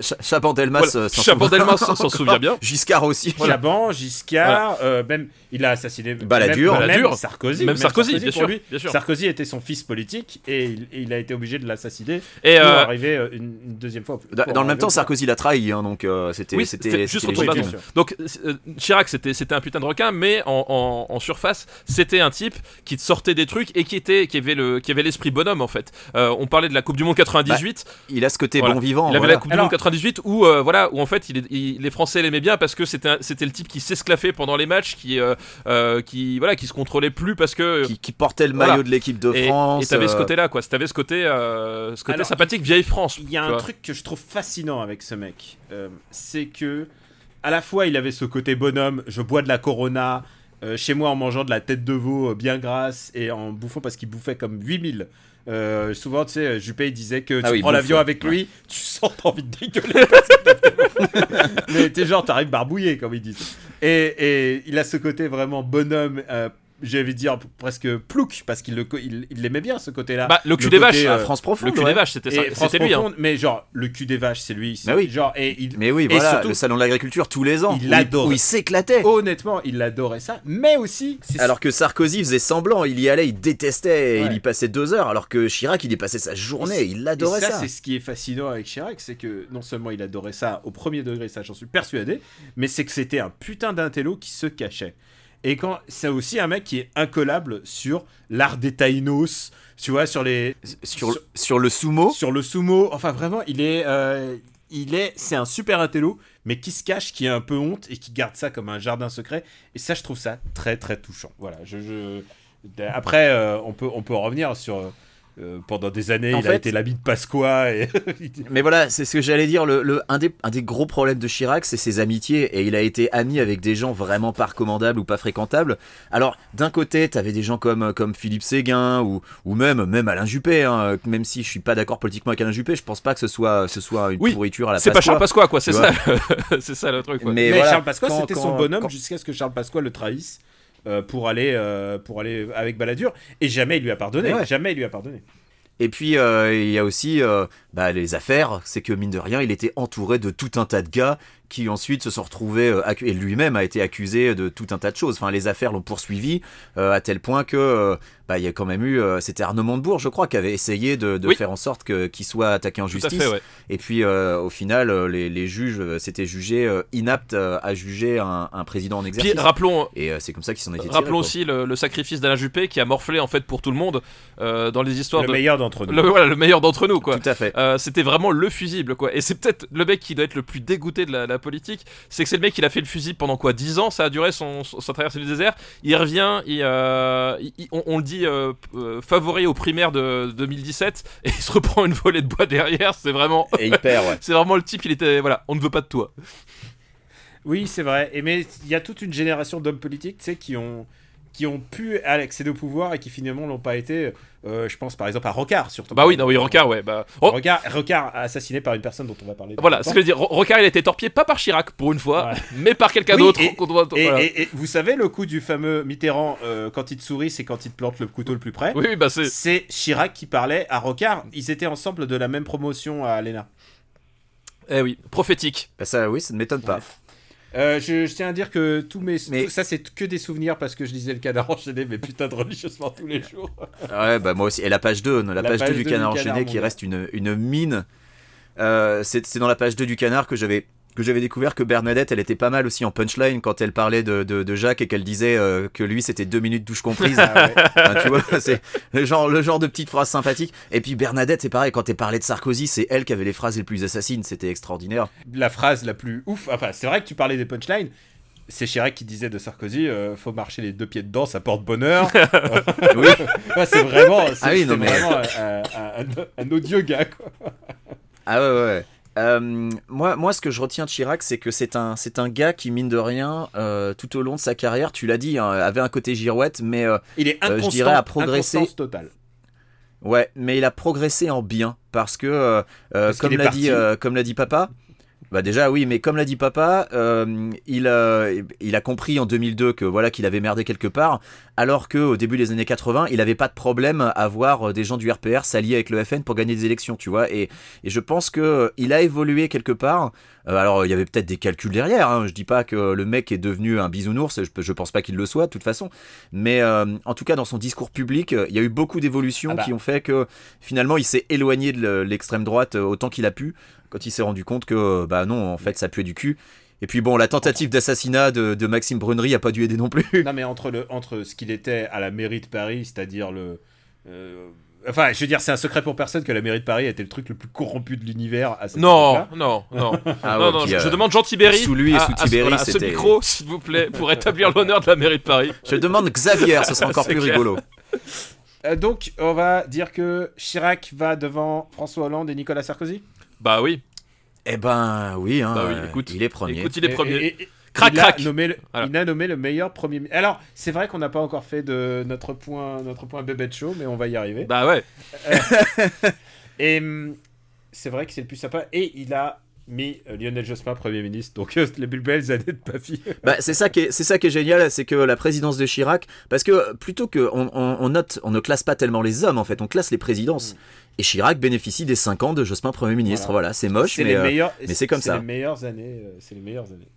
S3: Ch- Chaban-Delmas
S2: voilà.
S3: euh, s'en
S2: Chaban-Delmas
S3: souvient.
S2: s'en souvient (laughs) bien.
S3: Giscard aussi.
S1: Chaban, Giscard, euh, même il a assassiné
S3: Balladur.
S1: même. Sarkozy.
S2: Même Sarkozy, bien
S1: pour
S2: sûr,
S1: lui.
S2: bien sûr.
S1: Sarkozy était son fils politique et il, et il a été obligé de l'assassiner
S2: Et
S1: pour
S2: euh,
S1: arriver euh, une, une deuxième fois.
S3: Dans, le même temps, Sarkozy l'a trahi, hein, donc euh, c'était
S2: Oui,
S3: c'était
S2: juste. Donc euh, Chirac c'était c'était un putain de requin mais en, en- en surface c'était un type qui sortait des trucs et qui était qui avait le qui avait l'esprit bonhomme en fait. Euh, on parlait de la Coupe du Monde 98,
S3: Il a ce côté
S2: Voilà.
S3: bon vivant.
S2: il avait
S3: voilà.
S2: la Coupe du Monde 98 où euh, voilà où en fait il, est- il- les Français l'aimaient bien parce que c'était le type qui s'esclaffait pendant les matchs qui euh, euh, qui voilà qui se contrôlait plus parce que
S3: qui, qui portait le maillot
S2: Voilà.
S3: de l'équipe de France.
S2: et t'avais ce côté là quoi, t'avais ce côté euh, ce côté
S1: Alors,
S2: sympathique vieille France.
S1: Il y a un
S2: vois.
S1: truc que je trouve fascinant avec ce mec, euh, c'est que à la fois il avait ce côté bonhomme, je bois de la Corona euh, chez moi en mangeant de la tête de veau euh, bien grasse et en bouffant parce qu'il bouffait comme 8000. Euh, souvent, tu sais, Juppé il disait que tu
S3: Ah oui,
S1: prends l'avion avec lui, tu sens t'as envie de dégueuler. (laughs) parce que (laughs) Mais t'es genre, t'arrives barbouillé, comme ils disent. Et, et il a ce côté vraiment bonhomme, euh, j'ai envie de dire presque plouc, parce qu'il le co- il- il l'aimait bien ce côté-là.
S2: Bah, le cul
S1: Le
S2: des
S1: côté,
S2: vaches,
S1: euh,
S3: à France
S2: le
S3: profonde.
S2: cul
S3: ouais.
S2: des vaches c'était
S1: Et
S2: c'était lui hein.
S1: Mais genre le cul des vaches, c'est lui.
S3: Bah oui.
S1: Genre et il,
S3: Mais oui,
S1: Et
S3: voilà,
S1: surtout-
S3: le salon de l'agriculture tous les ans.
S1: Il
S3: où
S1: l'adore.
S3: Où il s'éclatait.
S1: honnêtement, il adorait ça, mais aussi
S3: Alors que Sarkozy faisait semblant, il y allait, il détestait, et
S1: Ouais.
S3: il y passait deux heures, alors que Chirac, il y passait sa journée,
S1: Et
S3: il
S1: et
S3: adorait
S1: ça,
S3: ça.
S1: c'est ce qui est fascinant avec Chirac, c'est que non seulement il adorait ça au premier degré, ça j'en suis persuadé, mais c'est que c'était un putain d'intello qui se cachait. Et quand c'est aussi un mec qui est incollable sur l'art des Taïnos, tu vois, sur les
S3: sur, sur, le sumo.
S1: Sur le sumo, enfin vraiment, il est, euh, il est, c'est un super intello, mais qui se cache, qui a un peu honte et qui garde ça comme un jardin secret. Et ça, je trouve ça très très touchant. Voilà, je, je... après, euh, on peut on peut revenir sur euh, pendant des années, il a été l'ami de Pasqua. Et... (laughs)
S3: mais voilà, c'est ce que j'allais dire. Le, un, des, un, des, gros problèmes de Chirac, c'est ses amitiés. Et il a été ami avec des gens vraiment pas recommandables ou pas fréquentables. Alors, d'un côté, t'avais des gens comme, comme Philippe Séguin ou, ou même, même Alain Juppé. Hein, même si je suis pas d'accord politiquement avec Alain Juppé, je pense pas que ce soit, ce soit une pourriture à la
S2: C'est pas Charles Pasqua, quoi. C'est ça, (laughs) c'est ça le truc. Quoi.
S1: Mais, Charles Pasqua, c'était son bonhomme jusqu'à ce que Charles Pasqua le trahisse. Euh, pour aller euh, pour aller avec Balladur. Et jamais il lui a pardonné. Jamais il lui a pardonné.
S3: Et puis euh, il y a aussi euh, bah, les affaires, c'est que mine de rien, il était entouré de tout un tas de gars qui ensuite se sont retrouvés euh, et lui-même a été accusé de tout un tas de choses. Enfin, les affaires l'ont poursuivi à tel point que bah, il y a quand même eu, c'était Arnaud Montebourg, je crois, qui avait essayé de, faire en sorte que qu'il soit attaqué en justice. Et puis au final, les, les juges s'étaient jugés inaptes à juger un, un, président en exercice.
S2: Puis, rappelons,
S3: et c'est comme ça qu'ils s'en étaient
S2: Rappelons aussi le, sacrifice d'Alain Juppé qui a morflé en fait pour tout le monde dans les histoires.
S1: Le meilleur d'entre nous.
S2: Le, voilà, le meilleur d'entre nous, quoi.
S3: Tout à fait.
S2: Euh, c'était vraiment le fusible, quoi. Et c'est peut-être le mec qui doit être le plus dégoûté de la, politique. C'est que c'est le mec qui a fait le fusible pendant quoi 10 ans Ça a duré son, sa traversée du désert. Il revient, il, euh, on, le dit euh, favori aux primaires de 2017 et il se reprend une volée de bois derrière. C'est vraiment.
S3: Et il perd, ouais. (laughs)
S2: c'est vraiment le type, il était. Voilà, on ne veut pas de toi.
S1: Oui, c'est vrai. Et mais il y a toute une génération d'hommes politiques, tu sais, qui ont qui ont pu accéder au pouvoir et qui finalement l'ont pas été. Euh, je pense par exemple à Rocard surtout.
S2: Bah oui, non, oui, Rocard, ouais. Bah...
S1: Rocard, assassiné par une personne dont on va parler.
S2: Voilà, ce que je veux dire. Rocard, il a été torpillé pas par Chirac pour une fois, (laughs) mais par quelqu'un d'autre.
S1: Et, vous savez le coup du fameux Mitterrand euh, quand il te sourit, c'est quand il te plante le couteau le plus près.
S2: Oui, bah c'est.
S1: C'est Chirac qui parlait à Rocard. Ils étaient ensemble de la même promotion à l'ENA.
S2: Eh oui, prophétique.
S3: Bah ça, oui, ça ne m'étonne pas.
S1: Euh, je, tiens à dire que tous mes. Mais... ça, c'est que des souvenirs parce que je lisais le canard enchaîné, mais putain de religieusement tous les (laughs) jours.
S3: ouais, bah moi aussi. Et la page 2, la, page, 2 du canard enchaîné qui reste une, une mine. Euh, c'est dans la page 2 du canard que j'avais que j'avais découvert que Bernadette, elle était pas mal aussi en punchline quand elle parlait de, de, Jacques et qu'elle disait euh, que lui c'était deux minutes douche comprise. (laughs) Ah tu vois, c'est le genre, le genre de petite phrase sympathique. Et puis Bernadette, c'est pareil, quand elle parlait de Sarkozy, c'est elle qui avait les phrases les plus assassines, c'était extraordinaire.
S1: La phrase la plus ouf, enfin c'est vrai que tu parlais des punchlines. C'est Chirac qui disait de Sarkozy, euh, faut marcher les deux pieds dedans, ça porte bonheur. (laughs) oui. c'est vraiment, ah oui, non, mais... vraiment un, un, un, odieux gars. Quoi.
S3: Ah ouais, ouais. Euh, moi, moi, ce que je retiens de Chirac, c'est que c'est un, c'est un gars qui, mine de rien, euh, tout au long de sa carrière, tu l'as dit, hein, avait un côté girouette, mais euh,
S1: il est je dirais, a progressé. total.
S3: Ouais, mais il a progressé en bien parce que, comme l'a dit, comme l'a dit papa, bah déjà oui, mais comme l'a dit papa, euh, il, a, il a compris en 2002 que voilà qu'il avait merdé quelque part, alors que au début des années 80, il avait pas de problème à voir des gens du RPR s'allier avec le FN pour gagner des élections, tu vois. Et, et je pense que il a évolué quelque part. Euh, alors il y avait peut-être des calculs derrière. Hein. Je dis pas que le mec est devenu un bisounours. Je, je pense pas qu'il le soit de toute façon. Mais euh, en tout cas dans son discours public, il y a eu beaucoup d'évolutions ah bah. qui ont fait que finalement il s'est éloigné de l'extrême droite autant qu'il a pu quand il s'est rendu compte que, bah non, en fait, ça puait du cul. Et puis bon, la tentative d'assassinat de, Maxime Brunery a pas dû aider non plus.
S1: Non, mais entre, le, entre ce qu'il était à la mairie de Paris, c'est-à-dire le. Euh, enfin, je veux dire, c'est un secret pour personne que la mairie de Paris était le truc le plus corrompu de l'univers à cette
S2: Non, non, non. Ah, non, non je, demande Jean Tibéry.
S3: Sous lui et sous Tibéry,
S2: ce micro, s'il vous plaît, pour établir l'honneur de la mairie de Paris.
S3: Je demande Xavier, ce sera encore plus rigolo.
S1: Euh, donc, on va dire que Chirac va devant François Hollande et Nicolas Sarkozy?
S2: Bah oui.
S3: Eh ben oui, hein, bah écoute, il est premier.
S2: Écoute, il est premier.
S1: crac, il crac. A nommé le, Il a nommé le meilleur premier. Alors, c'est vrai qu'on n'a pas encore fait de notre point, notre point bébé show, mais on va y arriver.
S2: Bah ouais.
S1: Euh, (laughs) et hum, c'est vrai que c'est le plus sympa. Et il a mis euh, Lionel Jospin Premier ministre. Donc euh, les plus belles années de Papi. (laughs)
S3: bah, c'est ça qui est, c'est ça qui est génial, c'est que la présidence de Chirac, parce que plutôt que on, on, note, on ne classe pas tellement les hommes en fait, on classe les présidences. Mm. Et Chirac bénéficie des 5 ans de Jospin Premier ministre. Voilà, c'est moche, mais, euh, mais c'est comme ça.
S1: Les meilleures années, c'est les meilleures années.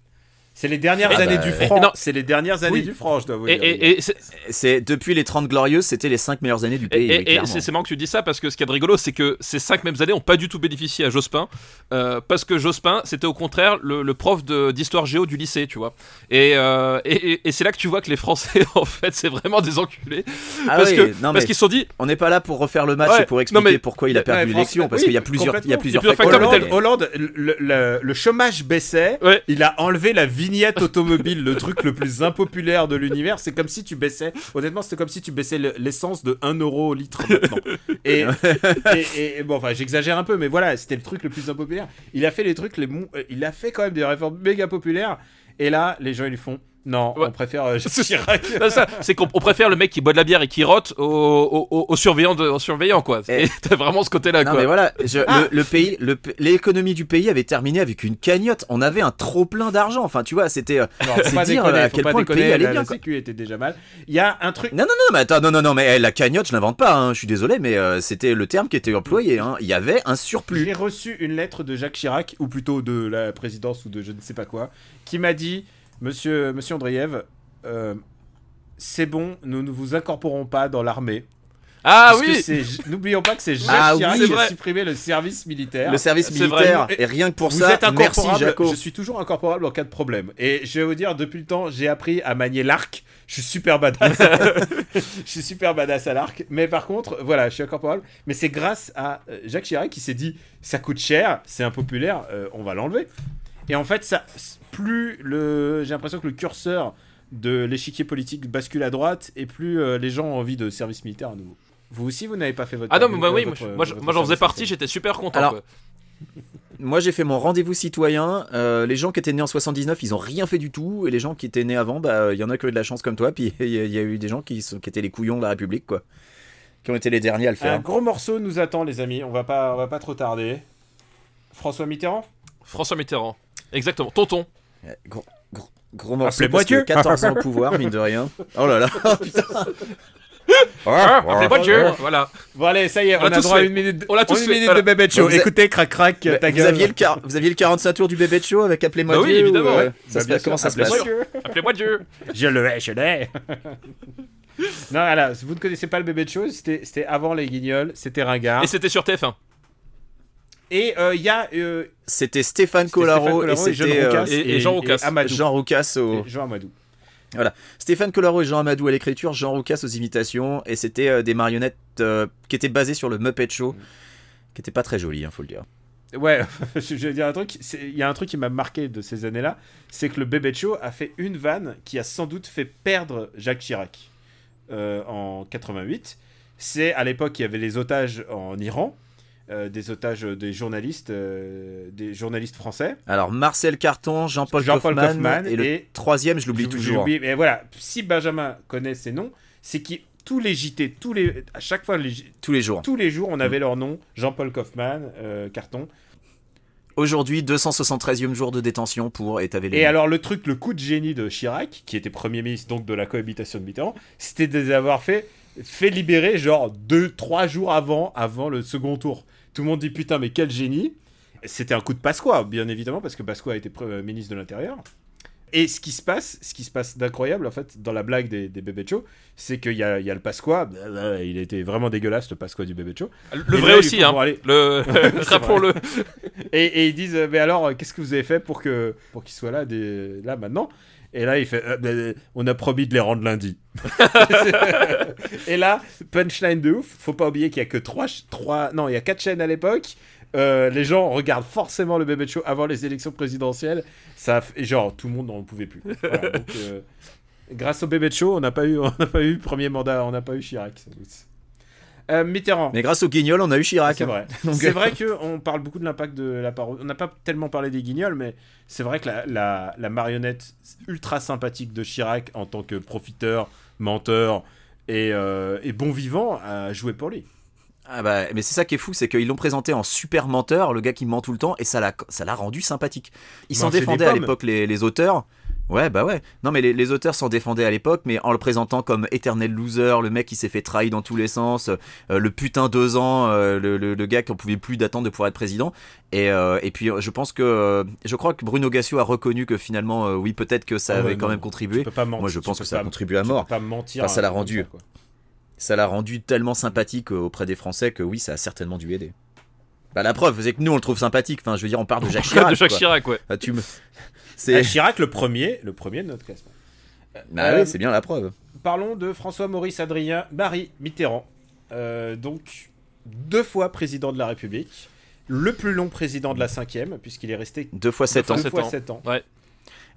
S1: C'est les dernières
S3: Ah
S1: années
S3: bah,
S1: du
S3: ouais.
S1: franc.
S2: Non.
S1: C'est les dernières années
S2: Oui.
S1: du franc, je dois vous dire.
S2: et- et c'est-
S3: C'est depuis les 30 glorieuses, c'était les 5 meilleures années du pays.
S2: et- c'est marrant que tu dis ça parce que ce qui est rigolo, c'est que ces cinq mêmes années n'ont pas du tout bénéficié à Jospin. euh, parce que Jospin, c'était au contraire le, le prof de- d'histoire géo du lycée, tu vois. Et, euh, et, et- c'est là que tu vois que les Français, (laughs) en fait, c'est vraiment des enculés.
S3: Ah
S2: parce
S3: oui,
S2: que
S3: non,
S2: parce
S3: mais
S2: qu'ils se sont dit.
S3: on n'est pas là pour refaire le match
S2: Ouais,
S3: et pour
S2: non,
S3: expliquer
S2: mais-
S3: pourquoi il a perdu
S1: Ouais,
S3: l'élection, parce
S1: oui,
S3: qu'il y a plusieurs, il y a plusieurs facteurs.
S1: Hollande,
S2: mais-
S1: Hollande, le, le- le chômage baissait,
S2: Ouais.
S1: il a enlevé la vignette automobile, le truc le plus impopulaire de l'univers. C'est comme si tu baissais, honnêtement, c'était comme si tu baissais le- l'essence de 1 euro au litre maintenant. Et, et- et- bon, enfin, j'exagère un peu, mais voilà, c'était le truc le plus impopulaire. Il a fait les trucs, les, euh, il a fait quand même des réformes méga populaires. Et là, les gens, ils font non,
S2: Ouais.
S1: on préfère euh, (laughs) Jacques Chirac.
S2: C'est ça, c'est qu'on on préfère le mec qui boit de la bière et qui rote au, au, au- au surveillant, de, au surveillant quoi. Et (laughs) t'as vraiment ce côté-là
S3: Non
S2: quoi.
S3: mais voilà, je-
S1: Ah.
S3: le, le pays, l'économie du pays avait terminé avec une cagnotte. On avait un trop plein d'argent. Enfin, tu vois, c'était. euh, C'est
S1: pas
S3: dire,
S1: déconner,
S3: à quel point le pays allait
S1: la,
S3: bien,
S1: la sécu était déjà mal. Il y a un truc.
S3: Non, non, non, mais attends, non, non, non, mais eh, la cagnotte, je l'invente pas. hein, je suis désolé, mais euh, c'était le terme qui était employé. hein. Il y avait un surplus.
S1: J'ai reçu une lettre de Jacques Chirac, ou plutôt de la présidence ou de je ne sais pas quoi, qui m'a dit Monsieur, monsieur Andreev, euh, c'est bon, nous ne vous incorporons pas dans l'armée.
S2: Ah oui
S1: c'est- N'oublions pas que c'est Jacques
S3: Ah
S1: Chirac
S3: oui,
S1: qui a supprimé le service militaire.
S3: Le service militaire.
S1: Et-
S3: rien que pour
S1: vous
S3: ça,
S1: êtes
S3: merci. Jaco.
S1: Je suis toujours incorporable en cas de problème. Et je vais vous dire, depuis le temps, j'ai appris à manier l'arc. Je suis super badass. (laughs) je suis super badass à l'arc. Mais par contre, voilà, je suis incorporable. Mais c'est grâce à euh, Jacques Chirac qui s'est dit, ça coûte cher, c'est impopulaire, euh, on va l'enlever. Et en fait, ça, plus le, j'ai l'impression que le curseur de l'échiquier politique bascule à droite, et plus euh, les gens ont envie de service militaire à nouveau. Vous aussi, vous n'avez pas fait votre.
S2: Ah non, mais bah
S1: euh,
S2: oui, moi,
S1: votre-
S2: je- moi, je-
S1: votre
S2: moi, j'en faisais partie, j'étais super content.
S3: Alors,
S2: quoi. (laughs)
S3: Moi, j'ai fait mon rendez-vous citoyen. euh, les gens qui étaient nés en 79, ils ont rien fait du tout. Et les gens qui étaient nés avant, bah, il y en a qui ont eu de la chance comme toi. (laughs) Puis il y, a- il y a eu des gens qui, sont- qui étaient les couillons de la République, quoi. Qui ont été les derniers à le
S1: Un
S3: faire.
S1: gros morceau nous attend, les amis. On va pas, on va pas trop tarder. François Mitterrand?
S2: François Mitterrand. Exactement. Tonton.
S3: Euh, Gros, gros, gros morceau.
S1: Appelez-moi Dieu.
S3: 14 ans au pouvoir, mine de rien. Oh là là. (laughs) putain.
S2: Ah, appelez-moi Dieu.
S3: Oh.
S2: Voilà.
S1: Bon allez, ça y est,
S2: On
S1: a
S2: tous
S1: droit à
S2: fait.
S1: une minute,
S2: On l'a tous
S1: une minute
S2: voilà.
S1: de Bébête Show.
S3: Vous avez-
S1: Écoutez, crac crac, ta
S3: vous,
S1: gueule.
S3: aviez le quar- vous aviez le 45 tours du bébé de show avec Appelez-moi
S2: Bah oui,
S3: Dieu ou,
S2: évidemment,
S3: euh,
S2: ouais.
S3: ça
S1: Bah,
S3: se passe, comment ça se passe
S1: appelez-moi Dieu.
S2: Appelez-moi Dieu.
S1: Je l'ai, je l'ai. (laughs) non, voilà, vous ne connaissez pas le Bébé de Show, c'était c'était avant les Guignols, c'était ringard.
S2: Et c'était sur TF1.
S1: Et euh, il y a euh,
S3: C'était Stéphane Collaro et
S1: et
S3: euh,
S1: Roucas
S2: et- et Jean Roucas.
S1: Amadou.
S3: Jean Roucas au...
S1: Et Jean Amadou.
S3: Stéphane Collaro et Jean Amadou à l'écriture, Jean Roucas aux imitations, et c'était euh, des marionnettes euh, qui étaient basées sur le Muppet Show, qui était pas très joli, hein, faut le dire.
S1: Ouais, (laughs) je vais dire un truc. c'est- Il y a un truc qui m'a marqué de ces années-là, c'est que le Bébé Show a fait une vanne qui a sans doute fait perdre Jacques Chirac euh, en 88. C'est à l'époque il y avait les otages en Iran, euh, des otages des journalistes, euh, des journalistes français.
S3: Alors Marcel Carton, Jean-Paul
S1: Jean-Paul
S3: Kaufmann,
S1: Kaufmann
S3: et le
S1: et-
S3: troisième, je l'oublie toujours.
S1: mais voilà, si Benjamin connaît ces noms, c'est que tous les JT, tous les, à chaque fois, les
S3: Tous les jours.
S1: tous les jours, on avait leur nom. Jean-Paul Kaufmann, euh, carton.
S3: Aujourd'hui, 273e jour de détention pour t'avais les
S1: Et alors le truc, le coup de génie de Chirac, qui était premier ministre donc de la cohabitation de Mitterrand, c'était de les avoir fait, fait libérer genre deux, trois jours avant, avant le second tour. Tout le monde dit putain mais quel génie. C'était un coup de Pasqua, bien évidemment, parce que Pasqua était pre- euh, ministre de l'Intérieur. Et ce qui se passe, ce qui se passe d'incroyable en fait dans la blague des, des bébés de c'est qu'il y a, y a le Pasqua, il était vraiment dégueulasse le Pasqua du bébé de.
S2: Le vrai
S1: là,
S2: aussi, hein.
S1: aller-
S2: Le... (laughs) Rappelons-le.
S1: Et, et ils disent, euh, mais alors, euh, qu'est-ce que vous avez fait pour que là, des, là maintenant? Et là, il fait, euh, ben, on a promis de les rendre lundi. (laughs) et là, punchline de ouf. Faut pas oublier qu'il y a que trois, ch- trois, non, il y a quatre chaînes à l'époque. Euh, les gens regardent forcément le bébé show avant les élections présidentielles. Ça, et genre, tout le monde n'en pouvait plus. Voilà, donc, euh, grâce au bébé show, on n'a pas eu, on n'a pas eu premier mandat, on n'a pas eu Chirac. Euh, Mitterrand.
S3: Mais grâce au guignol, on a eu Chirac.
S1: C'est vrai. (laughs) C'est
S3: euh,
S1: vrai qu'on parle beaucoup de l'impact de la parole. On n'a pas tellement parlé des guignols, mais c'est vrai que la, la- la marionnette ultra sympathique de Chirac en tant que profiteur, menteur et, euh, et bon vivant a joué pour lui.
S3: Ah bah, mais c'est ça qui est fou, c'est qu'ils l'ont présenté en super menteur, le gars qui ment tout le temps, et ça l'a, ça l'a rendu sympathique. Ils s'en défendaient à l'époque les, les auteurs, Ouais, bah ouais. Non, mais les, les auteurs s'en défendaient à l'époque, mais en le présentant comme éternel loser, le mec qui s'est fait trahir dans tous les sens, euh, le putain deux ans, euh, le, le, le gars qu'on pouvait plus d'attendre de pouvoir être président. Et, euh, et puis, je pense que. je crois que Bruno Gassio a reconnu que finalement, oui, peut-être que ça
S1: Ah
S3: avait quand même contribué.
S1: Tu peux pas mentir,
S3: Moi, je pense que ça a contribué à
S1: tu
S3: mort.
S1: peux pas mentir.
S3: Enfin, ça l'a rendu. Ça l'a rendu tellement sympathique auprès des Français que oui, ça a certainement dû aider. Bah, la preuve, c'est que nous, on le trouve sympathique. Enfin, je veux dire, on parle de Jacques Chirac.
S2: de Jacques
S3: quoi.
S2: Chirac, ouais.
S3: Ah, tu me.
S1: Ah,
S3: C'est.
S1: Chirac, le premier, le premier de notre classement.
S3: Bah
S1: Euh,
S3: oui, c'est bien la preuve.
S1: Parlons de François-Maurice Adrien Marie Mitterrand. Euh, donc, deux fois président de la République. Le plus long président de la cinquième, puisqu'il est resté
S3: Deux fois sept
S2: fois
S3: ans.
S1: deux
S2: sept
S1: fois
S2: ans.
S1: 7 ans.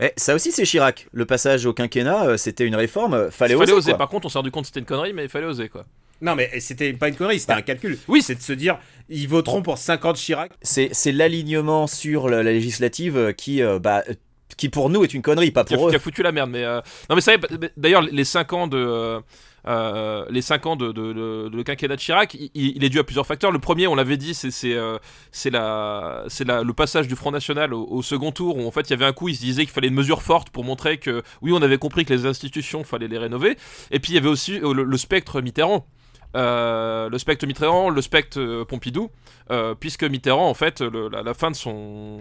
S3: Eh, ça aussi, c'est Chirac. Le passage au quinquennat, euh, c'était une réforme. euh, Fallait,
S2: Il fallait
S3: oser.
S2: oser.
S3: quoi.
S2: Par contre, on s'est rendu compte que c'était une connerie, mais il fallait oser, quoi.
S1: Non, mais c'était pas une connerie, c'était un calcul.
S2: Oui.
S1: c'est de se dire, ils voteront pour 50 Chirac.
S3: C'est, l'alignement sur la, la législative euh, qui, euh, bah, euh, qui pour nous est une connerie, pas
S2: qui a,
S3: pour
S2: qui
S3: eux.
S2: a foutu la merde. Mais euh, non, mais ça, y est, d'ailleurs, les 5 ans de euh, euh, les 5 ans de, de- de- de le quinquennat de Chirac, il, il est dû à plusieurs facteurs. Le premier, on l'avait dit, c'est c'est euh, c'est la c'est la- le passage du Front National au, au second tour où en fait il y avait un coup, il se disait qu'il fallait une mesure forte pour montrer que oui, on avait compris que les institutions fallait les rénover. Et puis il y avait aussi euh, le, le spectre Mitterrand. Euh, le spectre Mitterrand, le spectre euh, Pompidou, euh, puisque Mitterrand, en fait, la, fin de son,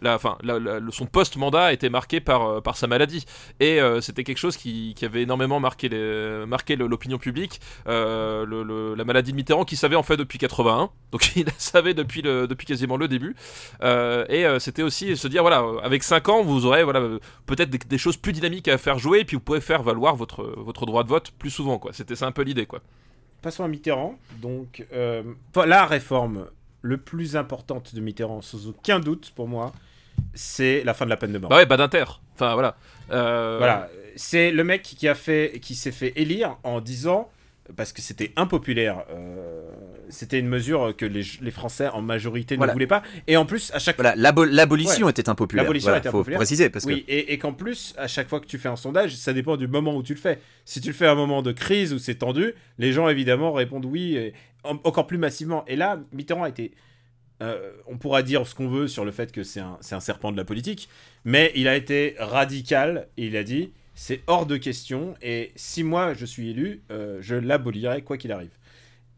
S2: la, le- son post-mandat été marqué par, par sa maladie. Et c'était quelque chose qui, qui avait énormément marqué les- marqué l'opinion publique. La maladie de Mitterrand, qui savait en fait depuis 81, donc (laughs) il la savait depuis, le, depuis quasiment le début. Et c'était aussi se dire voilà, avec 5 ans, vous aurez voilà, peut-être des, des choses plus dynamiques à faire jouer, et puis vous pouvez faire valoir votre, votre droit de vote plus souvent. quoi. C'était ça un peu l'idée. quoi.
S1: Passons à Mitterrand. Donc, euh, la réforme le plus importante de Mitterrand, sans aucun doute pour moi, c'est la fin de la peine de mort.
S2: Bah ouais, Badinter. Enfin voilà. Euh,
S1: Voilà, c'est le mec qui a fait, qui s'est fait élire en disant, parce que c'était impopulaire, euh, c'était une mesure que les, les Français en majorité
S3: Voilà.
S1: ne voulaient pas, et en plus à chaque
S3: Voilà, l'abo- l'abolition était impopulaire.
S1: L'abolition
S3: Voilà,
S1: était
S3: faut
S1: impopulaire.
S3: préciser parce que
S1: oui, et, et qu'en plus, à chaque fois que tu fais un sondage, ça dépend du moment où tu le fais. Si tu le fais à un moment de crise où c'est tendu, les gens évidemment répondent oui, et en- encore plus massivement. Et là, Mitterrand a été. euh, on pourra dire ce qu'on veut sur le fait que c'est un, un serpent de la politique, mais il a été radical et il a dit c'est hors de question et si moi je suis élu, euh, je l'abolirai quoi qu'il arrive.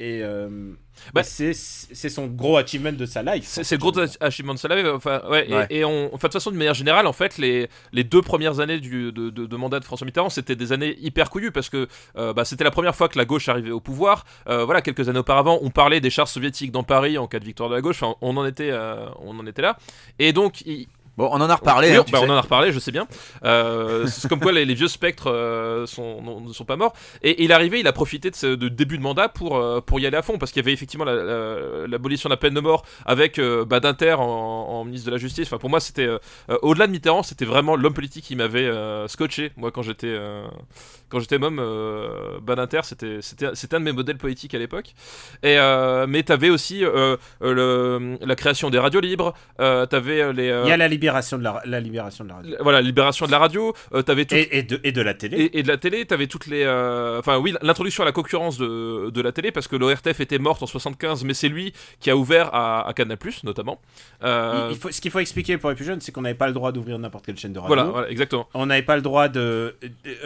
S1: Et, euh,
S2: Bah,
S1: c'est son gros achievement de sa life.
S2: C'est le gros achievement de. Enfin, ouais, et-
S3: Ouais.
S2: Et, on, enfin, de toute façon, de manière générale, en fait, les, les deux premières années du, de, de- de mandat de François Mitterrand, c'était des années hyper couillues parce que euh, bah, c'était la première fois que la gauche arrivait au pouvoir. Euh, voilà, quelques années auparavant, on parlait des chars soviétiques dans Paris en cas de victoire de la gauche. Enfin, on en était, on en était là. Et donc, il,
S3: bon, on en a reparlé.
S2: oui,
S3: hein,
S2: bah, on en a reparlé, je sais bien. Euh, c'est comme quoi les, les vieux spectres euh, sont, non- ne sont pas morts. Et, il est arrivé, il a profité de ce de début de mandat pour, euh, pour y aller à fond, parce qu'il y avait effectivement la- la- l'abolition de la peine de mort avec Badinter en, en ministre de la Justice. Enfin, pour moi, c'était au-delà de Mitterrand, c'était vraiment l'homme politique qui m'avait scotché. Moi, quand j'étais quand j'étais môme, euh, Badinter, c'était c'était c'était un de mes modèles politiques à l'époque. Et euh, mais t'avais aussi euh, euh, le, la création des radios libres. T'avais les
S1: Il y a la libération de la, la libération de la radio.
S2: voilà, libération de la radio, t'avais tout,
S1: Et, et de, et de la télé.
S2: et, et de la télé, t'avais toutes les. Enfin, oui, l'introduction à la concurrence de, de la télé, parce que l'ORTF était morte en 75, mais c'est lui qui a ouvert à, à Canal, notamment.
S1: Il- il faut, ce qu'il faut expliquer pour les plus jeunes, c'est qu'on n'avait pas le droit d'ouvrir n'importe quelle chaîne de radio.
S2: voilà, voilà, exactement.
S1: On n'avait pas le droit de.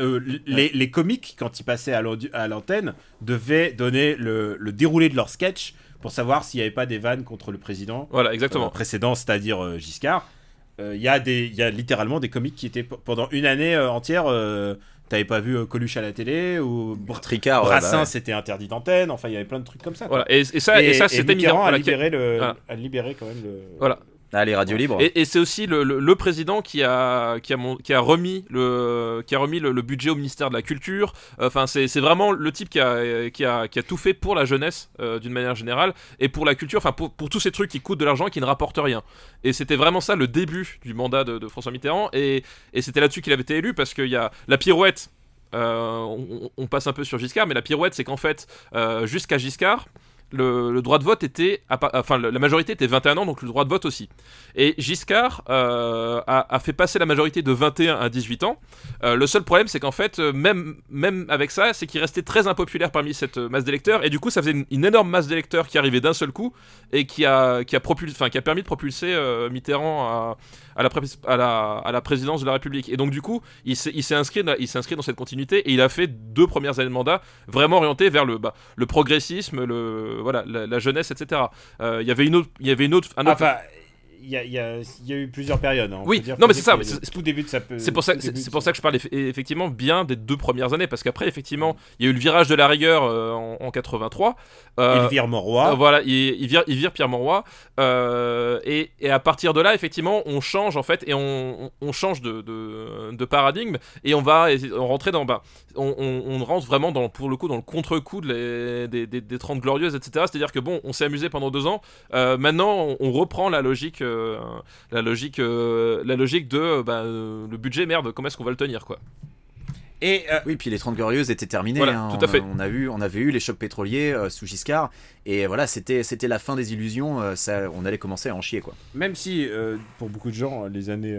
S1: euh, les, les comiques, quand ils passaient à à l'antenne, devaient donner le, le déroulé de leur sketch pour savoir s'il n'y avait pas des vannes contre le président
S2: Voilà,
S1: euh,
S2: exactement.
S1: précédent, c'est-à-dire euh, Giscard. Euh, Il y, a des- il y a littéralement des comiques qui étaient pendant une année euh, entière. euh, T'avais pas vu euh, Coluche à la télé ou Br-
S3: Tricard, ouais, bah ouais.
S1: c'était interdit d'antenne. Enfin, il y avait plein de trucs comme ça.
S2: Voilà, et, et ça, et, ça c'était
S1: Mitterrand le,
S2: Voilà.
S1: a libéré quand même le.
S2: Voilà.
S3: Ah, les radios libres.
S2: Et, c'est aussi le, président qui a, qui a, remis, le, qui a remis le, budget au ministère de la Culture. Enfin, c'est c'est vraiment le type qui a, qui, a, qui a tout fait pour la jeunesse, euh, d'une manière générale, et pour la culture, enfin, pour, pour tous ces trucs qui coûtent de l'argent et qui ne rapportent rien. Et c'était vraiment ça le début du mandat de, François Mitterrand, et, et c'était là-dessus qu'il avait été élu, parce qu'il y a la pirouette. euh, on, on passe un peu sur Giscard, mais la pirouette, c'est qu'en fait, euh, jusqu'à Giscard, le, droit de vote était, enfin, la majorité était 21 ans, donc le droit de vote aussi. Et Giscard euh, a, fait passer la majorité de 21 à 18 ans. Euh, le seul problème, c'est qu'en fait, euh, même, même avec ça, c'est qu'il restait très impopulaire parmi cette masse d'électeurs. Et du coup, ça faisait une, énorme masse d'électeurs qui arrivait d'un seul coup et qui a, qui a, qui a permis de propulser Mitterrand à, à la, à la, à la présidence de la République. Et donc, du coup, il s'est inscrit, dans cette continuité et il a fait deux premières années de mandat vraiment orientées vers le, bah, le progressisme, le, voilà, la, jeunesse, etc. Euh, il y avait une autre. Il y avait une autre,
S1: un autre il y, y, a, eu plusieurs périodes. Hein.
S2: Oui, non, mais c'est ça.
S1: C'est tout début de sa.
S2: C'est pour ça, c'est pour ça que je parle effectivement bien des deux premières années, parce qu'après, effectivement, il y a eu le virage de la rigueur euh, en, 83.
S1: Euh, il vire Moroy.
S2: Euh, voilà, il, il, vire, il vire Pierre Moroy. Euh, et, et, à partir de là, effectivement, on change en fait, et on, on change de, de, de, paradigme, et on va rentrer dans. Bah, on, on, rentre vraiment dans, pour le coup dans le contre-coup de des, des, des, 30 glorieuses, etc. C'est-à-dire que bon, on s'est amusé pendant deux ans. maintenant, on, reprend la logique euh, la logique, euh, la logique de bah, euh, le budget merde, comment est-ce qu'on va le tenir quoi.
S3: Et Oui, puis les 30 Glorieuses étaient terminées.
S2: Hein. tout à fait.
S3: On, a vu, on avait eu les chocs pétroliers sous Giscard, et voilà, c'était c'était la fin des illusions. ça, on allait commencer à en chier, quoi.
S1: Même si pour beaucoup de gens, les années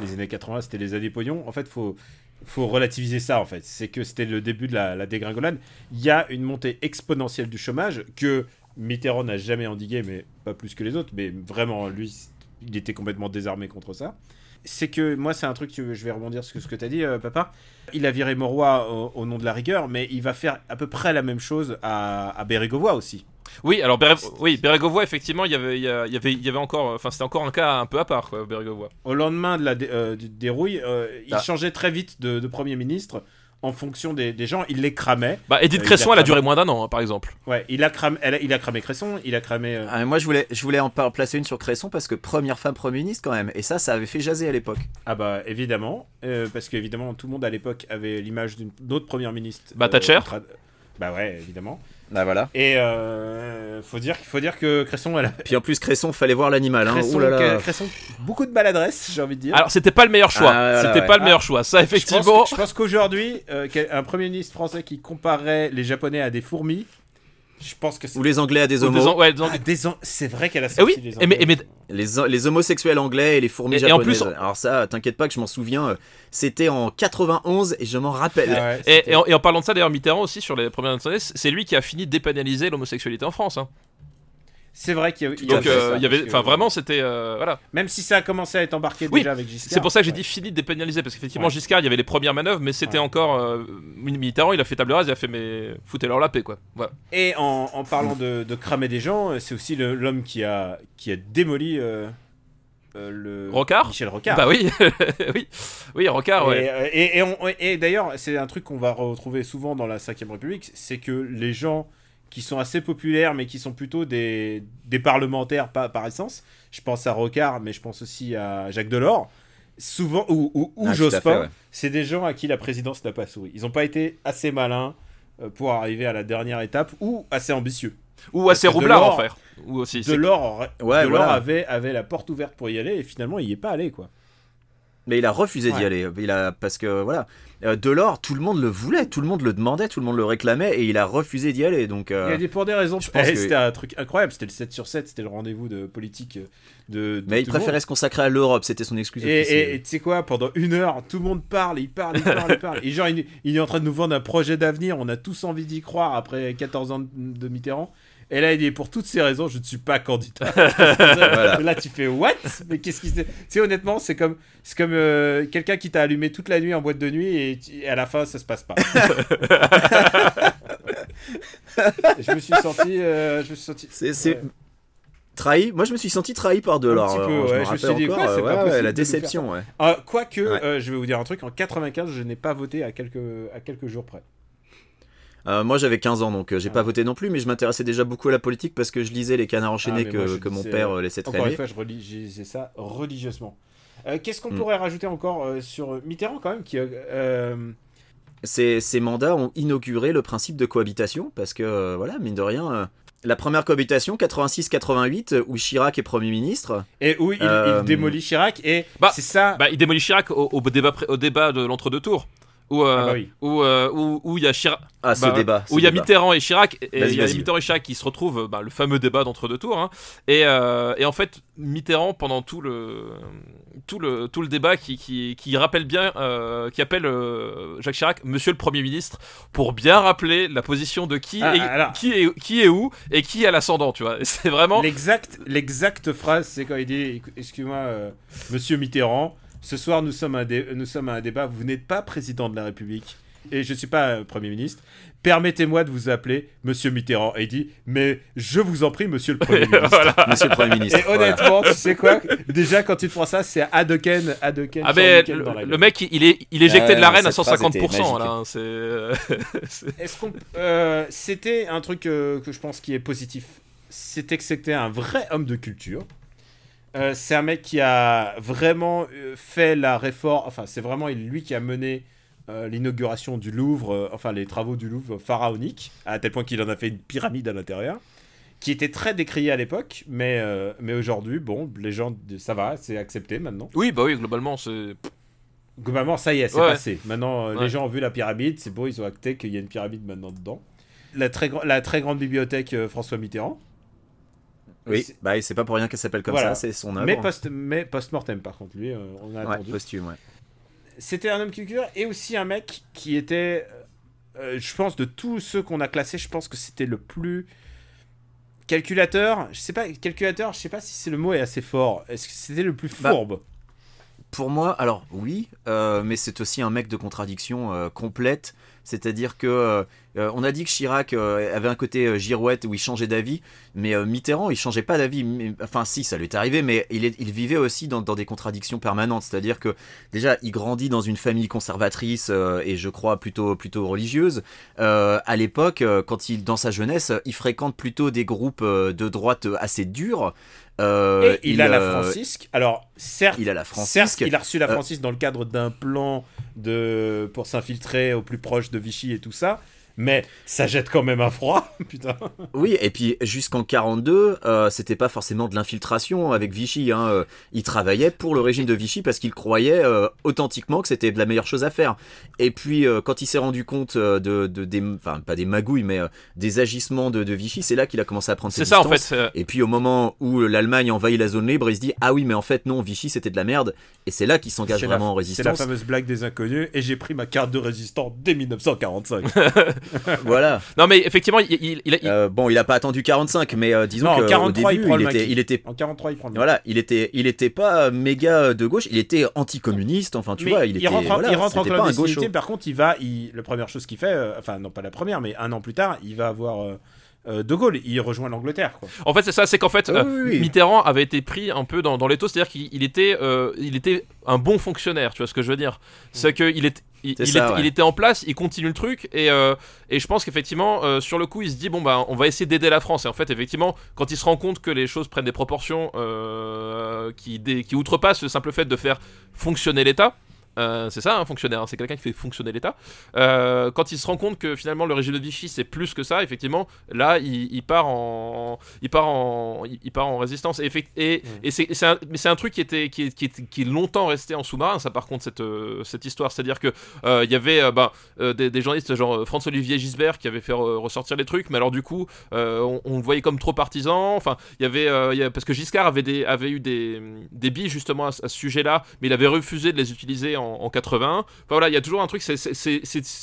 S1: les années 80, c'était les années pognon. En fait, faut faut relativiser ça. En fait, c'est que c'était le début de la, la dégringolade. Il y a une montée exponentielle du chômage que Mitterrand n'a jamais endigué, mais pas plus que les autres. Mais vraiment, lui, il était complètement désarmé contre ça. C'est que moi, c'est un truc que je vais rebondir sur ce que tu as dit, euh, papa. Il a viré Moroy au, nom de la rigueur, mais il va faire à peu près la même chose à, à Bérégovoy aussi.
S2: Oui, alors oui, Bérégovoy, effectivement, il y avait, il y avait, il y avait encore, enfin, c'était encore un cas un peu à part, quoi, Bérégovoy.
S1: Au lendemain de la euh, dérouille, euh, il ah. changeait très vite de, de Premier ministre en fonction des, gens, il les cramait.
S2: Bah, Edith euh, Cresson, elle a duré moins d'un an, hein, par exemple.
S1: Ouais, il a cramé, il a cramé Cresson, il a cramé. Euh,
S3: ah, moi, je voulais, je voulais en placer une sur Cresson parce que première femme Premier ministre quand même, et ça, ça avait fait jaser à l'époque.
S1: Ah bah évidemment, euh, parce qu'évidemment tout le monde à l'époque avait l'image d'une autre première ministre.
S2: Bah Thatcher.
S1: Bah ouais, évidemment.
S3: Bah voilà.
S1: Et euh, faut dire qu'il faut dire que Cresson elle a... (laughs)
S3: Puis en plus Cresson fallait voir l'animal hein.
S1: Cresson, beaucoup de maladresse, j'ai envie de dire.
S2: Alors c'était pas le meilleur choix. Ah, c'était pas le meilleur choix. Ça effectivement.
S1: Je pense qu'aujourd'hui euh, un premier ministre français qui comparerait les japonais à des fourmis je pense que
S3: Ou les Anglais à des homos.
S1: Ah, c'est vrai qu'elle a eh sorti
S2: les Mais,
S3: les, homosexuels anglais et les fourmis japonaises. En plus, Alors ça, t'inquiète pas que je m'en souviens. Euh, c'était en 91 et je m'en rappelle.
S2: Ah et, en, parlant de ça, d'ailleurs, Mitterrand aussi, sur les premières années, c'est lui qui a fini de dépénaliser l'homosexualité en France. Hein.
S1: C'est vrai qu'il y,
S2: Donc, euh, il y avait, enfin, vraiment, c'était euh, voilà.
S1: Même si ça a commencé à être embarqué déjà avec Giscard.
S2: C'est pour ça que j'ai dit fini de dépénaliser parce qu'effectivement Giscard, il y avait les premières manœuvres, mais c'était encore euh, Mitterrand, il a fait table rase, il a fait mais foutez-leur la paix quoi. Voilà.
S1: Et en, parlant de, cramer des gens, c'est aussi l'homme qui a qui a démoli. le
S2: Rocard
S1: Michel Rocard.
S2: Bah oui, (laughs) oui, oui, Rocard,
S1: ouais. Et, et, et d'ailleurs, c'est un truc qu'on va retrouver souvent dans la 5ème République, c'est que les gens qui sont assez populaires, mais qui sont plutôt des, des parlementaires par, par essence. Je pense à Rocard, mais je pense aussi à Jacques Delors. Souvent, ou, ou, ou ah, Jospin, c'est des gens à qui la présidence n'a pas souri. Ils n'ont pas été assez malins euh, pour arriver à la dernière étape, ou assez ambitieux.
S2: Ou assez roublards, en fait. Ou aussi,
S1: Delors, ouais, Delors avait, avait la porte ouverte pour y aller, et finalement, il n'y est pas allé, quoi.
S3: Mais il a refusé d'y aller. Il a, parce que voilà, euh, Delors, tout le monde le voulait, tout le monde le demandait, tout le monde le réclamait et il a refusé d'y aller. Donc,
S1: euh, il a dit pour des raisons. Je pense que... C'était un truc incroyable. C'était le 7 sur 7, c'était le rendez-vous de politique de.
S3: Mais il préférait se consacrer à l'Europe, c'était son excuse.
S1: Et tu sais quoi, pendant une heure, tout le monde parle, il parle, il parle, il parle. Et genre, il, il, est en train de nous vendre un projet d'avenir. On a tous envie d'y croire après 14 ans de Mitterrand. Et là, il dit pour toutes ces raisons, je ne suis pas candidat. (laughs) Là, tu fais what? Mais qu'est-ce qui se. Tu sais, honnêtement, c'est comme, c'est comme euh, quelqu'un qui t'a allumé toute la nuit en boîte de nuit et, à la fin, ça se passe pas. (laughs) je me suis senti. Euh, je me suis senti.
S3: C'est. Trahi, moi je me suis senti trahi par Delors.
S1: Un petit peu,
S3: je,
S1: me, suis dit quoi, c'est
S3: pas possible la déception. Ouais.
S1: Ah, Quoique, euh, je vais vous dire un truc, en 95, je n'ai pas voté à quelques, à quelques jours près.
S3: Euh, moi j'avais 15 ans donc euh, j'ai pas voté non plus, mais je m'intéressais déjà beaucoup à la politique parce que je lisais les canards enchaînés ah, que, que mon père euh, laissait traîner.
S1: Encore une fois, je lisais ça religieusement. Qu'est-ce qu'on mm. pourrait rajouter encore sur Mitterrand quand même qui
S3: ces, ces, mandats ont inauguré le principe de cohabitation parce que voilà mine de rien la première cohabitation 86-88 où Chirac est premier ministre
S1: et où il, démolit Chirac et bah, c'est ça
S2: bah, il démolit Chirac au, débat, au débat de l'entre-deux tours où euh,
S1: Ah bah oui.
S2: où euh, où où il y a Chirac
S3: Ah, ce
S2: Bah,
S3: débat. ce
S2: où il y a. Mitterrand et Chirac et il y a. Mitterrand et Chirac qui se retrouvent bah, le fameux débat d'entre deux tours hein. et, euh, et en fait Mitterrand pendant tout le tout le tout le débat qui, qui, qui rappelle bien euh, qui appelle euh, Jacques Chirac Monsieur le Premier ministre pour bien rappeler la position de qui
S1: Ah,
S2: est,
S1: alors.
S2: qui est qui est où et qui a l'ascendant tu vois (laughs) c'est vraiment
S1: L'exact, l'exacte phrase, c'est quand il dit Excuse-moi, euh, monsieur Mitterrand, ce soir nous sommes, à un dé- nous sommes à un débat, vous n'êtes pas président de la République et je ne suis pas euh, Premier ministre. Permettez-moi de vous appeler monsieur Mitterrand. Et il dit Mais je vous en prie, monsieur le Premier (laughs) ministre.
S2: voilà.
S3: Monsieur le Premier ministre.
S1: Et honnêtement, tu sais quoi? Déjà, quand tu te prends ça, c'est Hadouken, Hadouken,
S2: Ah ben
S1: Shuriken
S2: le,
S1: dans la
S2: le
S1: gueule.
S2: mec il est il est éjecté
S3: Ouais,
S2: de l'arène à
S3: cette phrase était
S2: 150% là
S3: magique.
S2: hein, euh, (laughs) c'est-
S1: Est-ce qu'on. euh, c'était un truc euh, que je pense qui est positif. C'était que c'était un vrai homme de culture. Euh, c'est un mec qui a vraiment euh, fait la réforme. Enfin, c'est vraiment lui qui a mené euh, l'inauguration du Louvre, euh, enfin les travaux du Louvre pharaonique, à tel point qu'il en a fait une pyramide à l'intérieur, qui était très décrié à l'époque, mais, mais aujourd'hui, bon, les gens, ça va, c'est accepté maintenant.
S2: oui bah oui globalement c'est
S1: Globalement, ça y est, c'est
S2: Ouais.
S1: passé. Maintenant,
S2: Ouais.
S1: les gens ont vu la pyramide, c'est beau, ils ont acté qu'il y a une pyramide maintenant dedans. La très, gra- la très grande bibliothèque François Mitterrand,
S3: Oui,
S1: C'est-
S3: bah, c'est pas pour rien qu'elle s'appelle comme
S1: Voilà.
S3: ça, c'est son œuvre.
S1: mais post- mais post-mortem par contre, lui, euh, on a
S3: Ouais,
S1: attendu.
S3: posthume, ouais.
S1: C'était un homme culture et aussi un mec qui était, euh, je pense, de tous ceux qu'on a classés, je pense que c'était le plus calculateur. Je sais pas, calculateur, je sais pas si c'est le mot est assez fort. Est-ce que c'était le plus
S3: Bah,
S1: fourbe?
S3: Pour moi, alors oui, euh, mais c'est aussi un mec de contradiction euh, complète. C'est-à-dire que euh, on a dit que Chirac euh, avait un côté euh, girouette où il changeait d'avis, mais euh, Mitterrand il changeait pas d'avis. Mais- Enfin si, ça lui est arrivé, mais il, est- il vivait aussi dans, dans des contradictions permanentes. C'est-à-dire que déjà il grandit dans une famille conservatrice et je crois plutôt plutôt religieuse. À l'époque, quand il dans sa jeunesse, il fréquente plutôt des groupes de droite assez durs.
S1: Et il, a la Francisque. Alors, certes,
S3: il a la
S1: Certes,
S3: Francisque.
S1: il a reçu la Francisque dans le cadre d'un plan de pour s'infiltrer au plus proche de Vichy et tout ça, mais ça jette quand même un froid, (laughs) putain.
S3: Oui, et puis jusqu'en 42, euh, c'était pas forcément de l'infiltration avec Vichy. Hein. euh, Il travaillait pour le régime de Vichy parce qu'il croyait euh, authentiquement que c'était de la meilleure chose à faire. Et puis euh, quand il s'est rendu compte de, de des, enfin pas des magouilles, mais euh, des agissements de, de Vichy, c'est là qu'il a commencé à prendre ses
S2: c'est ça en fait
S3: Et puis au moment où l'Allemagne envahit la zone libre, il se dit ah oui mais en fait non Vichy c'était de la merde. Et c'est là qu'il s'engage
S1: la-
S3: vraiment en
S1: C'est la
S3: résistance.
S1: fameuse blague des inconnus, et j'ai pris ma carte de résistant dès 1945. (laughs) (laughs)
S3: Voilà.
S2: non mais effectivement il, il, il- il-
S3: Euh, bon il a pas attendu 45, mais euh, disons
S1: Non, en
S3: que au
S1: 43, il
S3: début
S1: prend le
S3: il était, il était
S1: en 43, il prend le
S3: Voilà, il était, il était pas méga de gauche, il était anticommuniste, enfin tu
S1: Mais
S3: vois, il, était,
S1: rentre, en-
S3: voilà,
S1: il rentre en clandestinité, par contre, il va, la première chose qu'il fait, euh, enfin non pas la première, mais un an plus tard, il va avoir euh, euh, De Gaulle, il rejoint l'Angleterre.
S2: En fait, c'est ça, c'est qu'en fait,
S3: Oui,
S2: euh,
S3: oui, oui.
S2: Mitterrand avait été pris un peu dans, dans l'étau, c'est-à-dire qu'il il était, euh, il était un bon fonctionnaire, tu vois ce que je veux dire C'est qu'il est, il,
S3: C'est
S2: il
S3: ça,
S2: était,
S3: ouais.
S2: il était en place, il continue le truc, et, euh, et je pense qu'effectivement, euh, sur le coup, il se dit bon bah, on va essayer d'aider la France. Et en fait, effectivement, quand il se rend compte que les choses prennent des proportions euh, qui, dé- qui outrepassent le simple fait de faire fonctionner l'État. Euh, c'est ça, un fonctionnaire, hein, c'est quelqu'un qui fait fonctionner l'État. Euh, quand il se rend compte que finalement le régime de Vichy c'est plus que ça, effectivement, là il, il part en, il part en, il, part en résistance. Et,
S1: Mm.
S2: et c'est, un, mais c'est un truc qui était, qui est, qui qui est longtemps resté en sous-marin. Ça, par contre, cette, euh, cette histoire, c'est-à-dire que euh, il y avait euh, des, des journalistes genre François-Olivier Gisbert qui avaient fait ressortir les trucs, mais alors du coup, on, on le voyait comme trop partisan. Enfin, il y avait, parce que Giscard avait des, avait eu des, des billes justement à, ce- à ce sujet-là, mais il avait refusé de les utiliser en, en 80. Enfin voilà, il y a toujours un truc, c'est,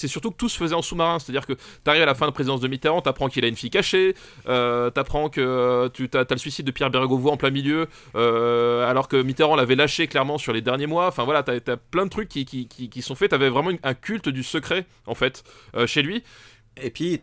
S2: surtout que tout se faisait en sous-marin, c'est-à-dire que t'arrives à la fin de présidence de Mitterrand, t'apprends qu'il a une fille cachée, euh, t'apprends que euh, tu as, le suicide de Pierre Bérégovoy en plein milieu, euh, alors que Mitterrand l'avait lâché clairement sur les derniers mois. Enfin voilà, t'as as plein de trucs qui, sont faits. T'avais vraiment un culte du secret en fait euh, chez lui.
S3: Et puis,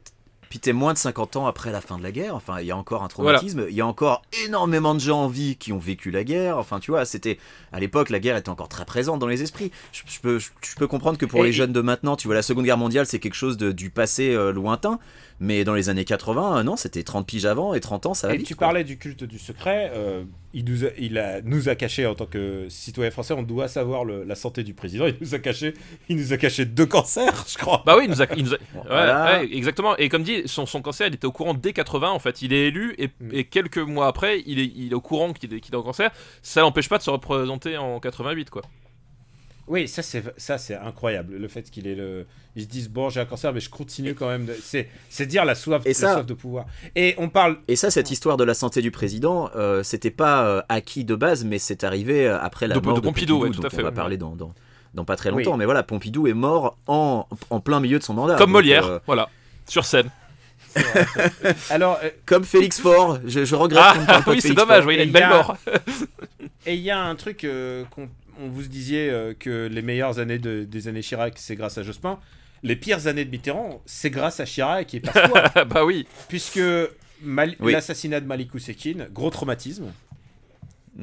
S3: puis t'es moins de 50 ans après la fin de la guerre. Enfin, il y a encore un traumatisme. Il y a encore énormément de gens en vie qui ont vécu la guerre. Enfin, tu vois, c'était à l'époque la guerre était encore très présente dans les esprits. Je, je peux, je, je peux comprendre que pour
S1: Et-
S3: les jeunes de maintenant, tu vois, la Seconde Guerre mondiale, c'est quelque chose de, du passé euh, lointain. Mais dans les années 80, euh, non, c'était 30 piges avant et 30 ans, ça va
S1: Et
S3: vite.
S1: tu
S3: quoi.
S1: parlais du culte du secret. euh, il nous a, il a, nous a caché en tant que citoyen français, on doit savoir le- la santé du président. Il nous a caché, il nous a caché deux cancers, je crois.
S2: Bah oui, il nous a, il nous a- Ouais,
S3: Voilà.
S2: ouais, exactement. Et comme dit, son, son cancer, il était au courant dès 80. En fait, il est élu et,
S1: Mm.
S2: et quelques mois après, il est, il est au courant qu'il est, qu'il est en cancer. Ça l'empêche pas de se représenter en 88, quoi.
S1: Oui, ça c'est ça c'est incroyable. Le fait qu'il ait le, ils se disent bon j'ai un cancer mais je continue quand même. De... C'est c'est dire la soif,
S3: Et
S1: la
S3: ça-
S1: soif de pouvoir. Et on parle.
S3: Et ça, cette histoire de la santé du président, euh, c'était pas euh, acquis de base, mais c'est arrivé euh, après la
S2: De-
S3: mort
S2: de
S3: de,
S2: Pompidou, ouais, tout
S3: dont
S2: à fait,
S3: on va
S2: ouais.
S3: parler dans, dans, dans pas très
S1: Oui.
S3: longtemps. Mais voilà, Pompidou est mort en, en plein milieu de son mandat.
S2: Comme
S3: Donc,
S2: Molière,
S3: euh,
S2: voilà, sur scène. (laughs)
S1: Alors euh,
S3: comme Félix Faure, je, je regrette
S2: Ah, (laughs) oui, c'est dommage, oui, il a une belle
S1: a-
S2: mort. (laughs)
S1: et il y a un truc euh, qu'on on vous disiait euh, que les meilleures années de- des années Chirac c'est grâce à Jospin. Les pires années de Mitterrand c'est grâce à Chirac et Pasqua (laughs)
S2: bah oui.
S1: puisque Mal-
S3: Oui.
S1: l'assassinat de Malik Oussekine, gros traumatisme.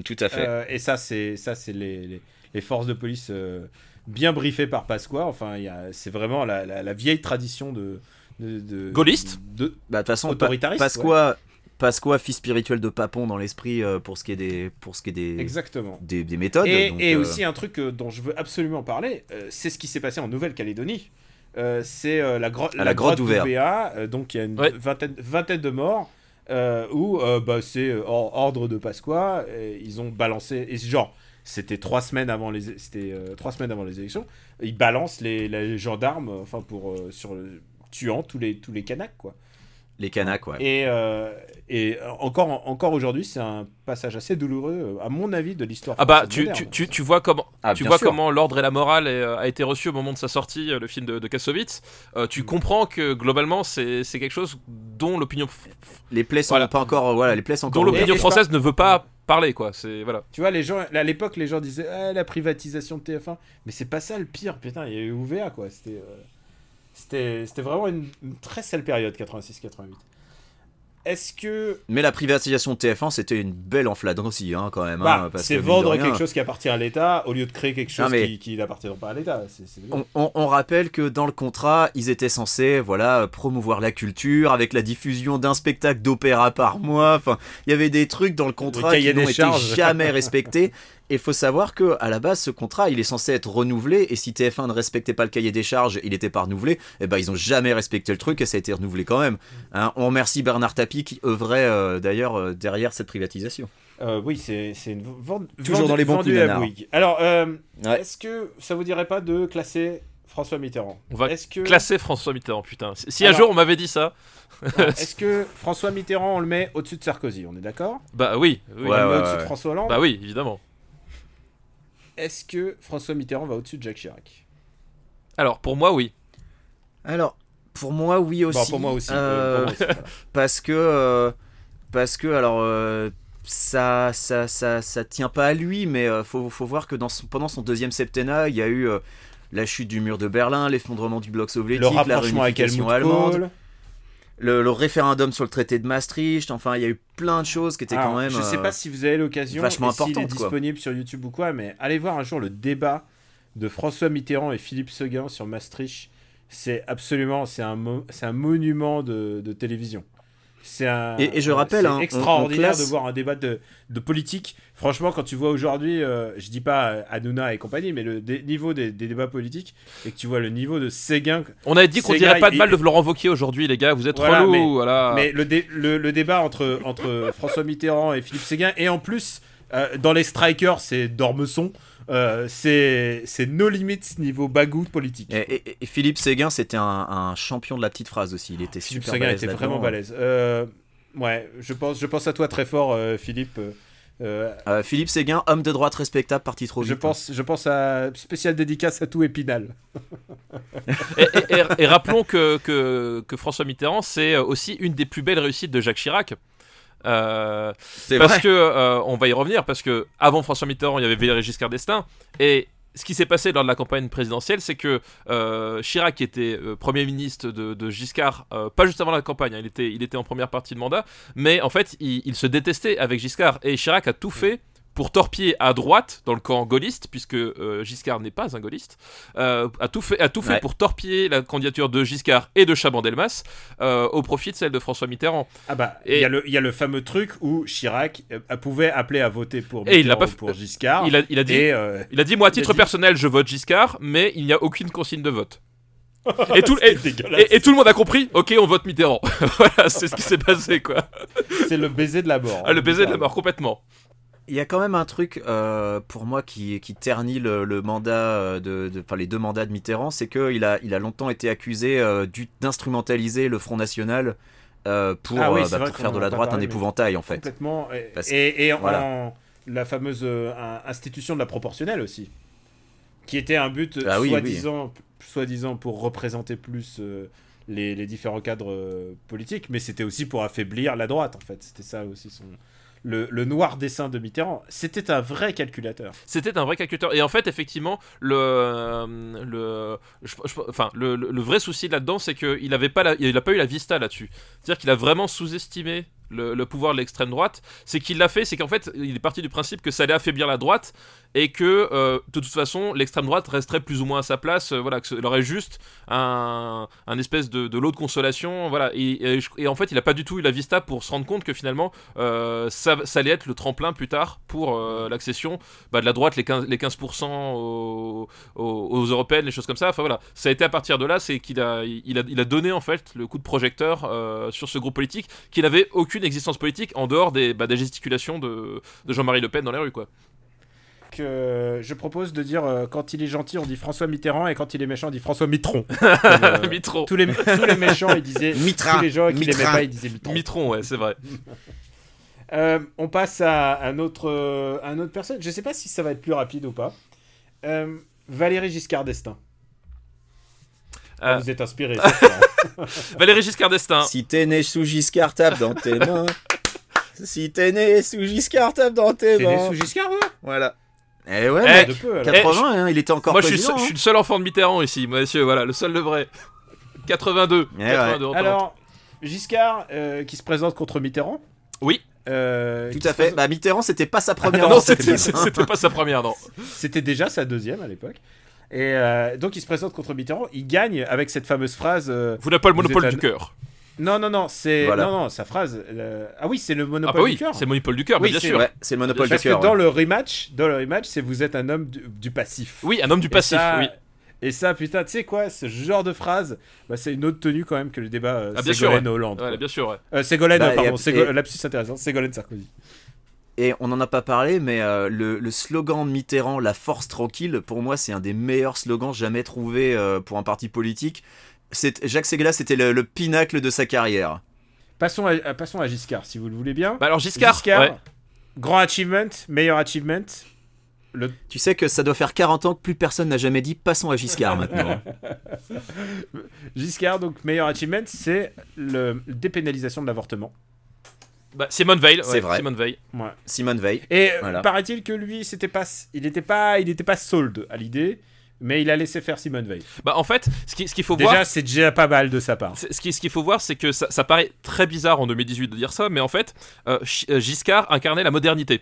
S3: Tout à fait.
S1: Euh, et ça, c'est ça, c'est les, les, les forces de police euh, bien briefées par Pasqua. Enfin, il y a- c'est vraiment la, la- la vieille tradition de, de, de-
S2: Gaulliste
S1: de,
S3: Bah, toute façon, Pa-
S1: autoritariste.
S3: Pasqua, Pasqua, fils spirituel de Papon dans l'esprit euh, pour ce qui est des, pour ce qui est des,
S1: Exactement.
S3: des, des méthodes.
S1: Et,
S3: donc,
S1: et
S3: euh,
S1: aussi un truc euh, dont je veux absolument parler, euh, c'est ce qui s'est passé en Nouvelle-Calédonie. Euh, c'est euh, la, gro-
S3: la grotte.
S1: Euh, donc il y a une
S2: Ouais.
S1: vingtaine, vingtaine de morts. euh, où euh, bah, c'est hors- ordre de Pasqua, et ils ont balancé et genre c'était trois semaines avant les c'était euh, trois semaines avant les élections, ils balancent les, les gendarmes enfin pour euh, sur le- tuant tous les tous les Kanaks quoi.
S3: Les Kanaks, ouais.
S1: Et, euh, et encore, encore aujourd'hui, c'est un passage assez douloureux, à mon avis, de l'histoire.
S2: Ah bah
S1: française
S2: tu,
S1: moderne.
S2: tu, tu, tu vois comment
S3: Ah,
S2: tu vois
S3: sûr.
S2: comment l'ordre et la morale est, euh, a été reçu au moment de sa sortie euh, le film de, de Kassovitz. Euh, tu
S1: Mm.
S2: comprends que globalement c'est c'est quelque chose dont l'opinion
S3: Les plaies sont
S2: Voilà.
S3: pas encore, voilà, les plaies sont
S2: dont
S3: encore.
S2: L'opinion française ne veut pas parler quoi. C'est voilà.
S1: Tu vois, les gens, à l'époque, les gens disaient ah, la privatisation de TF1. Mais c'est pas ça le pire, putain, il y a eu OVA, quoi. C'était euh, c'était vraiment une, une très sale période, 86-88. Est-ce que.
S3: Mais la privatisation de TF1, c'était une belle enflade aussi, hein, quand même.
S1: Bah,
S3: hein, parce
S1: c'est
S3: que,
S1: vendre
S3: rien,
S1: quelque chose qui appartient à l'État au lieu de créer quelque chose
S3: Non, mais-
S1: qui, qui n'appartient pas à l'État.
S3: On, on- on rappelle que dans le contrat, ils étaient censés, voilà, promouvoir la culture avec la diffusion d'un spectacle d'opéra par mois. Enfin, il y avait des trucs dans le contrat qui n'ont été jamais (laughs) respectés. Et il faut savoir que à la base, ce contrat, il est censé être renouvelé. Et si TF1 ne respectait pas le cahier des charges, il n'était pas renouvelé. Et ben, ils ont jamais respecté le truc et ça a été renouvelé quand même. Hein, on remercie Bernard Tapie qui œuvrait euh, d'ailleurs euh, derrière cette privatisation.
S1: Euh, oui, c'est une vente.
S3: Toujours dans les bons coups,
S1: à. Bouygues. Alors, euh,
S3: Ouais.
S1: est-ce que ça vous dirait pas de classer François Mitterrand?
S2: On va
S1: que
S2: classer François Mitterrand putain. Si si un
S1: Alors-
S2: jour on m'avait dit ça, (laughs)
S1: Est-ce que François Mitterrand, on le met au-dessus de Sarkozy? On est d'accord?
S2: Bah oui. oui.
S1: On le met
S3: ouais,
S1: au-dessus de. François Hollande?
S2: Bah oui évidemment.
S1: Est-ce que François Mitterrand va au-dessus de Jacques Chirac?
S2: Alors pour moi oui.
S3: Alors, pour moi, oui aussi.
S1: Bon, pour moi aussi.
S3: Euh,
S1: euh, pour moi aussi, voilà. (laughs)
S3: parce que euh, parce que alors euh, ça, ça ça ça tient pas à lui mais euh, faut, faut voir que dans son- pendant son deuxième septennat il y a eu euh, la chute du mur de Berlin l'effondrement du bloc soviétique
S1: Le
S3: la
S1: rapprochement avec
S3: réunification allemande
S1: Kohl.
S3: Le, le référendum sur le traité de Maastricht enfin il y a eu plein de choses qui étaient
S1: Alors,
S3: quand même
S1: je sais
S3: euh,
S1: pas si vous avez l'occasion,
S3: vachement
S1: s'il est disponible sur YouTube ou quoi, mais allez voir un jour le débat de François Mitterrand et Philippe Seguin sur Maastricht. C'est absolument, c'est un, mo- un monument de, de télévision. C'est un.
S3: Et- et je rappelle, hein,
S1: extraordinaire
S3: on classe-
S1: de voir un débat de, de politique. Franchement, quand tu vois aujourd'hui, euh, je dis pas euh, Hanouna et compagnie, mais le dé- niveau des, des débats politiques et que tu vois le niveau de Séguin.
S2: On avait dit qu'on dirait pas de mal de Laurent Wauquiez aujourd'hui les gars. Vous êtes
S1: Voilà,
S2: relous
S1: mais-
S2: voilà.
S1: Mais le, dé- le, le débat entre, entre (laughs) François Mitterrand et Philippe Séguin, et en plus, euh, dans les strikers, c'est Dormesson, euh, c'est c'est no limits niveau bagou politique.
S3: et, et- et Philippe Séguin c'était un, un champion de la petite phrase aussi il était
S1: Philippe
S3: super
S1: Séguin
S3: balèze
S1: était vraiment balèze. Euh, ouais, je pense, je pense à toi très fort, euh, Philippe. Euh,
S3: Euh, Philippe Séguin homme de droite respectable parti trop vite
S1: je, pense, je pense à spécial dédicace à tout Épinal. (laughs)
S2: Et, et- et- et rappelons que, que, que François Mitterrand, c'est aussi une des plus belles réussites de Jacques Chirac. Euh, parce
S3: vrai.
S2: que, euh, on va y revenir, parce que avant François Mitterrand, il y avait Valéry Giscard d'Estaing. Et ce qui s'est passé lors de la campagne présidentielle, c'est que euh, Chirac était euh, Premier ministre de, de Giscard, euh, pas juste avant la campagne, hein, il, était, il était en première partie de mandat, mais en fait, il, il se détestait avec Giscard. Et Chirac a tout fait pour torpiller à droite, dans le camp gaulliste, puisque euh, Giscard n'est pas un gaulliste, euh, a tout fait, a tout fait
S3: Ouais.
S2: pour torpiller la candidature de Giscard et de Chaban-Delmas euh, au profit de celle de François Mitterrand.
S1: Ah bah, il
S2: Et-
S1: y, a y a le fameux truc où Chirac pouvait appeler à voter pour
S2: Et il
S1: Mitterrand
S2: pas
S1: pour Giscard.
S2: Il a, il a dit,
S1: et
S2: Il a dit moi à
S1: a
S2: titre
S1: dit-
S2: personnel je vote Giscard mais il n'y a aucune consigne de vote. (laughs) Et tout, et, et- et tout le monde a compris ok on vote Mitterrand. (laughs) voilà c'est ce qui s'est passé quoi.
S1: C'est le baiser de la mort.
S2: Ah, le baiser de la mort complètement.
S3: Il y a quand même un truc euh, pour moi qui, qui ternit le, le mandat euh, de, de- enfin les deux mandats de Mitterrand, c'est qu'il a, il a longtemps été accusé euh, d'instrumentaliser le Front National euh, pour,
S1: Ah oui,
S3: bah, pour faire de la droite
S1: parlé,
S3: un épouvantail en fait.
S1: Complètement. Et,
S3: Parce-
S1: et, et en-
S3: voilà.
S1: la fameuse institution de la proportionnelle aussi, qui était un but
S3: Ah oui,
S1: soi-disant soi-disant pour représenter plus les, les différents cadres politiques, mais c'était aussi pour affaiblir la droite en fait. C'était ça aussi son le, noir dessin de Mitterrand. C'était un vrai calculateur.
S2: C'était un vrai calculateur. Et en fait, effectivement, le, euh, le, enfin, le, le- vrai souci là-dedans, c'est qu'il n'avait pas, il pas eu la vista là-dessus. C'est-à-dire qu'il a vraiment sous-estimé le, pouvoir de l'extrême droite. C'est qu'il l'a fait, c'est qu'en fait, il est parti du principe que ça allait affaiblir la droite et que euh, de toute façon, l'extrême droite resterait plus ou moins à sa place. euh, voilà, qu'il aurait juste un, un espèce de, de lot de consolation. Voilà. Et, en fait, il n'a pas du tout eu la vista pour se rendre compte que finalement, euh, ça, allait être le tremplin plus tard pour euh, l'accession bah, de la droite, les 15%, les 15% aux, européennes, les choses comme ça. Enfin voilà, ça a été à partir de là, c'est qu'il a, il a, donné en fait le coup de projecteur sur ce groupe politique qui n'avait aucune existence politique en dehors des, bah, des gesticulations de, de Jean-Marie Le Pen dans les rues, quoi.
S1: Que je propose de dire euh, quand il est gentil, on dit François Mitterrand, et quand il est méchant, on dit François Mitron. (laughs) Comme, euh,
S2: Mitron.
S1: tous, les, tous les méchants, ils disaient. (laughs)
S3: Mitra,
S1: tous les gens qui l'aimaient pas, ils disaient Mitron.
S2: Mitron, ouais, c'est vrai. (laughs)
S1: Euh, on passe à un autre, euh, un autre personne. Je sais pas si ça va être plus rapide ou pas. Euh, Valérie Giscard d'Estaing.
S2: Euh,
S1: Vous êtes inspiré. (laughs)
S2: Valéry Giscard d'Estaing.
S3: Si t'es né sous Giscard, tape dans tes mains. Si t'es né sous Giscard, tape dans tes
S1: T'es né
S3: mains.
S1: sous Giscard, ouais
S3: Voilà. Eh ouais,
S2: Eh,
S3: mais
S1: De peu, alors.
S3: 80, hein, il était encore
S2: Moi, je suis, je suis le seul enfant de Mitterrand ici, monsieur, voilà, le seul de vrai. 82.
S3: Eh ouais.
S2: 82 en
S1: Alors, Giscard euh, qui se présente contre Mitterrand.
S2: Oui.
S1: Euh,
S3: Tout à fait.
S1: présente-
S3: Bah, Mitterrand, c'était pas sa première.
S2: non, (laughs) c'était pas sa première, non.
S1: C'était déjà sa deuxième à l'époque. Et euh, donc il se présente contre Mitterrand. Il gagne avec cette fameuse phrase. euh,
S2: Vous n'avez pas le monopole du cœur.
S1: Non, non, non, c'est.
S3: Voilà.
S1: Non, non, sa phrase. euh, Ah oui, c'est le
S2: Ah
S1: monopole
S2: bah oui,
S1: du cœur.
S2: c'est le monopole du cœur,
S1: Oui,
S2: bien sûr.
S3: Ouais, c'est le monopole
S1: Parce
S3: du cœur.
S1: que dans
S3: ouais.
S1: le rematch, dans le rematch, c'est vous êtes un homme du, du passif.
S2: Oui, un homme du
S1: Et
S2: passif,
S1: ça-
S2: oui.
S1: Et ça, putain, tu sais quoi, ce genre de phrase, bah, c'est une autre tenue quand même que le débat euh,
S2: Ah, bien sûr,
S1: Ségolène-Hollande.
S2: Ouais,
S1: quoi.
S2: bien sûr, ouais.
S1: Euh, Ségolène,
S3: Bah,
S1: pardon,
S3: et-
S1: Ségol-
S3: et-
S1: lapsus intéressant, Ségolène-Sarkozy.
S3: Et on n'en a pas parlé, mais euh, le, le slogan de Mitterrand, la force tranquille, pour moi, c'est un des meilleurs slogans jamais trouvés euh, pour un parti politique. C'est- Jacques Séguéla, c'était le, le pinacle de sa carrière.
S1: Passons à, à- passons à Giscard, si vous le voulez bien.
S2: Bah alors Giscard, ouais.
S1: grand achievement, meilleur achievement. Le...
S3: Tu sais que ça doit faire 40 ans que plus personne n'a jamais dit passons à Giscard maintenant. (laughs)
S1: Giscard, donc meilleur achievement, c'est le dépénalisation de l'avortement.
S2: Bah, Simone Veil,
S3: C'est
S2: ouais,
S3: vrai.
S2: Simone Veil.
S1: Ouais.
S3: Simone Veil.
S1: Et euh,
S3: Voilà.
S1: paraît-il que lui, c'était pas, il n'était pas, il était pas sold à l'idée, mais il a laissé faire Simone Veil.
S2: Bah en fait, ce qui- ce qu'il faut voir,
S1: Déjà, c'est déjà pas mal de sa part.
S2: Ce qui- ce qu'il faut voir, c'est que ça, ça paraît très bizarre en 2018 de dire ça, mais en fait, euh, euh, Giscard incarnait la modernité.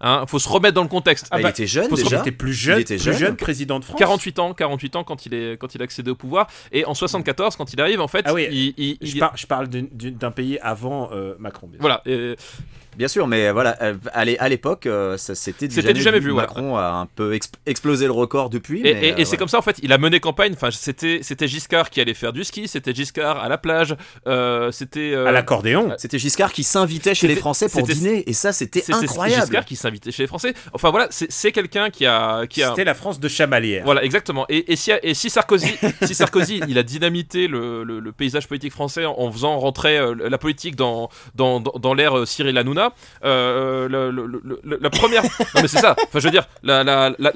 S2: Hein, faut se remettre dans le contexte.
S1: Ah
S3: Bah,
S1: bah,
S3: il était jeune
S1: Faut se
S3: déjà.
S1: il était plus jeune,
S3: Il était
S1: plus
S3: jeune.
S1: jeune président de France.
S2: 48 ans, 48 ans quand il est quand il a accédé au pouvoir, et en 74 quand il arrive, en fait,
S1: Ah oui,
S2: il, il-
S1: Je,
S2: il-
S1: par- je parle d'un pays avant euh, Macron. bien
S2: voilà. euh,
S3: Bien sûr, mais voilà, euh, à l'é- à l'époque, euh, ça c'était
S2: du jamais vu, ouais.
S3: Macron a un peu exp- explosé le record depuis.
S2: Et,
S3: euh,
S2: et c'est comme ça en fait, il a mené campagne. Enfin, c'était c'était Giscard qui allait faire du ski, c'était Giscard à la plage, euh, c'était euh,
S1: À l'accordéon.
S3: C'était Giscard qui s'invitait chez les Français pour dîner, et ça c'était
S2: c'était
S3: incroyable.
S2: Giscard qui s'invitait chez les Français. Enfin voilà, c'est quelqu'un qui a qui a
S1: C'était la France de Chamalières.
S2: Voilà, exactement. Et, et si, et si Sarkozy, (laughs) si Sarkozy, il a dynamité le, le- le paysage politique français en, faisant rentrer la politique dans, dans, dans, dans l'ère Cyril Hanouna, euh, le- le- le- le- la première. (laughs) non, mais c'est ça. Enfin, je veux dire, la, la, la,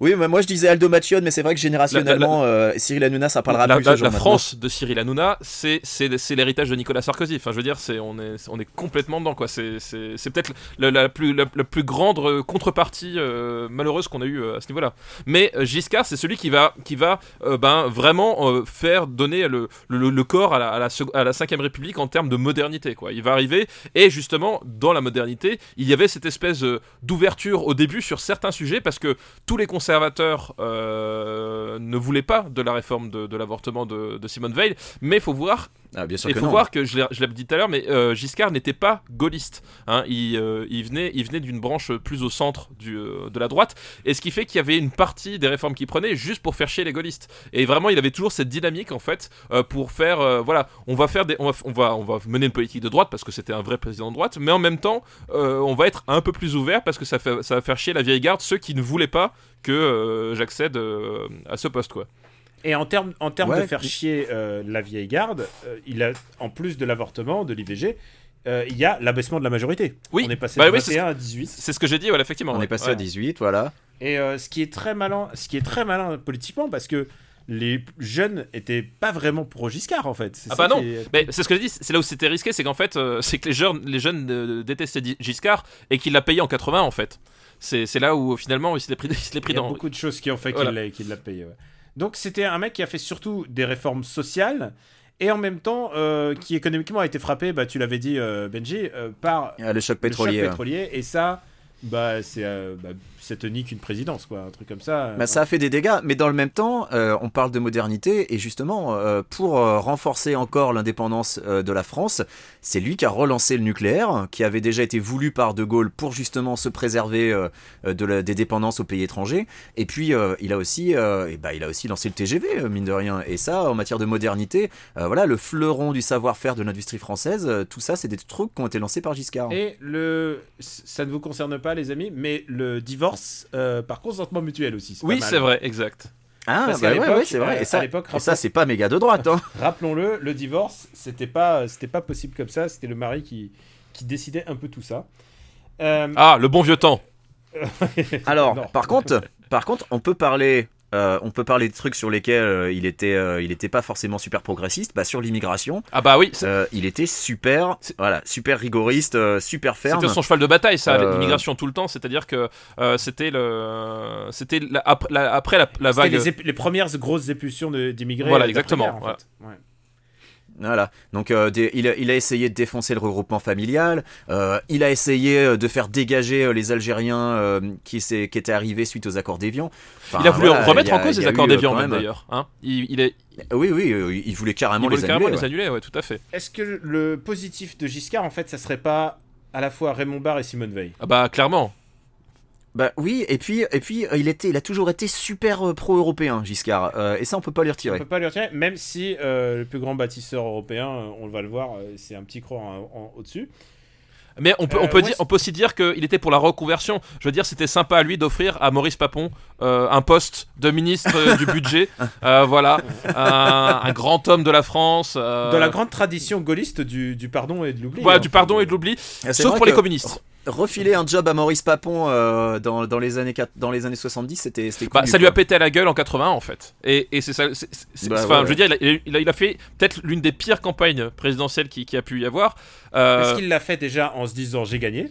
S3: Oui, mais moi je disais Aldo Machion, mais c'est vrai que générationnellement, euh, Cyril Hanouna, ça parlera
S2: la-
S3: plus
S2: la-
S3: maintenant.
S2: France de Cyril Hanouna, c'est c'est c'est l'héritage de Nicolas Sarkozy. Enfin, je veux dire, c'est on est on est complètement dedans quoi. C'est c'est c'est peut-être la, la plus la, plus grande euh, contrepartie euh, malheureuse qu'on a eu à ce niveau-là. Mais euh, Giscard, c'est celui qui va qui va euh, ben vraiment euh, faire donner le, le, corps à la à la, sec- à la cinquième République en termes de modernité quoi. Il va arriver et justement dans la modernité, il y avait cette espèce euh, d'ouverture au début sur certains sujets parce que tous les conservateurs euh, ne voulaient pas de la réforme de, l'avortement de, de Simone Veil, mais faut voir
S3: Ah, bien sûr
S2: Il faut
S3: non.
S2: voir que je l'ai dit tout à l'heure, mais euh, Giscard n'était pas gaulliste. hein. Il, euh, il venait, il venait d'une branche plus au centre du, euh, de la droite, et ce qui fait qu'il y avait une partie des réformes qu'il prenait juste pour faire chier les gaullistes. Et vraiment, il avait toujours cette dynamique en fait pour faire, voilà, on va faire des, on va, on va, on va mener une politique de droite parce que c'était un vrai président de droite, mais en même temps, on va être un peu plus ouvert parce que ça, fait, ça va faire chier la vieille garde, ceux qui ne voulaient pas que j'accède à ce poste, quoi.
S1: Et en termes en termes
S3: Ouais.
S1: de faire chier euh, la vieille garde, euh, il a en plus de l'avortement, de l'IVG, euh, il y a l'abaissement de la majorité.
S2: Oui.
S1: On est passé
S2: Bah
S1: de
S2: oui, c'est
S1: 21 à 18.
S2: C'est ce que j'ai dit, voilà, effectivement.
S3: On
S2: ouais.
S3: est passé
S2: Ouais.
S3: à 18, voilà.
S1: Et euh, ce qui est très malin, ce qui est très malin politiquement, parce que les jeunes étaient pas vraiment pour Giscard en fait. C'est
S2: Ah
S1: ça
S2: bah non.
S1: qui est-
S2: Mais c'est ce que j'ai dit, c'est là où c'était risqué, c'est qu'en fait, euh, (laughs) c'est que les jeunes, les jeunes euh, détestaient Giscard et qu'il l'a payé en 80 en fait. C'est là où finalement il se l'est pris, il pris
S1: Il y a
S2: dans.
S1: beaucoup de choses qui ont fait
S2: Voilà.
S1: qu'il l'a qu'il l'a payé. ouais. Donc c'était un mec qui a fait surtout des réformes sociales et en même temps euh, qui économiquement a été frappé, bah, tu l'avais dit euh, Benji, euh, par
S3: Ah, le choc
S1: le
S3: pétrolier.
S1: choc pétrolier et ça, bah, c'est bah, ça te nique une présidence quoi, un truc comme ça.
S3: Bah, ça a fait des dégâts, mais dans le même temps, euh, on parle de modernité, et justement, euh, pour euh, renforcer encore l'indépendance euh, de la France, c'est lui qui a relancé le nucléaire, qui avait déjà été voulu par De Gaulle pour justement se préserver euh, euh, de la- des dépendances aux pays étrangers. Et puis, euh, il, a aussi, euh, et bah, il a aussi lancé le TGV, euh, mine de rien. Et ça, en matière de modernité, euh, voilà, le fleuron du savoir-faire de l'industrie française, euh, tout ça, c'est des trucs qui ont été lancés par Giscard.
S1: Et le, ça ne vous concerne pas les amis, mais le divorce euh, par consentement mutuel aussi.
S2: Oui,
S1: pas mal.
S2: c'est vrai, exact.
S3: Ah, bah ouais, ouais, c'est vrai.
S1: euh,
S3: Et ça,
S1: à l'époque,
S3: et ça c'est pas méga de droite. Hein. (laughs)
S1: Rappelons-le, le divorce, c'était pas, c'était pas possible comme ça. C'était le mari qui, qui décidait un peu tout ça. Euh,
S2: Ah, le bon vieux temps. (laughs)
S3: Alors,
S1: Non.
S3: par contre, par contre, on peut parler, euh, on peut parler de trucs sur lesquels euh, il était, euh, il était pas forcément super progressiste. Bah, sur l'immigration,
S2: Ah bah oui,
S3: euh, il était super, voilà, super rigoriste, euh, super ferme.
S2: c'était son cheval de bataille, ça,
S3: Euh,
S2: l'immigration tout le temps. C'est-à-dire que euh, c'était le, c'était la- après la, après la, la
S1: c'était
S2: vague.
S1: les, ép- les premières grosses épulsions d'immigrés.
S2: Voilà, exactement,
S1: d'après-guerre, en fait. Ouais.
S3: Voilà. Donc, euh, des- il, a, il a essayé de défoncer le regroupement familial. euh, il a essayé euh, de faire dégager les Algériens euh, qui, étaient arrivés suite aux accords d'Évian. Enfin,
S2: il a voulu
S3: voilà,
S2: remettre
S3: a-
S2: en cause les accords d'Évian,
S3: quand
S2: même
S3: même-
S2: d'ailleurs. Hein il, il est,
S3: Oui, oui, euh, il voulait carrément
S2: il voulait
S3: les
S2: carrément
S3: annuler.
S2: les
S3: ouais.
S2: annuler, ouais, tout à fait.
S1: Est-ce que le positif de Giscard, en fait, ça serait pas à la fois Raymond Barre et Simone Veil?
S2: Ah bah clairement.
S3: Bah oui, et puis, et puis euh, il, était, il a toujours été super euh, pro-européen, Giscard. euh, et ça, on peut pas lui
S1: On
S3: retirer.
S1: peut pas lui retirer, même si euh, le plus grand bâtisseur européen, on va le voir, c'est un petit cran en- en- au-dessus.
S2: Mais on peut,
S1: Euh,
S2: on, peut
S1: ouais,
S2: dire, on peut aussi dire qu'il était pour la reconversion. Je veux dire, c'était sympa à lui d'offrir à Maurice Papon euh, un poste de ministre du budget. (laughs) Euh, voilà, un, un grand homme de la France. euh,
S1: Dans la grande tradition gaulliste du, du pardon et de l'oubli.
S2: voilà,
S1: hein.
S2: du pardon et de l'oubli,
S3: Ah, c'est
S2: sauf pour les communistes.
S3: Refiler un job à Maurice Papon euh, dans, dans, les années, dans les années 70, c'était
S2: Bah,
S3: cool,
S2: ça lui a pété à la gueule en 80 en fait. Et, et c'est ça.
S3: Bah, ouais,
S2: je veux dire, il a, il a- il a fait peut-être l'une des pires campagnes présidentielles qui, qui a pu y avoir. Euh,
S1: Est-ce qu'il l'a fait déjà en se disant j'ai gagné?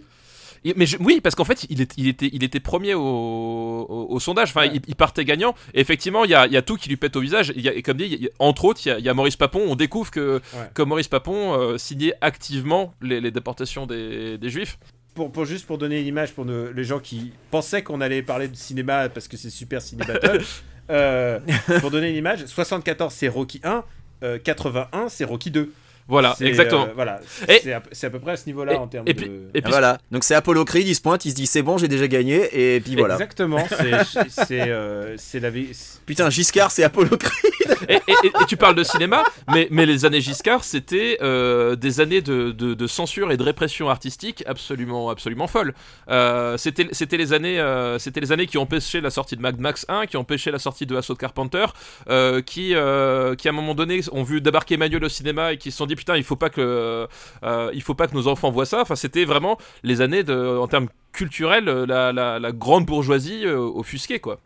S2: Mais je- oui, parce qu'en fait, il, est- il était, il était premier au, au- au sondage. Enfin,
S1: Ouais.
S2: il, il partait gagnant. Et effectivement, il y a, il y a tout qui lui pète au visage. Il y a- et comme dit, il y a- entre autres, il y, a, il y a Maurice Papon. On découvre que,
S1: Ouais.
S2: que Maurice Papon euh, signait activement les, les déportations des, des Juifs.
S1: Pour, pour juste pour donner une image pour nos- les gens qui pensaient qu'on allait parler de cinéma parce que c'est super ciné battle. (laughs) euh, pour donner une image, 74 c'est Rocky 1, euh, 81 c'est Rocky 2.
S2: Voilà, exactement.
S1: euh, voilà,
S2: Et-
S1: c'est à, c'est à peu près à ce niveau-là en termes
S2: et
S1: de.
S2: et puis-
S3: Voilà, donc c'est Apollo Creed, il se pointe, il se dit c'est bon, j'ai déjà gagné, et puis voilà.
S1: Exactement, c'est (laughs) c'est euh, la vie.
S3: Putain, Giscard, c'est Apollo Creed.
S2: et, (laughs) et- et- et tu parles de cinéma, mais, mais les années Giscard, c'était euh, des années de, de- de censure et de répression artistique absolument, absolument folles. Euh, c'était c'était les années, euh, c'était les années qui ont empêché la sortie de Mad Max 1, qui ont empêché la sortie de Assault Carpenter, euh, qui, euh, qui à un moment donné ont vu débarquer Emmanuel au cinéma et qui se sont dit putain, il faut pas que, euh, il faut pas que nos enfants voient ça. Enfin, c'était vraiment les années de, en termes culturels, euh, la, la- la grande bourgeoisie euh, offusquée quoi.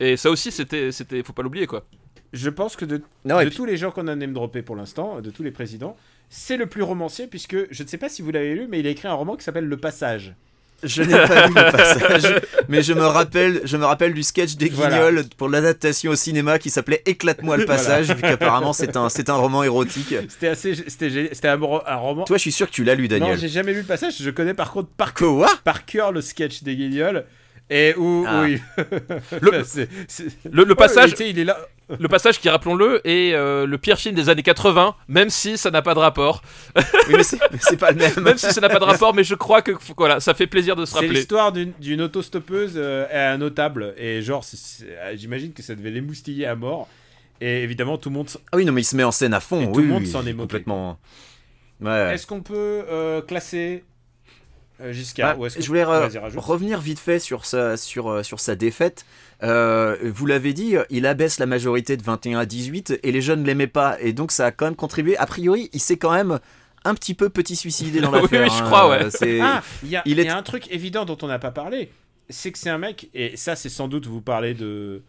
S2: Et ça aussi, c'était, c'était, faut pas l'oublier quoi.
S1: Je pense que de,
S3: Non,
S1: de
S3: puis-
S1: tous les gens qu'on a name droppé pour l'instant, de tous les présidents, c'est le plus romancier puisque je ne sais pas si vous l'avez lu, mais il a écrit un roman qui s'appelle Le Passage.
S3: Je n'ai pas lu le (laughs) passage, mais je me rappelle, je me rappelle du sketch des
S1: Voilà.
S3: Guignols pour l'adaptation au cinéma qui s'appelait Éclate-moi le passage, vu qu'apparemment c'est un, c'est un roman érotique.
S1: C'était assez, c'était, un, un roman.
S3: Toi, je suis sûr que tu l'as lu,
S1: non,
S3: Daniel.
S1: j'ai jamais lu le passage. Je connais par contre par,
S3: Quoi?
S1: par cœur le sketch des Guignols. Et où,
S3: Ah.
S1: oui.
S2: Le- (laughs)
S1: C'est- c'est-
S2: Le, le
S1: Ouais,
S2: passage,
S1: il est là. (laughs)
S2: Le passage qui, rappelons-le, est euh, le pire film des années 80, même si ça n'a pas de rapport.
S3: Oui, mais c'est c'est pas le (laughs) même.
S2: Même si ça n'a pas de rapport, mais je crois que voilà, ça fait plaisir de se
S1: C'est
S2: rappeler.
S1: l'histoire d'une autostoppeuse euh, à un notable. Et genre, c'est- c'est- euh, j'imagine que ça devait l'émoustiller à mort. Et évidemment, tout le monde.
S3: Ah oui, non, mais il se met en scène à fond.
S1: Tout le monde
S3: oui,
S1: s'en est moqué.
S3: complètement. Ouais.
S1: Est-ce qu'on peut euh, classer Giscard
S3: Bah,
S1: ou est-ce que-
S3: je voulais euh, revenir vite fait sur sa, sur, euh, sur sa défaite. Euh, vous l'avez dit, il abaisse la majorité de 21 à 18 et les jeunes ne l'aimaient pas. Et donc ça a quand même contribué. A priori, il s'est quand même un petit peu petit suicidé dans (laughs)
S2: Oui,
S3: l'affaire.
S2: oui, je
S3: hein.
S2: crois, ouais.
S3: Euh,
S1: Ah, il y, a-
S3: il
S1: il y
S3: est-
S1: a un truc évident dont on n'a pas parlé. C'est que c'est un mec, et ça, c'est sans doute vous parler de,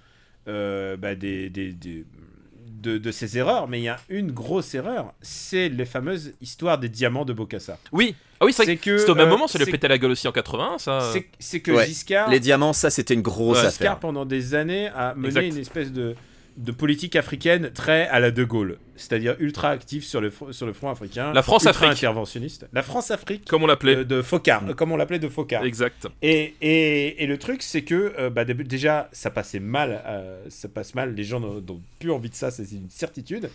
S1: euh, bah, des, des- des- de, de ses erreurs, mais il y a une grosse erreur c'est les fameuses histoires des diamants de Bokassa.
S2: Oui, ah oui, c'est que
S1: que.
S2: c'était au même
S1: euh,
S2: moment, ça lui a pété la gueule aussi en 80, ça.
S1: c'est- C'est que
S3: Ouais.
S1: Giscard.
S3: Les diamants, ça c'était une grosse
S2: Ouais,
S3: affaire.
S1: Giscard, pendant des années, a mené
S2: Exact.
S1: une espèce de, de politique africaine très à la De Gaulle, c'est-à-dire ultra active sur le, sur le front africain.
S2: La France-Afrique.
S1: interventionniste. La France-Afrique
S2: Comme on l'appelait.
S1: euh, de Focard, euh, comme on l'appelait de Focard.
S2: Exact.
S1: Et, et, et le truc, c'est que euh, bah, dé- déjà, ça passait mal, euh, ça passe mal, les gens n'ont n'ont plus envie de ça, c'est une certitude.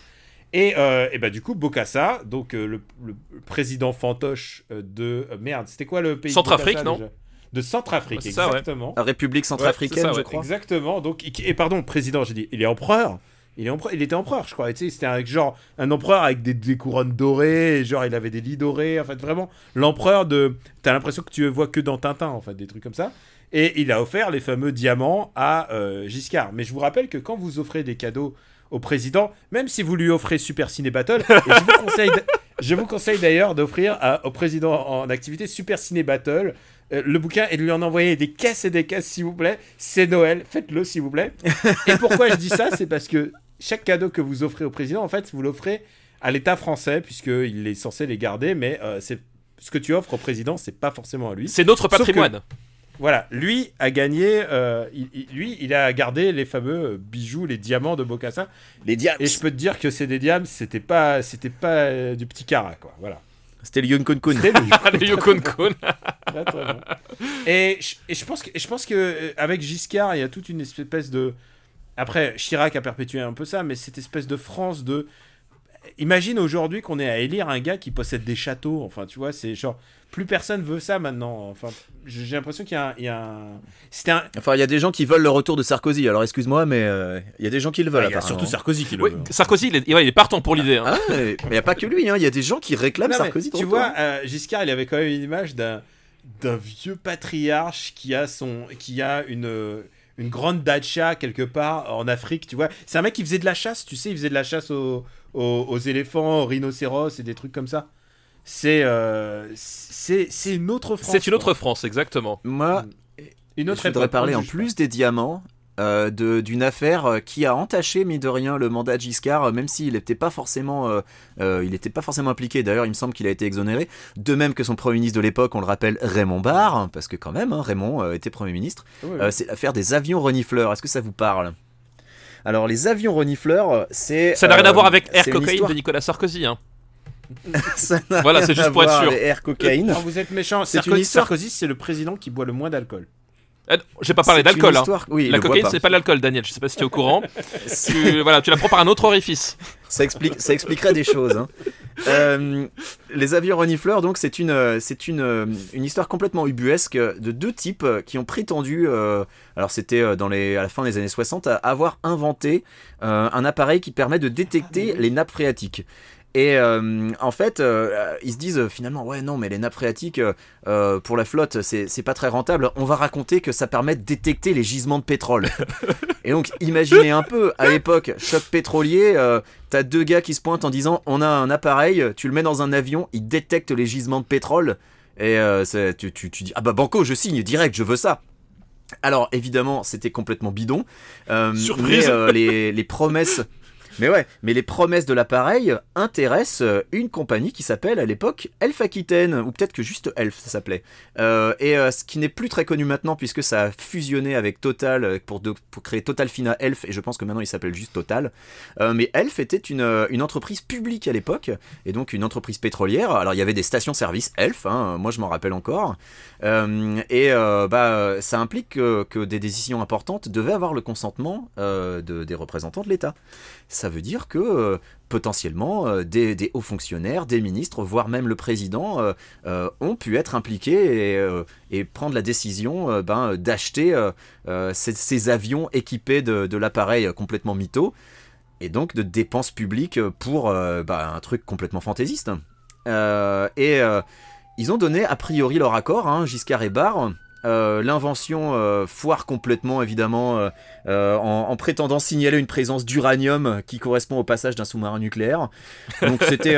S1: Et, euh, et bah, du coup, Bokassa, donc euh, le, le président fantoche euh, de. euh, merde, c'était quoi le pays
S2: Centrafrique, non
S1: déjà De Centrafrique,
S2: Ouais, c'est ça, ouais.
S1: exactement.
S3: La République centrafricaine,
S2: Ouais, c'est ça,
S3: je crois.
S1: Exactement. Donc, et, et pardon, président, j'ai dit, il est empereur. Il, est empereur, il était empereur, je crois. Et tu sais, c'était un, genre un empereur avec des, des couronnes dorées, et genre il avait des lits dorés. En fait, vraiment, l'empereur de. T'as l'impression que tu le vois que dans Tintin, en fait, des trucs comme ça. Et il a offert les fameux diamants à euh, Giscard. Mais je vous rappelle que quand vous offrez des cadeaux au président, même si vous lui offrez Super Ciné Battle, et je vous conseille, d- je vous conseille d'ailleurs d'offrir au président en activité Super Ciné Battle euh, le bouquin et de lui en envoyer des caisses et des caisses, s'il vous plaît. C'est Noël, faites-le, s'il vous plaît. Et pourquoi je dis ça C'est parce que chaque cadeau que vous offrez au président, en fait, vous l'offrez à l'État français, puisqu'il est censé les garder, mais euh, c'est ce que tu offres au président, c'est pas forcément à lui.
S2: C'est notre patrimoine.
S1: Voilà, lui a gagné, euh, il- il- lui, il a gardé les fameux bijoux, les diamants de Bokassa.
S3: Les diamants.
S1: Et je peux te dire que c'est des diamants, c'était pas, c'était pas euh, du petit cara, quoi. Voilà.
S3: C'était le Yun Kun
S1: le- (laughs)
S2: le Yukon Kun.
S1: Et, je- et je pense que, je pense que euh, avec Giscard, il y a toute une espèce de. Après, Chirac a perpétué un peu ça, mais cette espèce de France de. Imagine aujourd'hui qu'on est à élire un gars qui possède des châteaux. Enfin, tu vois, c'est genre. Plus personne veut ça maintenant. Enfin, j'ai l'impression qu'il y a un. il y a un- C'était un.
S3: Enfin, il y a des gens qui veulent le retour de Sarkozy. Alors, excuse-moi, mais euh, il y a des gens qui le veulent.
S1: Ah, il y a
S3: apparemment.
S1: surtout Sarkozy qui le
S2: Oui,
S1: veut.
S2: Sarkozy, il est, ouais, il est partant pour l'idée. hein.
S3: Ah, mais il n'y a pas que lui. hein. Il y a des gens qui réclament
S1: Non,
S3: Sarkozy.
S1: tu vois, euh, Giscard, il avait quand même une image d'un d'un vieux patriarche qui a son qui a une euh, une grande dacha quelque part en Afrique, tu vois. C'est un mec qui faisait de la chasse, tu sais, il faisait de la chasse aux, aux, aux éléphants, aux rhinocéros et des trucs comme ça. C'est euh, c'est c'est une autre France.
S2: C'est une autre. France, exactement.
S3: Moi,
S1: une autre
S3: je voudrais parler
S1: on
S3: en plus des diamants. Euh, de- d'une affaire euh, qui a entaché mine de rien le mandat de Giscard euh, même s'il n'était pas forcément euh, euh, il n'était pas forcément impliqué d'ailleurs il me semble qu'il a été exonéré de même que son premier ministre de l'époque on le rappelle Raymond Barre parce que quand même hein, Raymond euh, était premier ministre. Euh, c'est l'affaire des avions renifleurs est-ce que ça vous parle? Alors les avions renifleurs c'est
S2: Ça n'a rien
S3: euh,
S2: à voir avec Air Cocaine
S3: histoire-
S2: de Nicolas Sarkozy. Hein. (laughs) (laughs)
S3: Ça
S2: Voilà, c'est juste pour être sûr.
S3: Air cocaïne
S1: Non, vous êtes méchant. Sarkozy, c'est le président qui boit le moins d'alcool.
S2: Eh, J'ai pas parlé d'alcool. Hein.
S3: oui,
S2: La cocaïne,
S3: pas.
S2: c'est pas l'alcool, Daniel. Je sais pas si tu es au courant. (laughs) tu, voilà, tu la prends par un autre orifice.
S3: Ça, explique, ça expliquerait des choses. hein. (laughs) Euh, les avions renifleurs, donc, c'est une, euh, c'est une, euh, une histoire complètement ubuesque de deux types qui ont prétendu, euh, alors c'était dans les, à la fin des années 60, à avoir inventé euh, un appareil qui permet de détecter les nappes phréatiques. Et euh, en fait, euh, ils se disent euh, finalement, ouais, non, mais les nappes phréatiques, euh, pour la flotte, c'est pas très rentable. On va raconter que ça permet de détecter les gisements de pétrole. (laughs) Et donc, imaginez un peu, à l'époque, choc pétrolier, t'as deux gars qui se pointent en disant on a un appareil, tu le mets dans un avion, il détecte les gisements de pétrole, et tu, tu, tu dis ah bah banco, je signe direct, je veux ça. Alors évidemment, c'était complètement bidon. Euh,
S2: Surprise.
S3: Mais euh, les, les promesses. Mais ouais, mais les promesses de l'appareil intéressent euh, une compagnie qui s'appelle à l'époque Elf Aquitaine, ou peut-être que juste Elf ça s'appelait. Euh, et euh, ce qui n'est plus très connu maintenant puisque ça a fusionné avec Total pour, créer Total Fina Elf, et je pense que maintenant il s'appelle juste Total. Mais Elf était une, entreprise publique à l'époque, et donc une entreprise pétrolière. Alors il y avait des stations-service Elf, hein, moi je m'en rappelle encore. Et bah, ça implique que, des décisions importantes devaient avoir le consentement de- des représentants de l'État. Veut dire que euh, potentiellement euh, des, hauts fonctionnaires, des ministres, voire même le président euh, ont pu être impliqués et, prendre la décision ben, d'acheter ces, avions équipés de, l'appareil complètement mytho et donc de dépenses publiques pour bah, un truc complètement fantaisiste. Et ils ont donné a priori leur accord, hein, Giscard et Barre. Euh, L'invention euh, foire complètement évidemment euh, en, en prétendant signaler une présence d'uranium qui correspond au passage d'un sous-marin nucléaire. Donc c'était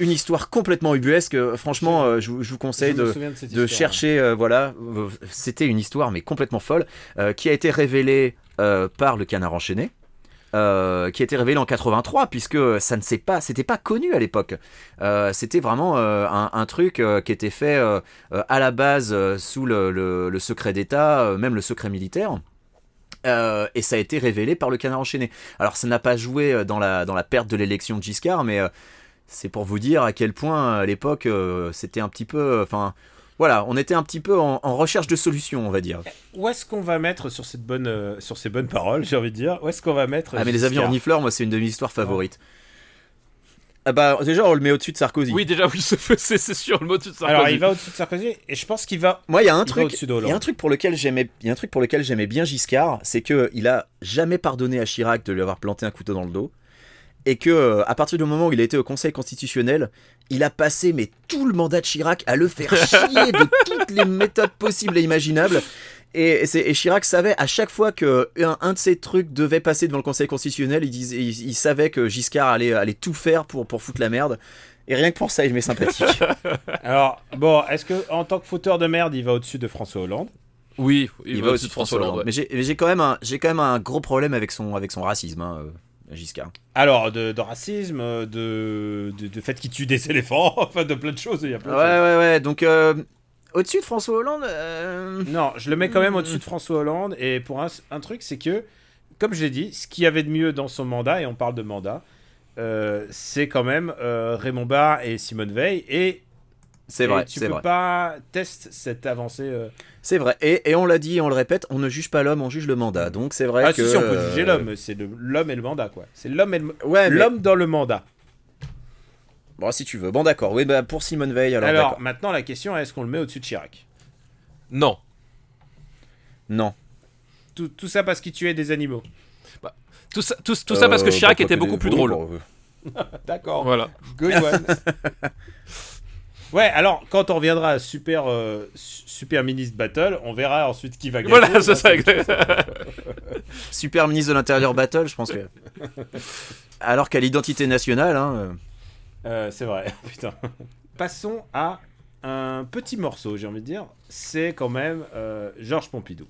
S3: une histoire complètement ubuesque. Franchement, je, vous- je vous conseille
S1: Je
S3: de,
S1: souviens de cette
S3: de
S1: histoire.
S3: chercher, voilà, c'était une histoire mais complètement folle, qui a été révélée par le canard enchaîné. Euh, qui a été révélée en 83 puisque ça ne s'est pas c'était pas connu à l'époque. Euh, c'était vraiment euh, un, truc qui était fait à la base sous le, secret d'État même le secret militaire. Et ça a été révélé par le canard enchaîné. Alors ça n'a pas joué dans la, dans la perte de l'élection de Giscard mais c'est pour vous dire à quel point à l'époque c'était un petit peu enfin voilà on était un petit peu en, en recherche de solutions on va dire.
S1: Où est-ce qu'on va mettre sur cette bonne, euh, sur ces bonnes paroles, j'ai envie de dire Où est-ce qu'on va mettre
S3: ah mais les avions renifleurs moi c'est une de mes histoires favorites. Ah bah déjà on le met au-dessus de Sarkozy.
S2: Oui, déjà, oui, (laughs) c'est sûr, le mot de Sarkozy.
S1: Alors il va au-dessus de Sarkozy et je pense qu'il va.
S3: Moi, il y a un
S1: Il
S3: truc,
S1: au-dessus
S3: il y a un truc pour lequel j'aimais, il y a un truc pour lequel j'aimais bien Giscard, c'est que il a jamais pardonné à Chirac de lui avoir planté un couteau dans le dos, et que euh, à partir du moment où il a été au Conseil constitutionnel, il a passé mais tout le mandat de Chirac à le faire (laughs) chier de toutes les méthodes possibles et imaginables. Et, Chirac savait à chaque fois que un, un de ces trucs devait passer devant le Conseil constitutionnel, il, disait, il, il savait que Giscard allait, allait tout faire pour, pour foutre la merde. Et rien que pour ça, il m'est sympathique. (laughs)
S1: Alors bon, est-ce que en tant que fauteur de merde, il va au-dessus de François Hollande?
S2: Oui, il,
S3: Il
S2: va
S3: va
S2: au-dessus de François Hollande. ouais.
S3: Mais j'ai mais j'ai quand même un j'ai quand même un gros problème avec son avec son racisme hein, euh, Giscard.
S1: Alors de, de racisme, de, de, de fait qu'il tue des (laughs) éléphants, enfin de plein de choses. Il y a plein
S3: Ouais
S1: de choses.
S3: ouais ouais donc euh, au-dessus de François Hollande euh,
S1: Non, je le mets quand même au-dessus de François Hollande. Et pour un, un truc, c'est que, comme je l'ai dit, ce qu'il y avait de mieux dans son mandat, et on parle de mandat, euh, c'est quand même Raymond Barre et Simone Veil. Et,
S3: c'est vrai
S1: tu peux
S3: vrai
S1: pas tester cette avancée. euh.
S3: c'est vrai et, et on l'a dit et on le répète on ne juge pas l'homme on juge le mandat donc c'est vrai
S1: Ah,
S3: que
S1: si, si, on peut
S3: euh,
S1: juger l'homme. C'est le- l'homme et le mandat, quoi. C'est l'homme et le
S3: ouais mais-
S1: l'homme dans le mandat.
S3: bon si tu veux bon d'accord oui bah pour Simone Veil alors,
S1: Alors, maintenant, la question est est-ce qu'on le met au-dessus de Chirac?
S2: Non.
S3: non
S1: tout, tout ça parce qu'il tuait des animaux.
S2: Tout ça, tout, tout ça parce que
S3: Euh,
S2: Chirac
S3: bah,
S2: était beaucoup
S3: des-
S2: plus drôle.
S3: bon, euh, (laughs)
S1: D'accord.
S2: Voilà.
S1: Good one. (laughs) ouais, alors quand on reviendra à Super, euh, Su- Super Ministre Battle, on verra ensuite qui va gagner.
S2: Voilà, c'est ça. exact. (laughs)
S3: super ministre de l'intérieur battle je pense que alors qu'à l'identité nationale hein, euh,
S1: Euh, c'est vrai, (laughs) putain. Passons à un petit morceau, j'ai envie de dire. C'est quand même euh, Georges Pompidou.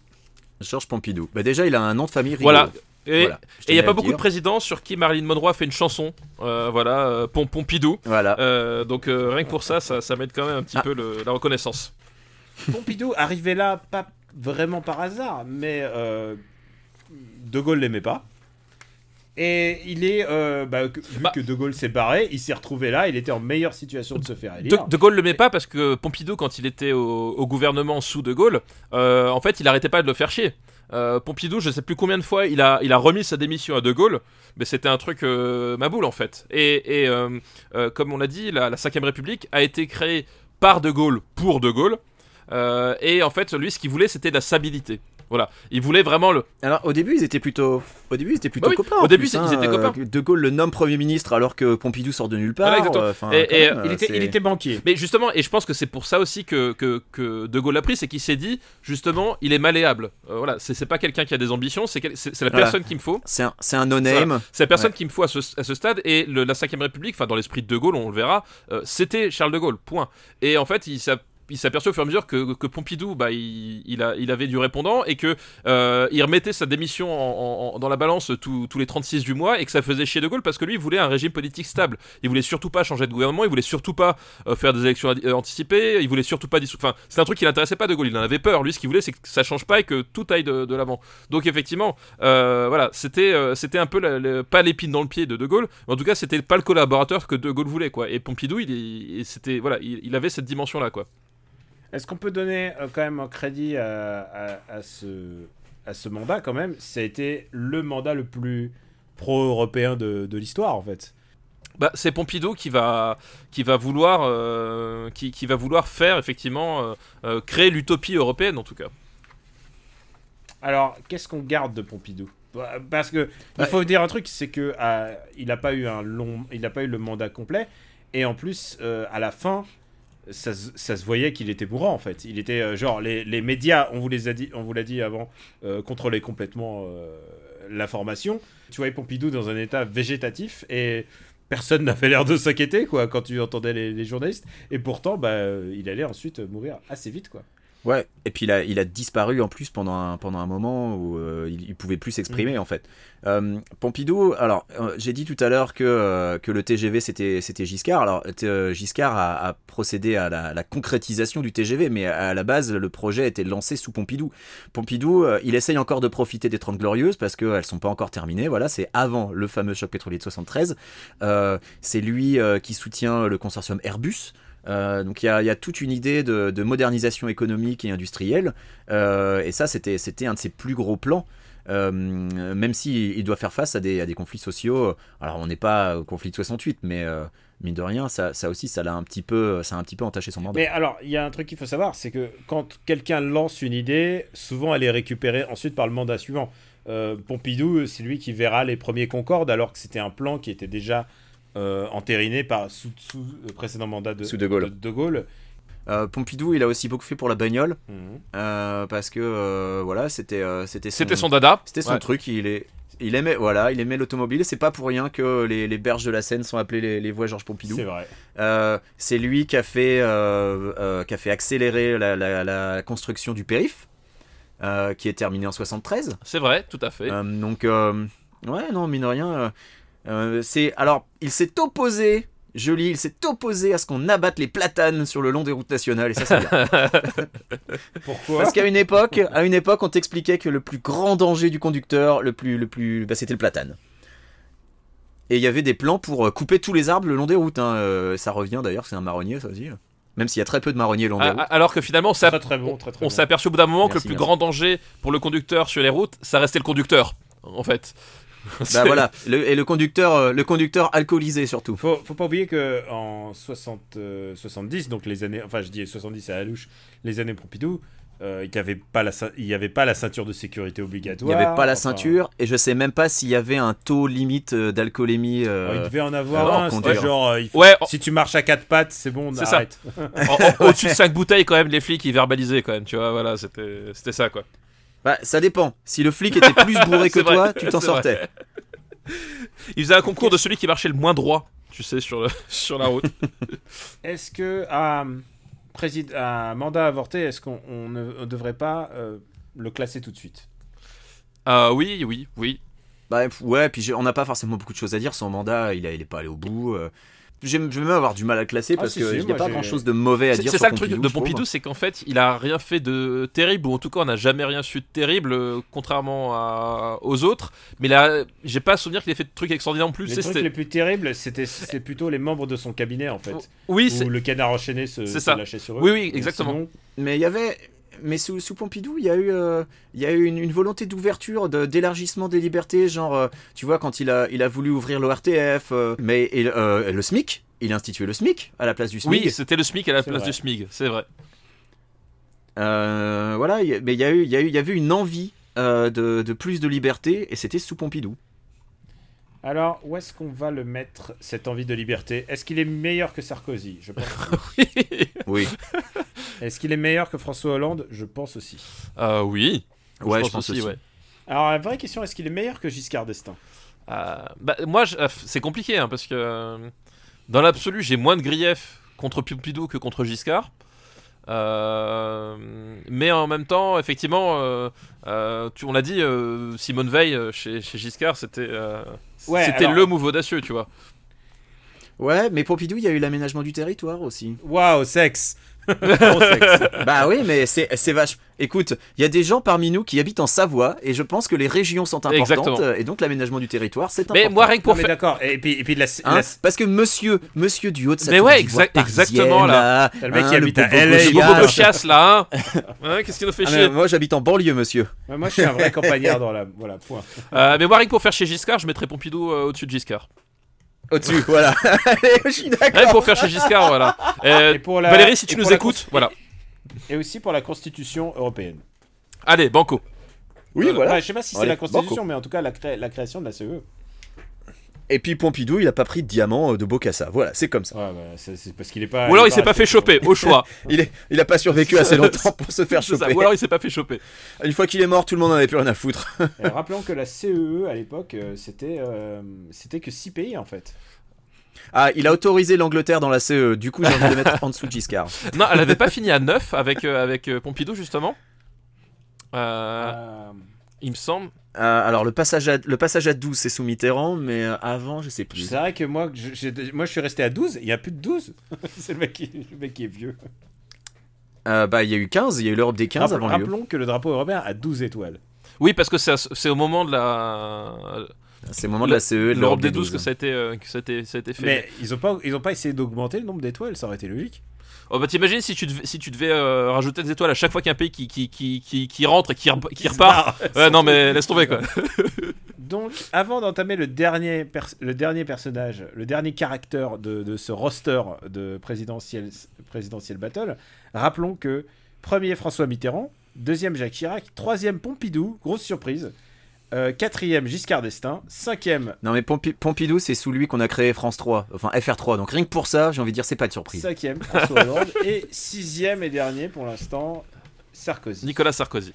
S3: Georges Pompidou bah déjà il a un nom de famille rigolo.
S2: Voilà. Et
S3: Voilà,
S2: il n'y a pas beaucoup
S3: dire.
S2: de présidents sur qui Marilyn Monroe a fait une chanson. Euh, voilà, euh, Pom- Pompidou.
S3: voilà
S2: Euh, donc euh, rien que pour ça, ça, ça m'aide quand même un petit
S3: Ah.
S2: peu le- la reconnaissance.
S1: Pompidou arrivé là, pas vraiment par hasard, mais euh, De Gaulle l'aimait pas. Et il est, euh, bah, que- vu
S2: Bah.
S1: que De Gaulle s'est barré, il s'est retrouvé là, il était en meilleure situation de se faire élire.
S2: de Gaulle le met pas parce que Pompidou, quand il était au, au gouvernement sous De Gaulle, euh, en fait, il arrêtait pas de le faire chier. Euh, Pompidou, je sais plus combien de fois il a, remis sa démission à De Gaulle, mais c'était un truc euh, ma boule en fait. Et, euh, euh, comme on l'a dit, la, la 5ème République a été créée par De Gaulle pour De Gaulle. Et en fait, lui, ce qu'il voulait, c'était de la stabilité. Voilà, il voulait vraiment le.
S3: Alors au début ils étaient plutôt, au début ils étaient plutôt
S2: Bah oui,
S3: copains.
S2: au début,
S3: plus,
S2: ils étaient copains.
S3: De Gaulle le nomme premier ministre alors que Pompidou sort de nulle part.
S2: Voilà, exactement.
S3: euh, enfin,
S2: Et-
S3: quand
S2: et,
S3: même,
S1: il,
S3: euh,
S1: était, il
S3: c'est-
S1: était banquier.
S2: Mais justement, et je pense que c'est pour ça aussi que, que, que De Gaulle a pris, c'est qu'il s'est dit, justement, il est malléable. Euh, voilà, c'est c'est pas quelqu'un qui a des ambitions, c'est quel- c'est c'est la
S3: Voilà.
S2: personne qu'il me faut.
S3: C'est un, c'est un no-name.
S2: C'est la personne
S3: Ouais.
S2: qu'il me faut à ce, à ce stade. Et le- la 5ème République, enfin dans l'esprit de De Gaulle, on le verra, euh, c'était Charles de Gaulle, point. Et en fait, il s'est il aperçu au fur et à mesure que, que Pompidou, bah, il, a, il avait du répondant et que euh, il remettait sa démission en- dans la balance tous les 36 du mois et que ça faisait chier De Gaulle parce que lui, il voulait un régime politique stable. Il voulait surtout pas changer de gouvernement, il voulait surtout pas euh, faire des élections euh, anticipées, il voulait surtout pas dissoudre. Enfin, c'est un truc qui l'intéressait pas De Gaulle, il en avait peur. Lui, ce qu'il voulait, c'est que ça change pas et que tout aille de, l'avant. Donc, effectivement, voilà, c'était un peu pas l'épine dans le pied de De Gaulle, mais en tout cas, c'était pas le collaborateur que De Gaulle voulait, quoi. Et Pompidou, il, c'était voilà, il, il avait cette dimension-là, quoi.
S1: Est-ce qu'on peut donner euh, quand même un crédit à, à- à ce, à ce mandat quand même? Ça a été le mandat le plus pro-européen de, de l'histoire en fait.
S2: Bah, c'est Pompidou qui va, qui va vouloir, euh, qui, qui va vouloir faire effectivement euh, euh, créer l'utopie européenne en tout cas.
S1: Alors, qu'est-ce qu'on garde de Pompidou? Bah, Parce que il
S3: Ouais.
S1: faut dire un truc, c'est que euh, il n'a pas eu un long, il n'a pas eu le mandat complet, et en plus euh, à la fin, ça, se- voyait qu'il était mourant en fait. Il était euh, genre les, les médias, on vous les a dit, on vous l'a dit avant, euh, contrôlaient complètement euh, l'information. Tu voyais Pompidou dans un état végétatif et personne n'avait l'air de s'inquiéter quoi quand tu entendais les, les journalistes. Et pourtant, bah, il allait ensuite mourir assez vite quoi.
S3: Ouais, et puis il a, il a disparu en plus pendant un, pendant un moment où euh, il, il pouvait plus s'exprimer en fait. Euh, Pompidou, alors euh, j'ai dit tout à l'heure que, que le TGV c'était c'était Giscard. Alors Giscard a, a procédé à la, la concrétisation du TGV, mais à, à la base le projet était lancé sous Pompidou. Pompidou, il essaye encore de profiter des 30 glorieuses parce qu'elles sont pas encore terminées. Voilà, c'est avant le fameux choc pétrolier de 73. Euh, c'est lui qui soutient le consortium Airbus. Euh, donc il y a, toute une idée de, de modernisation économique et industrielle, Euh, et ça c'était un de ses plus gros plans. Euh, même si il doit faire face à des, conflits sociaux. Alors on n'est pas au conflit de 68, mais mine de rien, ça, ça aussi, ça un petit peu, ça a un petit peu entaché son mandat.
S1: Mais alors, il y a un truc qu'il faut savoir, c'est que quand quelqu'un lance une idée, souvent elle est récupérée ensuite par le mandat suivant. Pompidou, c'est lui qui verra les premiers Concorde, alors que c'était un plan qui était déjà euh, entériné par sous, sous le précédent mandat de
S3: Sous De Gaulle.
S1: de, de Gaulle.
S3: Euh, Pompidou, il a aussi beaucoup fait pour la bagnole,
S1: Mhm.
S3: euh, parce que euh, voilà, c'était euh, c'était
S2: C'était son dada.
S3: C'était son
S2: Ouais.
S3: truc, il est. Il aimait, voilà, il aimait l'automobile. et C'est pas pour rien que les, les berges de la Seine sont appelées les, les voies Georges Pompidou.
S1: C'est vrai.
S3: Euh, c'est lui qui a fait, euh, euh, qui a fait accélérer la, la- la construction du périph, euh, qui est terminé en 73.
S2: C'est vrai, tout à fait.
S3: Euh, donc, euh, ouais, non, mine de rien, euh, c'est. Alors, il s'est opposé. Je lis, il s'est opposé à ce qu'on abatte les platanes sur le long des routes nationales et ça c'est bien. (laughs)
S1: Pourquoi
S3: Parce qu'à une époque, à une époque, on t'expliquait que le plus grand danger du conducteur, le plus, le plus, bah, c'était le platane. Et il y avait des plans pour euh, couper tous les arbres le long des routes. hein. Euh, ça revient d'ailleurs, c'est un marronnier ça aussi. Même s'il y a très peu de marronniers le long des
S2: Ah,
S3: routes.
S2: ah, Alors que finalement, ça,
S1: Très très bon, très très
S2: on
S1: bon.
S2: s'est aperçu au bout d'un moment que le plus
S3: merci.
S2: grand danger pour le conducteur sur les routes, ça restait le conducteur, en fait. (laughs)
S3: Bah voilà, Le- et le conducteur, euh, le conducteur alcoolisé surtout.
S1: Faut, faut pas oublier que en 60, euh, 70, donc les années, enfin je dis 70 à la louche, les années Pompidou, euh, il n'y avait pas la, cein- il y avait pas la ceinture de sécurité
S3: Il
S1: obligatoire.
S3: n'y avait pas la
S1: enfin,
S3: ceinture et je sais même pas s'il y avait un taux limite euh, d'alcoolémie. euh,
S1: oh, il devait en avoir un. C'était
S3: conduire.
S1: genre, euh, il faut-
S2: Ouais,
S1: si tu marches à quatre pattes, c'est bon,
S2: C'est ça.
S1: arrête. (laughs)
S2: au-dessus de 5 bouteilles, quand même, les flics, ils verbalisaient, quand même, tu vois, voilà, c'était c'était ça, quoi.
S3: Bah, ça dépend. Si le flic était plus bourré (laughs) que
S2: vrai,
S3: toi, tu t'en
S2: c'est vrai.
S3: sortais.
S2: Ils faisaient un concours de celui qui marchait le moins droit, tu sais, sur, le- (laughs) sur la route. (laughs)
S1: Est-ce que à, présid- à mandat avorté, est-ce qu'on on ne on devrait pas euh, le classer tout de suite?
S2: Ah oui, oui, oui.
S3: Bah ouais, puis on n'a pas forcément beaucoup de choses à dire. Son mandat, il, a, il est pas allé au bout. euh. J'aime- Je vais même avoir du mal à classer
S1: Ah,
S3: parce
S1: si,
S3: qu'il
S1: si,
S3: n'y a pas grand chose de mauvais à dire
S2: c'est ça le truc
S3: Pompidou,
S2: de. Pompidou, c'est qu'en fait, il a rien fait de terrible, ou en tout cas, on n'a jamais rien su de terrible, euh, contrairement à- aux autres. Mais là, j'ai pas à souvenir qu'il ait fait de trucs extraordinaires non plus.
S1: Les trucs les plus terribles, c'était c'est plutôt les membres de son cabinet en fait.
S2: Oui,
S1: où
S2: c'est-
S1: le canard enchaîné se,
S2: c'est
S1: se
S2: ça.
S1: lâchait sur eux.
S2: Oui, oui, exactement.
S3: Mais il y avait. Mais sous, sous Pompidou, il y a eu, euh, il y a eu une, une volonté d'ouverture, de- d'élargissement des libertés. Genre, euh, tu vois, quand il a, il a voulu ouvrir l'ORTF, euh, mais et, euh, le SMIC, il a institué le SMIC à la place du SMIC.
S2: oui, c'était le SMIC à la place
S1: vrai.
S2: du SMIG, c'est vrai.
S3: Euh, voilà, mais il y a eu, il y a eu, il y avait une envie euh, de, de plus de liberté, et c'était sous Pompidou.
S1: Alors, où est-ce qu'on va le mettre, cette envie de liberté? Est-ce qu'il est meilleur que Sarkozy? Je pense. (laughs)
S3: Oui. (laughs)
S1: Est-ce qu'il est meilleur que François Hollande? Je pense aussi.
S2: Euh, oui.
S3: Ouais, je pense aussi.
S2: ouais.
S1: Alors, la vraie question, est-ce qu'il est meilleur que Giscard d'Estaing?
S2: Euh, bah, moi, je- euh, c'est compliqué hein, parce que euh, dans l'absolu, j'ai moins de griefs contre Pompidou que contre Giscard. Euh, mais en même temps, effectivement, euh, euh, tu, on l'a dit, euh, Simone Veil chez, chez Giscard, c'était euh,
S1: Ouais,
S2: c'était
S1: alors-
S2: le move audacieux, tu vois.
S3: Ouais, mais Pompidou, il y a eu l'aménagement du territoire aussi.
S1: Waouh, sexe. Gros sexe. (laughs)
S3: bah oui, mais c'est c'est vache. Écoute, il y a des gens parmi nous qui habitent en Savoie et je pense que les régions sont importantes
S2: Exactement.
S3: euh, et donc l'aménagement du territoire c'est
S2: Mais
S3: important.
S2: moi, rien que
S1: Non,
S2: pour
S1: mais
S2: faire.
S1: d'accord. Et puis, et puis la,
S3: Hein
S1: la-
S3: Parce que monsieur, monsieur du haut de sa
S2: Mais ouais, exact- exactement, là.
S1: Le mec
S3: hein,
S1: qui habite à LA,
S2: Le chiasse là, hein (laughs) Hein, Qu'est-ce qui nous fait
S3: Ah,
S2: chier
S3: mais moi j'habite en banlieue, monsieur.
S1: Ouais, Moi, je suis un vrai (laughs) campagnard dans la. Voilà, point.
S2: Euh, Mais moi, rien que pour faire chez Giscard, je mettrais Pompidou euh, au-dessus de Giscard.
S3: Au-dessus, (laughs) voilà. Allez, je suis d'accord.
S2: pour faire chez Giscard, voilà. (laughs) Euh,
S1: Et pour la-
S2: Valérie, si tu
S1: et
S2: nous
S1: la
S2: écoutes,
S1: cons-
S2: voilà.
S1: Et aussi pour la Constitution européenne.
S2: Allez, banco.
S3: Oui,
S1: Ouais,
S3: voilà.
S1: je sais pas si c'est
S3: Allez,
S1: la Constitution,
S3: banco.
S1: mais en tout cas la, cré- la création de la E. CE.
S3: Et puis Pompidou, il a pas pris de diamant euh, de Bocassa. Voilà, c'est comme ça.
S1: Ouais, bah, c'est c'est parce qu'il est pas.
S2: Ou alors il s'est pas fait choper, au choix. (laughs)
S3: Il, est, il a pas survécu assez longtemps pour se faire choper.
S2: Ou alors il s'est pas fait choper. (laughs)
S3: Une fois qu'il est mort, tout le monde en avait plus rien à foutre. (laughs)
S1: Et rappelons que la CEE à l'époque, euh, c'était euh, c'était que 6 pays en fait.
S3: Ah, il a autorisé l'Angleterre dans la CE. Du coup, j'ai envie de le mettre en dessous de Giscard.
S2: Non, elle avait pas fini à 9 avec, euh, avec euh, Pompidou justement. Euh,
S1: Euh,
S2: il me semble.
S3: Euh, alors, le passage, à, le passage à 12, c'est sous Mitterrand, mais euh, avant, je sais plus.
S1: c'est vrai que moi, je, moi je suis resté à 12, il y a plus de 12. (laughs) c'est le mec, qui, le mec qui est vieux.
S3: Euh, bah, il y a eu 15, il y a eu l'Europe des 15
S1: Rappel-
S3: avant lui.
S1: rappelons que le drapeau européen a 12 étoiles.
S2: Oui, parce que c'est au moment de la.
S3: C'est le moment de la CE de
S2: L'Europe des 12 que ça a été, euh, que ça a été, ça a été fait.
S1: Mais ils ont pas, ils ont pas essayé d'augmenter le nombre d'étoiles, ça aurait été logique.
S2: Oh bah t'imagines si tu devais, si tu devais euh, rajouter des étoiles à chaque fois qu'il y a un pays qui, qui, qui, qui, qui rentre et qui, re- qui repart. Ouais, non mais laisse tomber quoi. (laughs)
S1: Donc, avant d'entamer le dernier, le dernier personnage, le dernier caractère de, de ce roster de présidentiel, présidentiel battle, rappelons que premier François Mitterrand, deuxième Jacques Chirac, troisième Pompidou, grosse surprise, euh, quatrième Giscard d'Estaing, cinquième,
S3: Non, mais Pompi- Pompidou, c'est sous lui qu'on a créé France 3, enfin FR3. Donc rien que pour ça, j'ai envie de dire, c'est pas de surprise.
S1: cinquième François Hollande et sixième et dernier pour l'instant Sarkozy.
S2: Nicolas Sarkozy.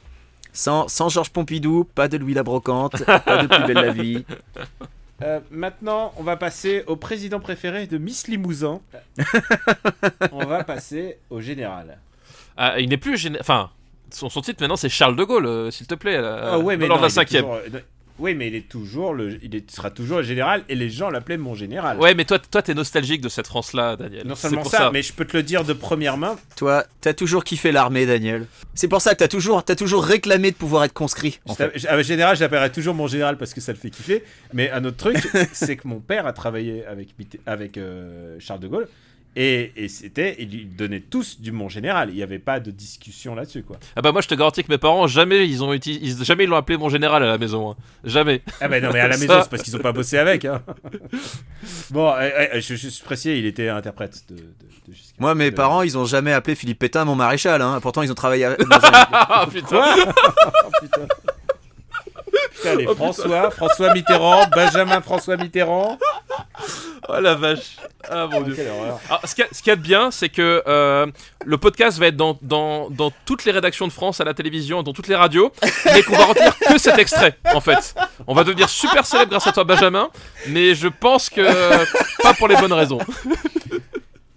S3: Sans, sans Georges Pompidou, pas de Louis la Brocante, pas de Plus belle la vie. (laughs)
S1: Euh, maintenant, on va passer au président préféré de Miss Limousin. (laughs) on va passer au général.
S2: Ah, il n'est plus géné- Enfin, son, son titre maintenant c'est Charles de Gaulle, euh, s'il te plaît. euh,
S1: Ah ouais, mais non,
S2: la cinquième.
S1: toujours- euh, Oui, mais il est toujours le, il est- sera toujours le général et les gens l'appelaient mon général.
S2: Ouais, mais toi, toi, t'es nostalgique de cette France-là, Daniel.
S1: Non
S2: C'est
S1: seulement
S2: pour
S1: ça, mais je peux te le dire de première main.
S3: Toi, t'as toujours kiffé l'armée, Daniel. C'est pour ça que t'as toujours, t'as toujours réclamé de pouvoir être conscrit. En fait.
S1: ah, général, je l'appellerai toujours mon général parce que ça le fait kiffer. Mais un autre truc, (laughs) c'est que mon père a travaillé avec, avec euh, Charles de Gaulle. Et, et c'était, ils donnaient tous du mon général. Il n'y avait pas de discussion là-dessus, quoi.
S2: Ah bah moi je te garantis que mes parents jamais ils ont uti- ils- jamais ils l'ont appelé mon général à la maison. hein. Jamais.
S1: Ah ben non, mais à la
S2: Ça-
S1: maison, c'est parce qu'ils ont pas bossé avec. hein. (laughs) bon, euh, euh, je, je suis précis, il était interprète de, de.
S3: Moi, mes
S1: De-
S3: parents, ils ont jamais appelé Philippe Pétain mon maréchal. Hein. Pourtant, ils ont travaillé. (laughs) avec-
S2: Ah putain.
S1: Quoi? (laughs) Oh, putain. Putain, les François, François Mitterrand, Benjamin François Mitterrand.
S2: Oh la vache. Ah mon dieu.
S1: Quelle horreur.
S2: Alors, ce qu'il y a- y de bien, c'est que euh, le podcast va être dans, dans, dans toutes les rédactions de France, à la télévision, dans toutes les radios, mais qu'on va retenir que cet extrait, en fait. On va devenir super célèbre grâce à toi, Benjamin, mais je pense que pas pour les bonnes raisons.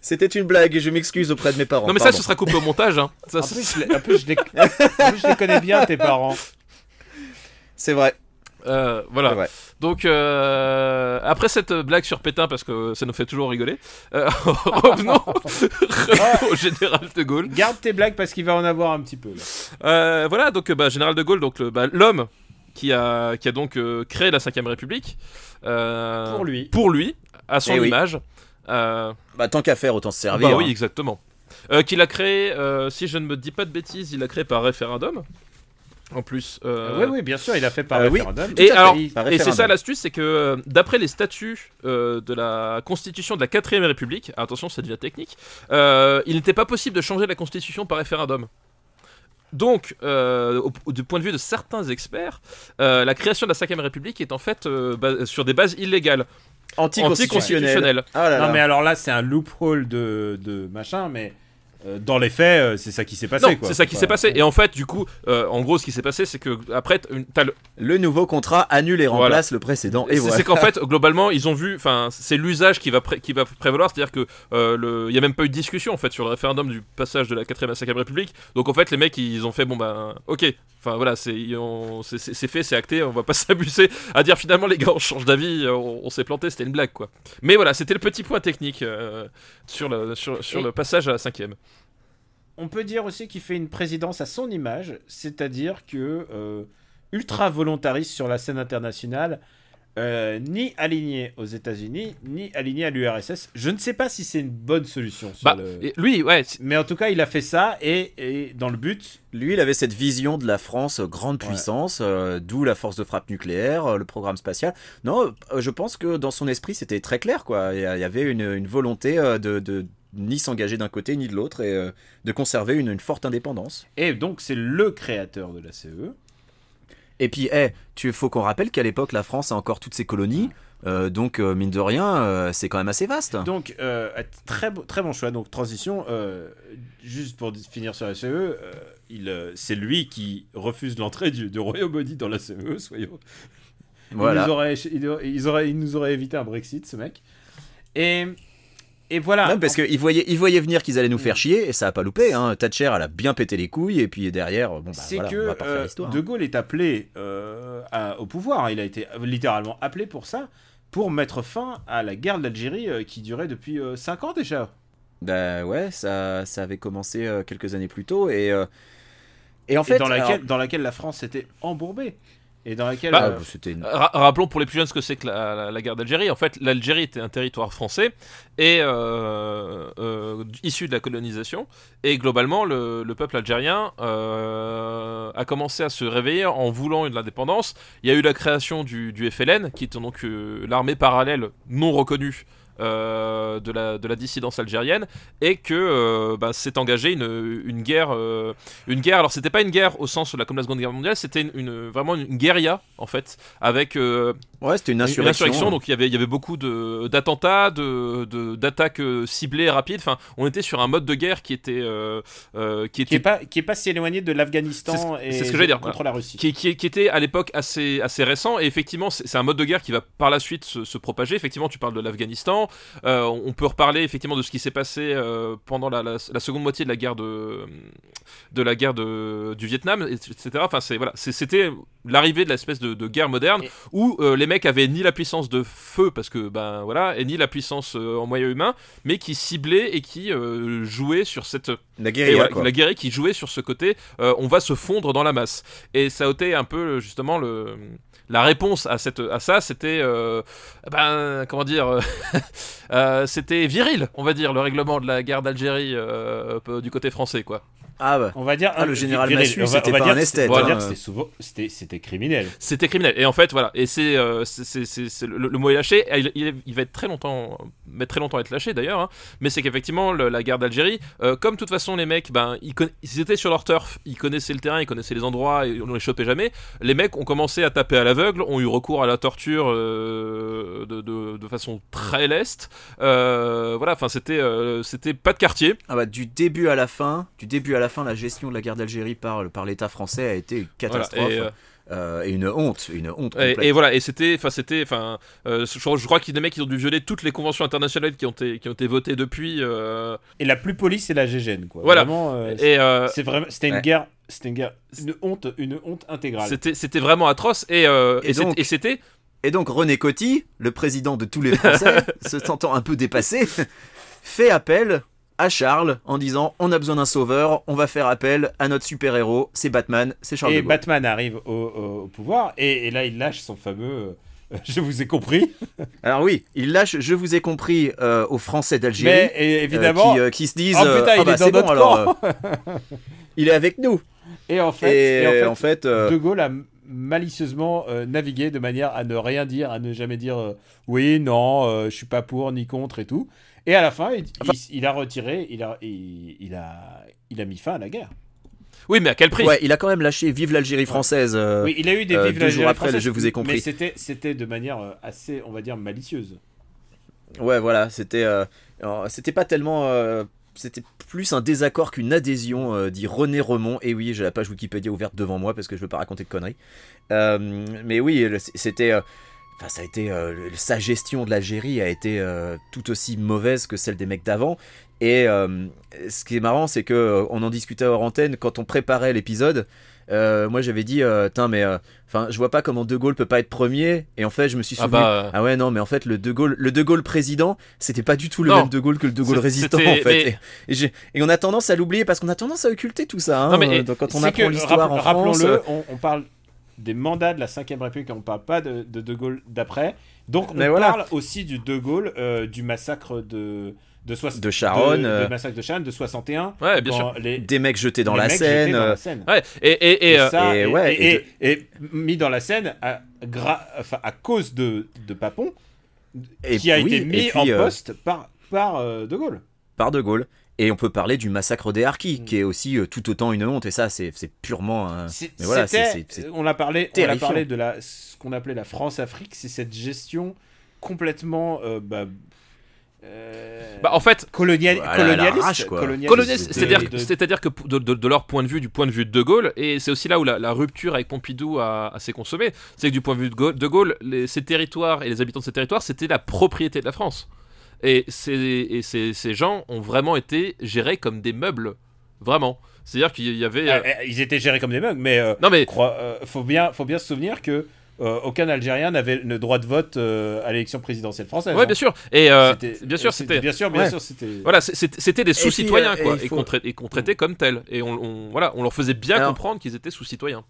S3: C'était une blague et je m'excuse auprès de mes parents.
S2: Non, mais ça,
S3: Pardon.
S2: ce sera coupé au montage. Hein. Ça,
S1: En
S2: c'est-
S1: plus, je les, en plus, je les- en plus, je les connais bien, tes parents.
S3: C'est vrai.
S2: euh, voilà. Donc, euh, après cette blague sur Pétain, parce que ça nous fait toujours rigoler, euh, (laughs) revenons, revenons (laughs) au général de Gaulle.
S1: Garde tes blagues parce qu'il va en avoir un petit peu. Là.
S2: Euh, voilà, donc bah, général de Gaulle, donc bah, l'homme qui a, qui a donc euh, créé la 5ème République. euh,
S1: Pour lui.
S2: Pour lui, à son
S3: Eh oui.
S2: image. Euh,
S3: Bah, tant qu'à faire, autant se servir.
S2: bah oui,
S3: hein.
S2: exactement. Euh, qu'il a créé, euh, si je ne me dis pas de bêtises, il a créé par référendum. En plus. euh,
S1: oui, oui, bien sûr, il a fait par
S3: euh, oui.
S1: référendum.
S2: Et alors,
S3: oui,
S2: et c'est ça l'astuce, c'est que euh, d'après les statuts euh, de la constitution de la 4ème République, attention, ça devient technique, euh, il n'était pas possible de changer la constitution par référendum. Donc, euh, au- du point de vue de certains experts, euh, la création de la 5ème République est en fait euh, sur des bases illégales,
S3: Anticonstitutionnel.
S2: anticonstitutionnelles.
S3: Ah là là.
S1: Non, mais alors là, c'est un loophole de, de machin, mais dans les faits, euh, c'est ça qui s'est passé.
S2: C'est ça qui s'est passé. Et en fait, du coup, euh, en gros, ce qui s'est passé, c'est que après, t'as le-
S3: Le nouveau contrat annule et
S2: Voilà.
S3: remplace le précédent. Et
S2: c'est
S3: voilà.
S2: c'est qu'en (laughs) fait, globalement, ils ont vu, enfin, c'est l'usage qui va pré- qui va prévaloir, c'est-à-dire que euh, le, il y a même pas eu de discussion en fait sur le référendum du passage de la 4 à la 5 République. Donc en fait, les mecs, ils ont fait bon ben, ok, enfin voilà, c'est ont- fait, c'est acté, on va pas (laughs) s'abuser à dire finalement les gars, on change d'avis, euh, on, on s'est planté, c'était une blague quoi. Mais voilà, c'était le petit point technique euh, sur le sur, sur
S1: Et-
S2: le passage à la 5
S1: On peut dire aussi qu'il fait une présidence à son image, c'est-à-dire que euh, ultra volontariste sur la scène internationale, euh, ni aligné aux États-Unis, ni aligné à l'URSS. Je ne sais pas si c'est une bonne solution. sur
S2: Bah,
S1: le-
S2: lui, ouais,
S1: Mais en tout cas, il a fait ça et, et dans le but.
S3: Lui, il avait cette vision de la France euh, grande
S1: Ouais.
S3: puissance, euh, d'où la force de frappe nucléaire, euh, le programme spatial. Non, je pense que dans son esprit, c'était très clair, quoi. Il y avait une, une volonté de, de ni s'engager d'un côté ni de l'autre et euh, de conserver une, une forte indépendance.
S1: Et donc, c'est le créateur de la. CE.
S3: Et puis, eh, tu faut qu'on rappelle qu'à l'époque, la France a encore toutes ses colonies. euh, donc, euh, mine de rien, euh, c'est quand même assez vaste.
S1: Donc, euh, très, beau- très bon choix. Donc, transition, euh, juste pour finir sur la CE, euh, il, euh, c'est lui qui refuse l'entrée du, du Royaume-Uni dans la CE, soyons. Il,
S3: Voilà.
S1: nous aurait, il, aurait- ils auraient- il nous aurait évité un Brexit, ce mec. Et, et voilà.
S3: Non, parce qu'ils voyaient, ils voyaient venir qu'ils allaient nous faire chier et ça a pas loupé. Hein. Thatcher, elle a bien pété les couilles et puis derrière, bon, bah,
S1: c'est
S3: voilà, on
S1: que
S3: va pas refaire
S1: euh,
S3: l'histoire.
S1: De Gaulle est appelé euh, à- au pouvoir. Il a été littéralement appelé pour ça, pour mettre fin à la guerre d'Algérie euh, qui durait depuis 5 ans déjà.
S3: Bah ouais, ça, ça avait commencé euh, quelques années plus tôt et euh, et en
S1: Et
S3: fait,
S1: dans, laquelle,
S3: alors-
S1: dans laquelle la France s'était embourbée. Et dans laquelle.
S2: Bah,
S1: euh,
S3: une-
S2: Ra- rappelons pour les plus jeunes ce que c'est que la, la- la guerre d'Algérie. En fait, l'Algérie était un territoire français et euh, euh, issu de la colonisation. Et globalement, le, le peuple algérien euh, a commencé à se réveiller en voulant une indépendance. Il y a eu la création du, du FLN, qui est donc euh, l'armée parallèle non reconnue. Euh, de, la, de la dissidence algérienne et que euh, bah, s'est engagée une, une guerre euh, une guerre alors c'était pas une guerre au sens de la comme la seconde guerre mondiale c'était une, une- vraiment une, guérilla en fait avec euh,
S3: ouais, c'était une
S2: une
S3: insurrection.
S2: donc il y avait, il y avait beaucoup de, d'attentats, de, de- d'attaques euh, ciblées et rapides. Enfin, on était sur un mode de guerre qui était, euh, euh, qui
S1: qui est
S2: était,
S1: pas qui est pas si éloigné de l'Afghanistan
S2: C'est ce-
S1: et
S2: c'est ce que j'allais dire,
S1: contre la Russie.
S2: qui, qui- qui était à l'époque assez, assez récent. Et effectivement, c'est, c'est un mode de guerre qui va par la suite se, se propager. Effectivement, tu parles de l'Afghanistan. Euh, on peut reparler effectivement de ce qui s'est passé euh, pendant la, la- la seconde moitié de la guerre de, de la guerre de, du Vietnam, etc. Enfin, c'est voilà, c'était l'arrivée de l'espèce de, de guerre moderne
S1: Et-
S2: où euh, les mecs avaient ni la puissance de feu parce que ben voilà, et ni la puissance euh, en moyens humains, mais qui ciblaient et qui euh, jouaient sur cette
S3: La
S2: et
S3: guérilla,
S2: voilà,
S3: quoi.
S2: la guerre qui jouait sur ce côté, euh, on va se fondre dans la masse. Et ça a été un peu justement le, la réponse à, cette, à ça, c'était, euh, ben, comment dire, (laughs) c'était viril, on va dire, le règlement de la guerre d'Algérie euh, du côté français, quoi.
S3: Ah bah.
S1: On va dire
S3: Ah, le général
S1: viril.
S3: Massu, c'était pas
S1: dire
S3: un esthète,
S1: c'était- On va
S3: hein.
S1: dire que c'était souvent c'était c'était criminel.
S2: C'était criminel. Et en fait, voilà. Et c'est, euh, le, le mot est lâché. Et Il, il- il va être très longtemps, mettre très longtemps à être lâché d'ailleurs. hein. Mais c'est qu'effectivement, la guerre d'Algérie, euh, comme de toute façon les mecs, ben, ils, ils étaient sur leur turf, ils connaissaient le terrain, ils connaissaient les endroits, et on les chopait jamais. Les mecs ont commencé à taper à l'aveugle, ont eu recours à la torture euh, de, de- de façon très leste. Euh, voilà. Enfin, c'était, euh, c'était pas de quartier.
S3: Ah bah, du début à la fin, du début à la fin, la gestion de la guerre d'Algérie par, par l'État français a été une
S2: Voilà.
S3: catastrophe
S2: Et, euh,
S3: euh, et une honte, une honte
S2: Et,
S3: complète.
S2: et voilà, et c'était, enfin, c'était, enfin, euh, je, je crois qu'il y a des mecs qui ont dû violer toutes les conventions internationales qui ont été, qui ont été votées depuis. euh,
S1: Et la plus polie, c'est la GGN, quoi.
S2: Voilà.
S1: Vraiment, euh,
S2: et euh,
S1: c'est vraiment, c'était une
S3: Ouais.
S1: guerre, c'était une guerre, une honte, une honte intégrale.
S2: c'était, c'était vraiment atroce. Et, euh,
S3: et
S2: c'était,
S3: Et donc René Coty, le président de tous les Français, (laughs) se sentant un peu dépassé, fait appel à Charles en disant on a besoin d'un sauveur, on va faire appel à notre super-héros, c'est Batman, c'est Charles
S1: Et
S3: de Gaulle.
S1: Batman arrive au, pouvoir et, et là il lâche son fameux. euh, (laughs) je vous ai compris. (laughs)
S3: Alors oui, il lâche je vous ai compris euh, aux Français d'Algérie.
S1: Mais
S3: euh,
S1: évidemment.
S3: qui, qui se disent
S1: Oh putain, il
S3: Ah bah,
S1: est dans
S3: bon alors il est avec nous
S1: Et en fait,
S3: et,
S1: et
S3: en fait,
S1: De Gaulle a malicieusement euh, navigué de manière à ne rien dire, à ne jamais dire euh, oui, non, euh, je suis pas pour ni contre et tout. Et à la fin, il, il- il a retiré, il a, il, il a, il a mis fin à la guerre.
S2: oui, mais à quel prix?
S3: Ouais, il a quand même lâché vive l'Algérie française euh,
S1: Oui, il a eu des
S3: euh, jours
S1: l'Algérie
S3: après,
S1: française,
S3: Je vous ai compris.
S1: Mais c'était, c'était de manière euh, assez, on va dire, malicieuse.
S3: Ouais, voilà, c'était euh, pas tellement euh, c'était plus un désaccord qu'une adhésion, euh, dit René Remond. Et oui, j'ai la page Wikipédia ouverte devant moi parce que je veux pas raconter de conneries. Euh, mais oui, c'était. Enfin, ça a été. euh, sa gestion de l'Algérie a été euh, tout aussi mauvaise que celle des mecs d'avant. Et euh, ce qui est marrant, c'est que on en discutait hors antenne quand on préparait l'épisode. moi, j'avais dit, Tain, mais enfin, je vois pas comment De Gaulle peut pas être premier. Et en fait, je me suis
S2: Ah
S3: souvenu.
S2: bah.
S3: Ah ouais non mais en fait le De Gaulle le De Gaulle président c'était pas du tout le
S2: Non.
S3: même De Gaulle que le De Gaulle résistant
S2: c'était-
S3: en fait
S2: mais-
S3: et, on a tendance à l'oublier parce qu'on a tendance à occulter tout ça hein,
S2: Non, mais-
S3: donc quand on apprend l'histoire en France
S1: on parle des mandats de la 5ème République, on parle pas de De, de Gaulle d'après. Donc on
S3: Mais voilà.
S1: parle aussi du De Gaulle, euh, du massacre de, de, soix-
S3: De Charonne,
S1: de-
S3: euh.
S1: de massacre de Charonne de 61.
S2: Ouais, bien
S1: quand
S2: sûr.
S1: Les,
S3: des mecs jetés dans la Seine
S1: dans
S3: euh,
S1: la Seine.
S2: Ouais, et, et, et,
S1: Et,
S2: euh,
S1: ça,
S3: et
S1: et,
S3: ouais,
S1: et-
S3: et
S1: et mis dans la scène à, gra- enfin, à cause de, de Papon,
S3: et
S1: qui a
S3: oui,
S1: été mis
S3: puis,
S1: en
S3: euh,
S1: poste par, par euh, De Gaulle.
S3: par De Gaulle et on peut parler du massacre des Harkis
S1: Mm.
S3: qui est aussi euh, tout autant une honte et ça c'est purement un-
S1: C'est-
S3: mais voilà, c'est
S1: on a parlé, on a parlé de la, ce qu'on appelait la France-Afrique, c'est cette gestion complètement euh, bah, euh,
S2: bah, en fait,
S1: colonial-
S3: la
S1: colonialiste,
S2: c'est-à-dire
S1: de-
S2: c'est-à-dire que de, de- de leur point de vue, du point de vue de De Gaulle, et c'est aussi là où la, la rupture avec Pompidou a, a s'est consommée, c'est que du point de vue de Gaulle, de Gaulle les- ces territoires et les habitants de ces territoires, c'était la propriété de la France. Et, ces, et ces, ces gens ont vraiment été gérés comme des meubles, vraiment. C'est-à-dire qu'il y avait... euh,
S1: Ah, eh, ils étaient gérés comme des mugs, mais euh,
S2: Non mais
S1: crois- euh, faut bien, faut bien se souvenir que euh, aucun Algérien n'avait le droit de vote euh, à l'élection présidentielle française.
S2: Ouais,
S1: hein.
S2: bien sûr. Et euh, bien sûr,
S1: c'était-
S2: c'était.
S1: bien sûr, bien
S3: Ouais.
S1: sûr, c'était.
S2: Voilà, c'était des sous-citoyens, quoi,
S3: et
S2: qu'on traitait comme tels. Et on, on- voilà, on leur faisait bien
S3: Alors-
S2: comprendre qu'ils étaient sous-citoyens.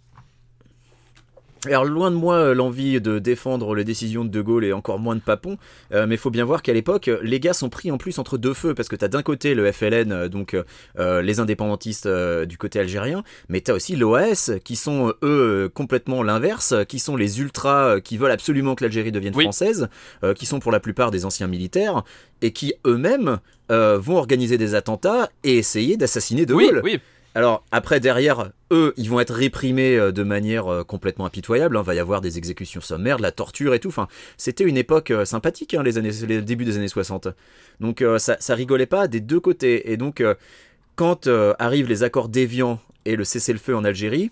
S3: Alors loin de moi euh, l'envie de défendre les décisions de De Gaulle et encore moins de Papon, euh, mais il faut bien voir qu'à l'époque les gars sont pris en plus entre deux feux parce que t'as d'un côté le FLN, euh, donc euh, les indépendantistes euh, du côté algérien, mais t'as aussi l'OAS qui sont eux complètement l'inverse, qui sont les ultras qui veulent absolument que l'Algérie devienne
S2: Oui.
S3: française, qui sont pour la plupart des anciens militaires et qui eux-mêmes vont organiser des attentats et essayer d'assassiner De
S2: oui,
S3: Gaulle.
S2: oui.
S3: Alors après derrière eux ils vont être réprimés euh, de manière euh, complètement impitoyable. Il va y avoir des exécutions sommaires, de la torture et tout. Enfin c'était une époque euh, sympathique hein, les années les débuts des années 60. Donc ça, rigolait pas des deux côtés. Et donc quand arrivent les accords d'Évian et le cessez-le-feu en Algérie.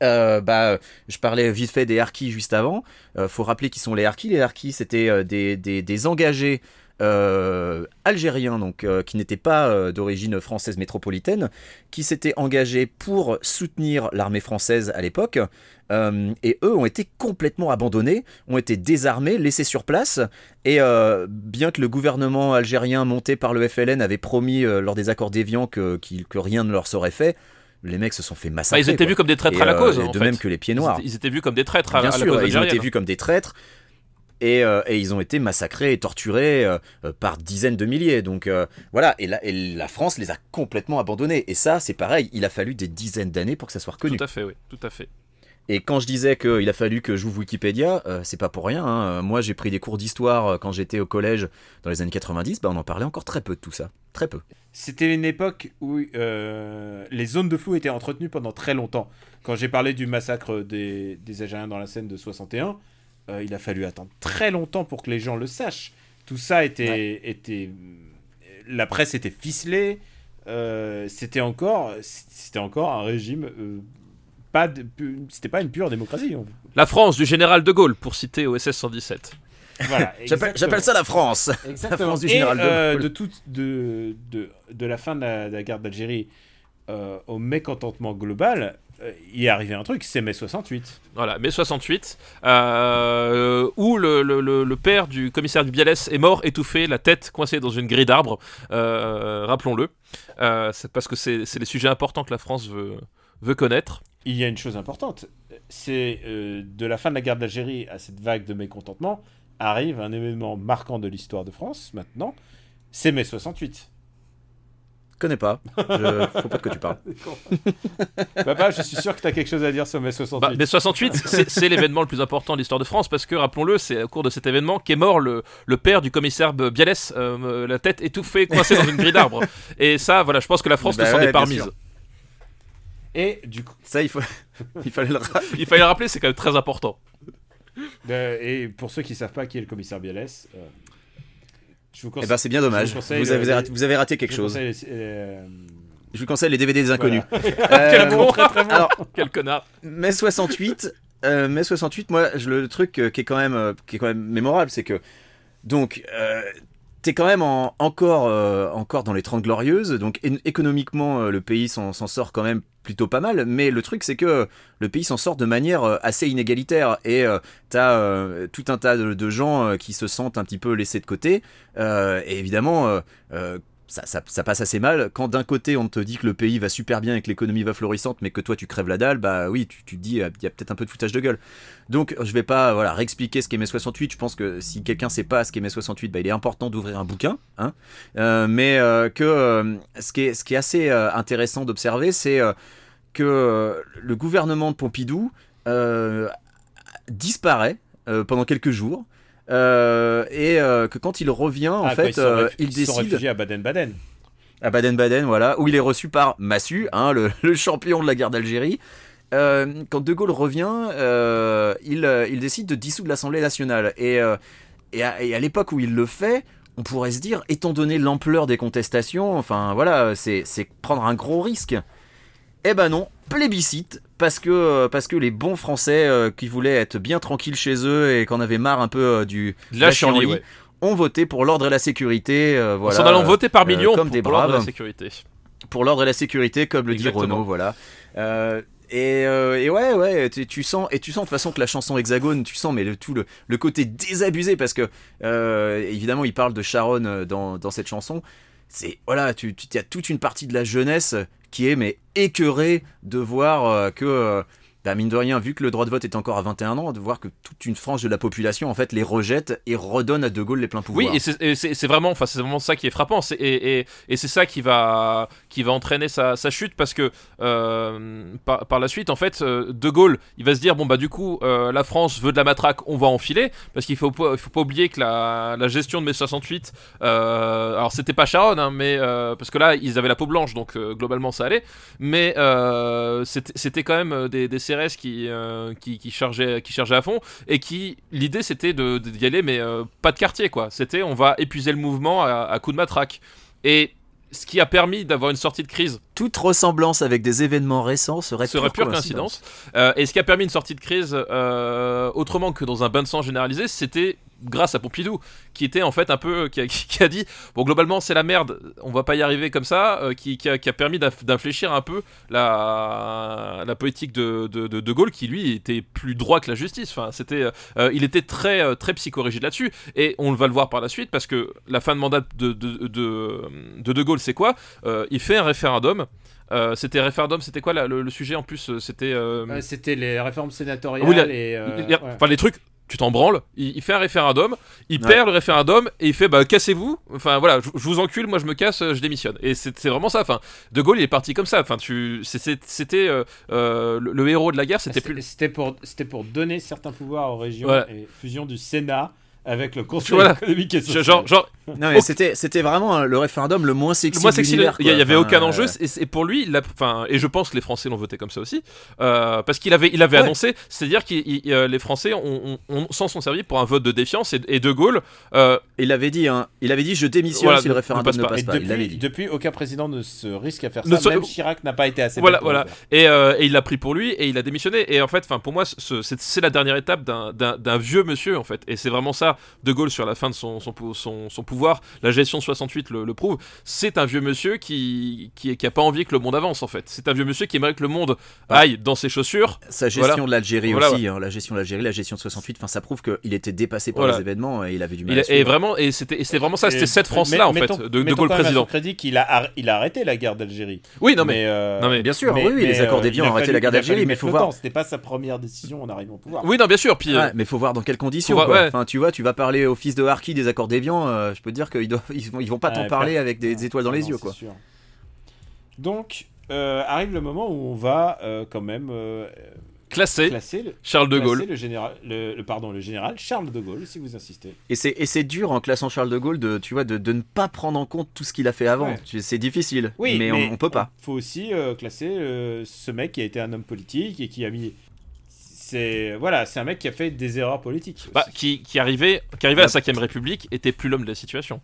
S3: bah, je parlais vite fait des Harkis juste avant. Euh, faut rappeler qui sont les Harkis. Les Harkis, c'était des, des engagés euh, algériens, donc euh, qui n'étaient pas euh, d'origine française métropolitaine, qui s'étaient engagés pour soutenir l'armée française à l'époque. Euh, et eux ont été complètement abandonnés, ont été désarmés, laissés sur place. Et bien que le gouvernement algérien monté par le FLN avait promis lors des accords d'Évian que, rien ne leur serait fait, les mecs se sont fait
S2: Bah,
S3: massacrer.
S2: ils étaient
S3: quoi.
S2: vus comme des traîtres
S3: Et,
S2: à la cause. en
S3: de
S2: fait.
S3: même que les pieds
S2: Ils
S3: noirs.
S2: étaient, ils étaient vus comme des traîtres à,
S3: Bien
S2: à la
S3: sûr,
S2: cause
S3: ils ont été vus comme des traîtres. Et, euh, et ils ont été massacrés et torturés euh, euh, par dizaines de milliers. Donc euh, voilà, et la, et la France les a complètement abandonnés. Et ça, c'est pareil, il a fallu des dizaines d'années pour que ça soit reconnu.
S2: Tout à fait, oui, tout à fait.
S3: Et quand je disais qu'il a fallu que j'ouvre Wikipédia, euh, c'est pas pour rien. hein. Moi, j'ai pris des cours d'histoire quand j'étais au collège dans les années 90. Bah, on en parlait encore très peu de tout ça. Très peu.
S1: C'était une époque où euh, les zones de flou étaient entretenues pendant très longtemps. Quand j'ai parlé du massacre des, des Algériens dans la Seine de 61, euh, il a fallu attendre très longtemps pour que les gens le sachent. Tout ça était, était la presse était ficelée. euh, c'était encore, c'était encore un régime. euh, pas c'était pas une pure démocratie.
S2: La France du général de Gaulle, pour citer OSS 117.
S1: Voilà, (laughs)
S3: J'appelle ça la France. (laughs)
S1: Exactement.
S3: France du
S1: Et,
S3: général de
S1: euh,
S3: Gaulle.
S1: de, toute- de, de, de la fin de la, de la guerre d'Algérie euh, au mécontentement global, euh, il est arrivé un truc, c'est mai 68.
S2: Voilà, mai 68, euh, où le, le- père du commissaire du Bialès est mort étouffé, la tête coincée dans une grille d'arbre, euh, rappelons-le. Euh, c'est parce que c'est c'est les sujets importants que la France veut, veut connaître.
S1: Il y a une chose importante, c'est euh, de la fin de la guerre d'Algérie à cette vague de mécontentement arrive un événement marquant de l'histoire de France maintenant, c'est mai 68.
S3: Je connais pas. Je... Faut pas de quoi tu parles. (laughs)
S1: Papa, je suis sûr que tu as quelque chose à dire sur mai 68.
S2: Bah, mai 68, c'est l'événement le plus important de l'histoire de France, parce que, rappelons-le, c'est au cours de cet événement qu'est mort le, le père du commissaire Bialès, euh, la tête étouffée, coincée dans une grille d'arbre. Et ça, voilà, je pense que la France
S3: Bah
S2: ne s'en
S3: ouais,
S2: est pas remise.
S1: Et du coup,
S3: Ça, il, faut... (laughs) il fallait le rappeler.
S2: Il fallait le rappeler, c'est quand même très important.
S1: Euh, et pour ceux qui savent pas qui est le commissaire Bialès, euh, je vous
S3: Eh ben c'est bien dommage.
S1: vous
S3: avez, raté, vous avez raté quelque
S1: je
S3: chose.
S1: euh,
S3: Je vous conseille les DVD des inconnus.
S1: voilà. (laughs)
S3: Euh,
S1: Quel bon, très très bon.
S3: alors,
S2: Quel connard.
S3: mai 68, euh, mai 68, moi, je- le truc euh, qui est quand même, euh, qui est quand même mémorable, c'est que donc euh, t'es quand même euh, encore dans les 30 glorieuses, donc économiquement euh, le pays s'en sort quand même plutôt pas mal, mais le truc c'est que le pays s'en sort de manière euh, assez inégalitaire et euh, t'as euh, tout un tas de, gens euh, qui se sentent un petit peu laissés de côté, euh, et évidemment. Euh, euh, ça, passe assez mal. Quand d'un côté on te dit que le pays va super bien et que l'économie va florissante, mais que toi tu crèves la dalle, bah oui, tu, te dis, il y a peut-être un peu de foutage de gueule. Donc je vais pas voilà, réexpliquer ce qu'est mai 68. Je pense que si quelqu'un sait pas ce qu'est mai 68, bah, il est important d'ouvrir un bouquin. Hein Euh, mais euh, que euh, ce, qui est, ce qui est assez euh, intéressant d'observer, c'est euh, que euh, le gouvernement de Pompidou euh, disparaît euh, pendant quelques jours. Euh, et euh, que quand il revient, en
S1: Ah,
S3: fait,
S1: ils sont
S3: euh, il
S1: ils sont
S3: décide
S1: réfugiés à Baden-Baden.
S3: à Baden-Baden, voilà, où il est reçu par Massu, hein, le, (laughs) le champion de la guerre d'Algérie. Quand De Gaulle revient, il, il décide de dissoudre l'Assemblée nationale. Et, et à, et à l'époque où il le fait, on pourrait se dire, étant donné l'ampleur des contestations, enfin voilà, c'est c'est prendre un gros risque. Eh ben non, plébiscite, parce que, euh, parce que les bons Français euh, qui voulaient être bien tranquilles chez eux et qu'en avaient marre un peu euh, du
S2: De la chienlit, ouais.
S3: ont voté pour l'ordre et la sécurité. euh, voilà,
S2: en allant voter par millions
S3: comme
S2: pour,
S3: des
S2: pour l'ordre de la sécurité.
S3: pour l'ordre et la sécurité, comme le
S2: Exactement.
S3: dit Renault, voilà. Et, euh, et ouais, ouais, tu, tu sens, et tu sens de toute façon que la chanson Hexagone, tu sens, mais le, tout le, le côté désabusé, parce que euh, évidemment, il parle de Sharon dans, dans cette chanson. C'est voilà, tu, tu y a toute une partie de la jeunesse qui est mais écœurée de voir euh, que euh, bah, mine de rien, vu que le droit de vote est encore à 21 ans, de voir que toute une frange de la population en fait les rejette et redonne à De Gaulle les pleins pouvoirs.
S2: Oui, et c'est- vraiment, enfin, c'est vraiment ça qui est frappant, et, c'est ça qui va, qui va entraîner sa, chute parce que euh, par, la suite, en fait, euh, De Gaulle, il va se dire bon bah du coup, euh, la France veut de la matraque, on va enfiler. Parce qu'il faut pas, faut pas oublier que la, gestion de mai 68, euh, alors c'était pas Sharon, hein, mais parce que là ils avaient la peau blanche, donc globalement ça allait, mais c'était quand même des, des Euh, qui, qui chargeaient, qui chargeaient à fond et qui l'idée c'était de de- aller mais euh, pas de quartier quoi. C'était on va épuiser le mouvement à, à coup de matraque. Et ce qui a permis d'avoir une sortie de crise
S3: Toute ressemblance avec des événements récents serait,
S2: serait pure coïncidence. Euh, et ce qui a permis une sortie de crise euh, autrement que dans un bain de sang généralisé c'était grâce à Pompidou qui était en fait un peu qui a, (laughs) qui a dit bon globalement c'est la merde on va pas y arriver comme ça euh, qui, qui a, qui a permis d'inf- d'infléchir un peu la, la politique de, de, de, de Gaulle qui lui était plus droit que la justice. Enfin c'était euh, il était très très psychorigide là-dessus. Et on va le voir par la suite parce que la fin de mandat de de, de, de, de Gaulle c'est quoi? Euh, il fait un référendum Euh, c'était référendum c'était quoi là, le, le sujet en plus euh, c'était euh,
S1: C'était les réformes sénatoriales
S2: Oui, la-
S1: et. euh, ouais.
S2: Enfin, les trucs, tu t'en branles. Il, il fait un référendum, il
S3: Ouais.
S2: perd le référendum et il fait bah cassez-vous. Enfin voilà, je, je vous encule, moi je me casse, je démissionne. Et c'est vraiment ça. Enfin, De Gaulle il est parti comme ça. Enfin, tu, c'était euh, euh, le, le héros de la guerre, c'était
S1: C'était
S2: plus.
S1: c'était pour, c'était pour donner certains pouvoirs aux régions
S2: Voilà.
S1: et fusion du Sénat avec le Conseil
S2: Voilà.
S1: économique et social.
S2: Genre, genre,
S3: Non, mais
S2: Au-
S3: c'était, c'était vraiment euh, le référendum le moins sexy.
S2: le moins sexy, il y, a- il y
S3: quoi.
S2: avait aucun enjeu.
S3: euh,
S2: Et, pour lui, il a- enfin, et je pense que les Français l'ont voté comme ça aussi, euh, parce qu'il avait, il avait
S3: Ouais.
S2: annoncé, c'est-à-dire que les Français s'en sont servis pour un vote de défiance et, et De Gaulle. euh,
S3: Il avait dit, hein, il avait dit, je démissionne
S2: Voilà,
S3: si le référendum
S2: passe
S3: ne
S2: pas.
S3: passe
S1: Et
S3: pas.
S1: Depuis,
S3: dit.
S1: depuis, aucun président ne se risque à faire
S2: Ne
S1: ça. Même Chirac n'a pas été assez
S2: Voilà, voilà. Et, euh, et il l'a pris pour lui et il a démissionné. Et en fait, enfin pour moi, ce- c'est la dernière étape d'un vieux monsieur en fait. Et c'est vraiment ça, De Gaulle sur la fin de son, son, pou- son, son pouvoir, la gestion de 68 le, le prouve. C'est un vieux monsieur qui, qui, qui a pas envie que le monde avance en fait. C'est un vieux monsieur qui aimerait que le monde aille dans ses chaussures.
S3: Sa gestion
S2: Voilà.
S3: de l'Algérie
S2: Voilà,
S3: aussi, hein, la gestion de l'Algérie, la gestion de 68, enfin, ça prouve qu'il était dépassé par
S2: Voilà.
S3: les événements et il avait du mal
S2: Il
S3: à
S2: et vraiment, et c'était vraiment ça. C'était
S1: Et-
S2: cette France là en fait, de, Gaulle président.
S1: crédit qu'il a, ar- il a arrêté la guerre d'Algérie.
S2: Oui, non mais.
S1: euh,
S2: non, mais-
S3: Bien sûr,
S1: mais-
S3: oui, les accords
S1: euh,
S3: d'Évian
S1: il a
S3: ont arrêté la guerre d'Algérie, mais faut voir.
S1: C'était pas sa première décision en arrivant au pouvoir.
S2: Oui, non, bien sûr. Puis,
S3: Ouais, mais faut voir dans quelles conditions.
S2: Faut voir-
S3: quoi.
S2: ouais.
S3: Enfin, tu vois, tu vas parler au fils de Harky des accords d'Évian, euh, je peux te dire qu'ils doivent, (laughs) ils vont, ils vont pas t'en
S1: Ouais,
S3: parler avec des, des étoiles dans
S1: Ah
S3: les
S1: non,
S3: yeux, quoi.
S1: sûr. Donc, euh, arrive le moment où on va euh, quand même classer, le,
S2: Charles de
S1: classer
S2: Gaulle.
S1: le général, le, le- pardon, le général Charles de Gaulle, si vous insistez.
S3: Et c'est, et c'est dur en classant Charles de Gaulle de, tu vois, de, de ne pas prendre en compte tout ce qu'il a fait avant.
S1: Ouais.
S3: Tu- C'est difficile,
S1: Oui,
S3: mais, on, on peut pas.
S1: faut aussi euh, classer euh, ce mec qui a été un homme politique et qui a mis. C'est voilà, c'est un mec qui a fait des erreurs politiques.
S2: Bah, qui, qui arrivait, qui arrivait à la 5ème République, était plus l'homme de la situation.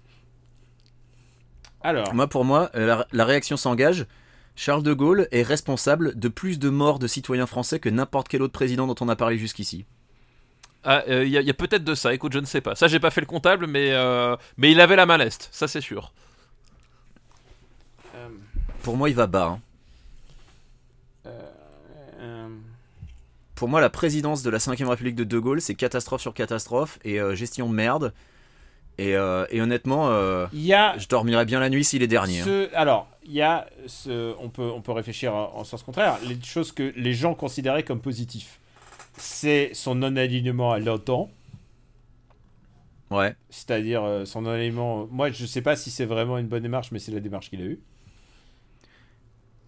S1: Alors,
S3: Moi, pour moi, euh, la, la réaction s'engage. Charles de Gaulle est responsable de plus de morts de citoyens français que n'importe quel autre président dont on a parlé jusqu'ici.
S2: Ah, euh, Il y a, il y a peut-être de ça, écoute, je ne sais pas. Ça, j'ai pas fait le comptable, mais, euh, mais il avait la main leste, ça c'est sûr.
S1: euh,
S3: Pour moi, il va bas. hein.
S1: euh,
S3: Pour moi, la présidence de la 5ème République de De Gaulle, c'est catastrophe sur catastrophe et euh, gestion de merde. Et, euh, et honnêtement, euh,
S1: il y a
S3: je dormirais bien la nuit s'il est dernier.
S1: ce, alors, il y a ce, on peut, on peut réfléchir en, en sens contraire. Les choses que les gens considéraient comme positifs, c'est son non-alignement à l'OTAN.
S3: Ouais.
S1: C'est-à-dire son non-alignement. Moi, je sais pas si c'est vraiment une bonne démarche, mais c'est la démarche qu'il a eue.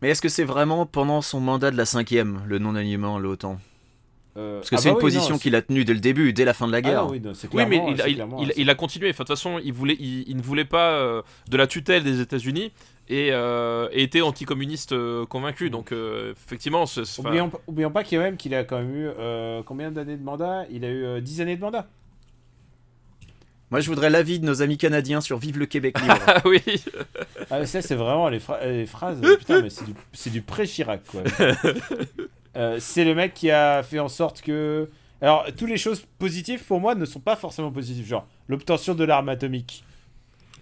S3: Mais est-ce que c'est vraiment pendant son mandat de la 5ème, le non-alignement à l'OTAN?
S1: Euh,
S3: Parce que
S1: ah
S3: c'est
S1: bah
S3: une
S1: oui,
S3: position qu'il a tenue dès le début, dès la fin de la guerre.
S1: Ah non, oui, non, c'est
S2: Oui, mais il,
S1: c'est
S2: il-
S1: clairement-
S2: il- il a continué. Enfin, de toute façon, il, voulait, il, il ne voulait pas euh, de la tutelle des États-Unis et, euh, et était anticommuniste euh, convaincu. Donc, euh, effectivement,
S1: Oublions, oublions pas qu'il a même qu'il a quand même eu euh, combien d'années de mandat? Il a eu euh, 10 années de mandat.
S3: Moi, je voudrais l'avis de nos amis canadiens sur Vive le Québec libre. (laughs)
S2: Ah oui,
S1: Ah, ça, c'est vraiment les, phra- les phrases. (laughs) putain, mais c'est du, c'est du pré-Chirac, quoi. (laughs) Euh, c'est le mec qui a fait en sorte que. Alors, toutes les choses positives pour moi ne sont pas forcément positives. Genre, l'obtention de l'arme atomique.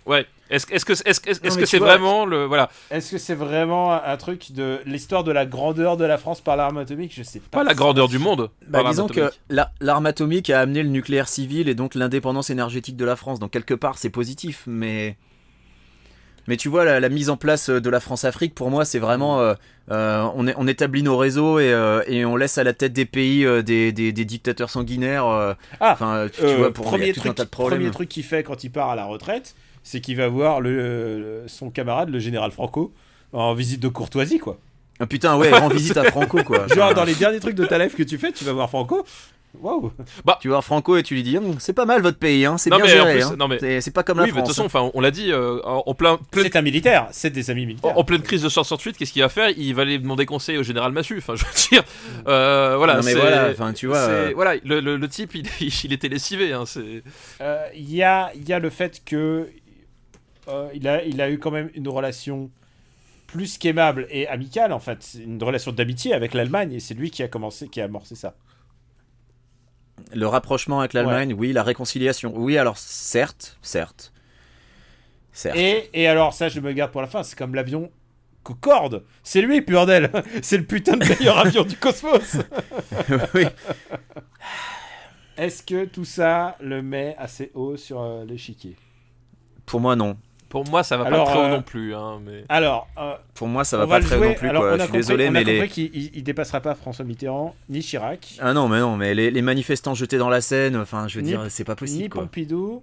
S2: ouais. Est-ce est-ce que est-ce est-ce
S3: Non,
S2: est-ce
S3: mais
S2: que c'est
S3: vois-
S2: vraiment le voilà
S1: Est-ce que c'est vraiment un, truc de l'histoire de la grandeur de la France par l'arme atomique? Je sais pas.
S2: pas la grandeur du monde
S3: Bah,
S2: par l'arme
S3: disons que
S2: atomique.
S3: l'arme atomique a amené le nucléaire civil et donc l'indépendance énergétique de la France. Donc quelque part, c'est positif, mais mais tu vois la, la mise en place de la France-Afrique, pour moi, c'est vraiment euh, euh, on, est- on établit nos réseaux et, euh, et on laisse à la tête des pays euh, des, des- des dictateurs sanguinaires. euh,
S1: Ah,
S3: tu, tu
S1: Euh,
S3: vois, pour
S1: premier, truc,
S3: de
S1: premier truc qu'il fait quand il part à la retraite, c'est qu'il va voir le, son camarade, le général Franco, en visite de courtoisie, quoi.
S3: Ah, putain, ouais, rend visite à Franco, quoi. (laughs)
S1: Genre, dans les derniers trucs de ta life que tu fais, tu vas voir Franco. Waouh!
S3: Tu vois Franco et tu lui dis, Hum, c'est pas mal votre pays, hein, c'est bien géré.
S2: plus-
S3: hein.
S2: non, mais-
S3: C'est- pas comme
S2: Oui,
S3: la
S2: mais de toute
S3: France.
S2: façon, enfin, on l'a dit euh, en plein, plein
S1: C'est un militaire, c'est des amis militaires.
S2: En pleine crise de 168, qu'est-ce qu'il va faire? Il va aller demander conseil au général Massu. Enfin, je veux dire, euh, voilà.
S3: Non, mais
S2: c'est-
S3: voilà, enfin, tu vois,
S2: c'est-
S3: euh,
S2: voilà, le, le- le type, il, (laughs) il était lessivé. Hein, c'est.
S1: Euh, Il y, a, il y a le fait que euh, il, a, il a eu quand même une relation plus qu'aimable et amicale, en fait, une relation d'amitié avec l'Allemagne, et c'est lui qui a commencé, qui a amorcé ça.
S3: Le rapprochement avec l'Allemagne, oui, la réconciliation. Oui, alors certes, certes. Certes.
S1: Et, et alors, ça, je me garde pour la fin, c'est comme l'avion Concorde. C'est lui, Purdel. (laughs) C'est le putain de meilleur (laughs) avion du cosmos. (laughs)
S3: oui.
S1: Est-ce que tout ça le met assez haut sur euh, l'échiquier?
S3: Pour moi, non.
S2: Pour moi, ça va
S1: Alors,
S2: pas très haut
S1: euh,
S2: non plus. Hein, mais...
S1: Alors, euh,
S3: Pour moi, ça va pas
S1: le
S3: très
S1: jouer.
S3: non plus.
S1: Alors,
S3: quoi. Je suis
S1: compris,
S3: désolé,
S1: on
S3: mais
S1: a compris
S3: les.
S1: qu'il il- il dépassera pas François Mitterrand, ni Chirac,
S3: Ah non, mais non, mais les, les manifestants jetés dans la Seine, enfin, je veux
S1: Ni-
S3: dire, c'est pas
S1: ni
S3: possible. Quoi.
S1: Pompidou.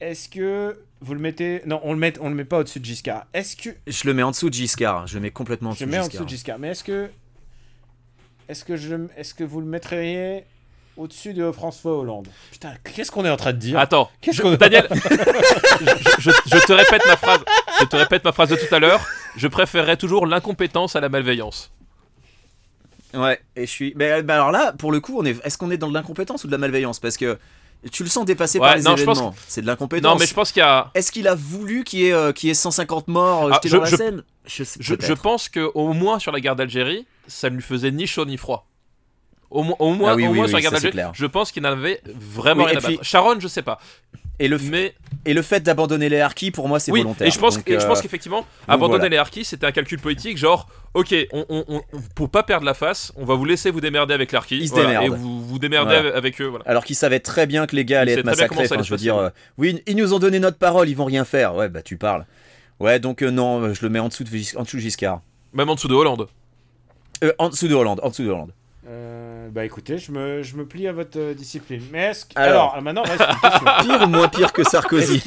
S1: Est-ce que vous le mettez Non, on le met, on le met pas au-dessus de Giscard. Est-ce que
S3: Je le mets en dessous de Giscard. Je le mets complètement en
S1: je
S3: dessous
S1: le
S3: de
S1: mets en
S3: Giscard.
S1: dessous de Giscard Mais est-ce que, est-ce que je, le- est-ce que vous le mettriez au-dessus de François Hollande Putain, qu'est-ce qu'on est en train de dire
S2: Attends,
S1: Qu'est-ce qu'on-
S2: Daniel, (laughs) je, je- je te répète ma phrase. Je te répète ma phrase de tout à l'heure. Je préférerais toujours l'incompétence à la malveillance.
S3: Ouais, et je suis. Mais alors là, pour le coup, on est. Est-ce qu'on est dans de l'incompétence ou de la malveillance? Parce que tu le sens dépasser
S2: Ouais,
S3: par les
S2: non, je pense
S3: événements. C'est de l'incompétence.
S2: Non, mais je pense qu'il y a.
S3: Est-ce qu'il a voulu qu'il y, ait, euh, qu'il y ait 150 morts euh,
S2: Ah,
S3: jetés
S2: je-
S3: dans la
S2: je-
S3: Seine Je sais
S2: Je,
S3: peut-être.
S2: je pense que au moins sur la guerre d'Algérie, ça ne lui faisait ni chaud ni froid. Au, mo- au moins,
S3: Ah oui,
S2: au
S3: oui,
S2: moins
S3: oui,
S2: sur la d'Algérie,
S3: clair.
S2: je pense qu'il n'avait vraiment
S3: Oui,
S2: rien
S3: et
S2: à
S3: puis-
S2: battre. Sharon, je sais pas.
S3: Et le, f-
S2: Mais
S3: et le fait d'abandonner les harkis, pour moi, c'est
S2: oui,
S3: volontaire.
S2: et je pense,
S3: Donc,
S2: et je pense
S3: euh,
S2: qu'effectivement, abandonner
S3: voilà.
S2: les harkis, c'était un calcul politique, genre, ok, on, on, on- pour pas perdre la face, on va vous laisser vous démerder avec l'harki,
S3: Ils se
S2: voilà, et
S3: démerdent.
S2: vous vous démerdez
S3: Voilà.
S2: avec, eux, voilà.
S3: Alors qu'ils savaient très bien que les gars allaient
S2: Ils
S3: être massacrés. Enfin, je veux
S2: se
S3: dire, euh, oui, ils nous ont donné notre parole, ils vont rien faire. Ouais, bah tu parles. Ouais, donc euh, non, je le mets en dessous de, en dessous de Giscard.
S2: Même en dessous de Hollande.
S3: Euh, en dessous de Hollande, en dessous de Hollande.
S1: Euh, Bah écoutez, je me, je me plie à votre euh, discipline. Mais est-ce que... Alors,
S3: Alors.
S1: maintenant, reste une question. (laughs)
S3: Pire ou moins pire que Sarkozy.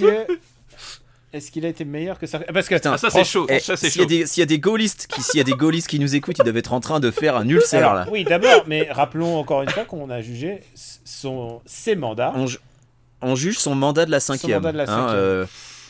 S1: Est-ce qu'il a été meilleur que ça Parce que
S3: Putain,
S2: Ah, ça c'est chaud,
S3: Eh,
S2: ça c'est
S3: S'il y, a
S2: chaud.
S3: des- s'il y a des gaullistes qui, s'il y a des gaullistes qui nous écoutent, ils doivent être en train de faire un ulcère
S1: Alors,
S3: là.
S1: oui, d'abord, mais rappelons encore une fois qu'on a jugé son, ses mandats.
S3: On, ju- on juge son mandat de la cinquième.
S1: mandat de la
S3: hein,
S1: cinquième.
S3: euh,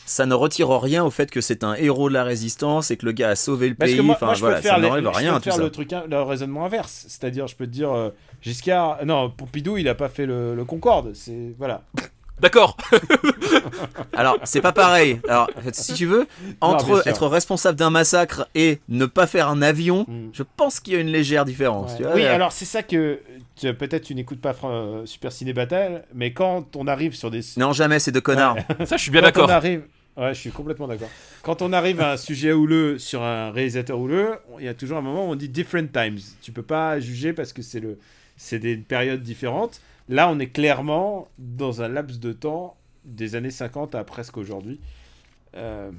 S3: ça ne retire rien au fait que c'est un héros de la résistance et que le gars a sauvé le
S1: Parce
S3: pays.
S1: que moi,
S3: enfin,
S1: moi, je
S3: voilà,
S1: peux faire,
S3: ça
S1: les-
S3: n'enlève
S1: je peux
S3: rien tout
S1: faire
S3: ça.
S1: le truc, le raisonnement inverse. C'est-à-dire, je peux te dire, euh, Giscard, non, Pompidou, il a pas fait le, le Concorde. C'est voilà. (laughs)
S2: D'accord. (laughs)
S3: Alors, c'est pas pareil. Alors, si tu veux, entre être responsable d'un massacre et ne pas faire un avion,
S1: Mm.
S3: je pense qu'il y a une légère différence. tu vois.
S1: Oui, alors c'est ça que peut-être tu n'écoutes pas euh, Super Ciné Battle, mais quand on arrive sur des
S3: Non, jamais, c'est de connards.
S2: Ça, je suis bien
S1: quand
S2: d'accord.
S1: on arrive, ouais, je suis complètement d'accord. Quand on arrive à un sujet houleux sur un réalisateur houleux, il y a toujours un moment où on dit different times. Tu peux pas juger parce que c'est le, c'est des périodes différentes. Là, on est clairement dans un laps de temps des années 50 à presque aujourd'hui. Euh,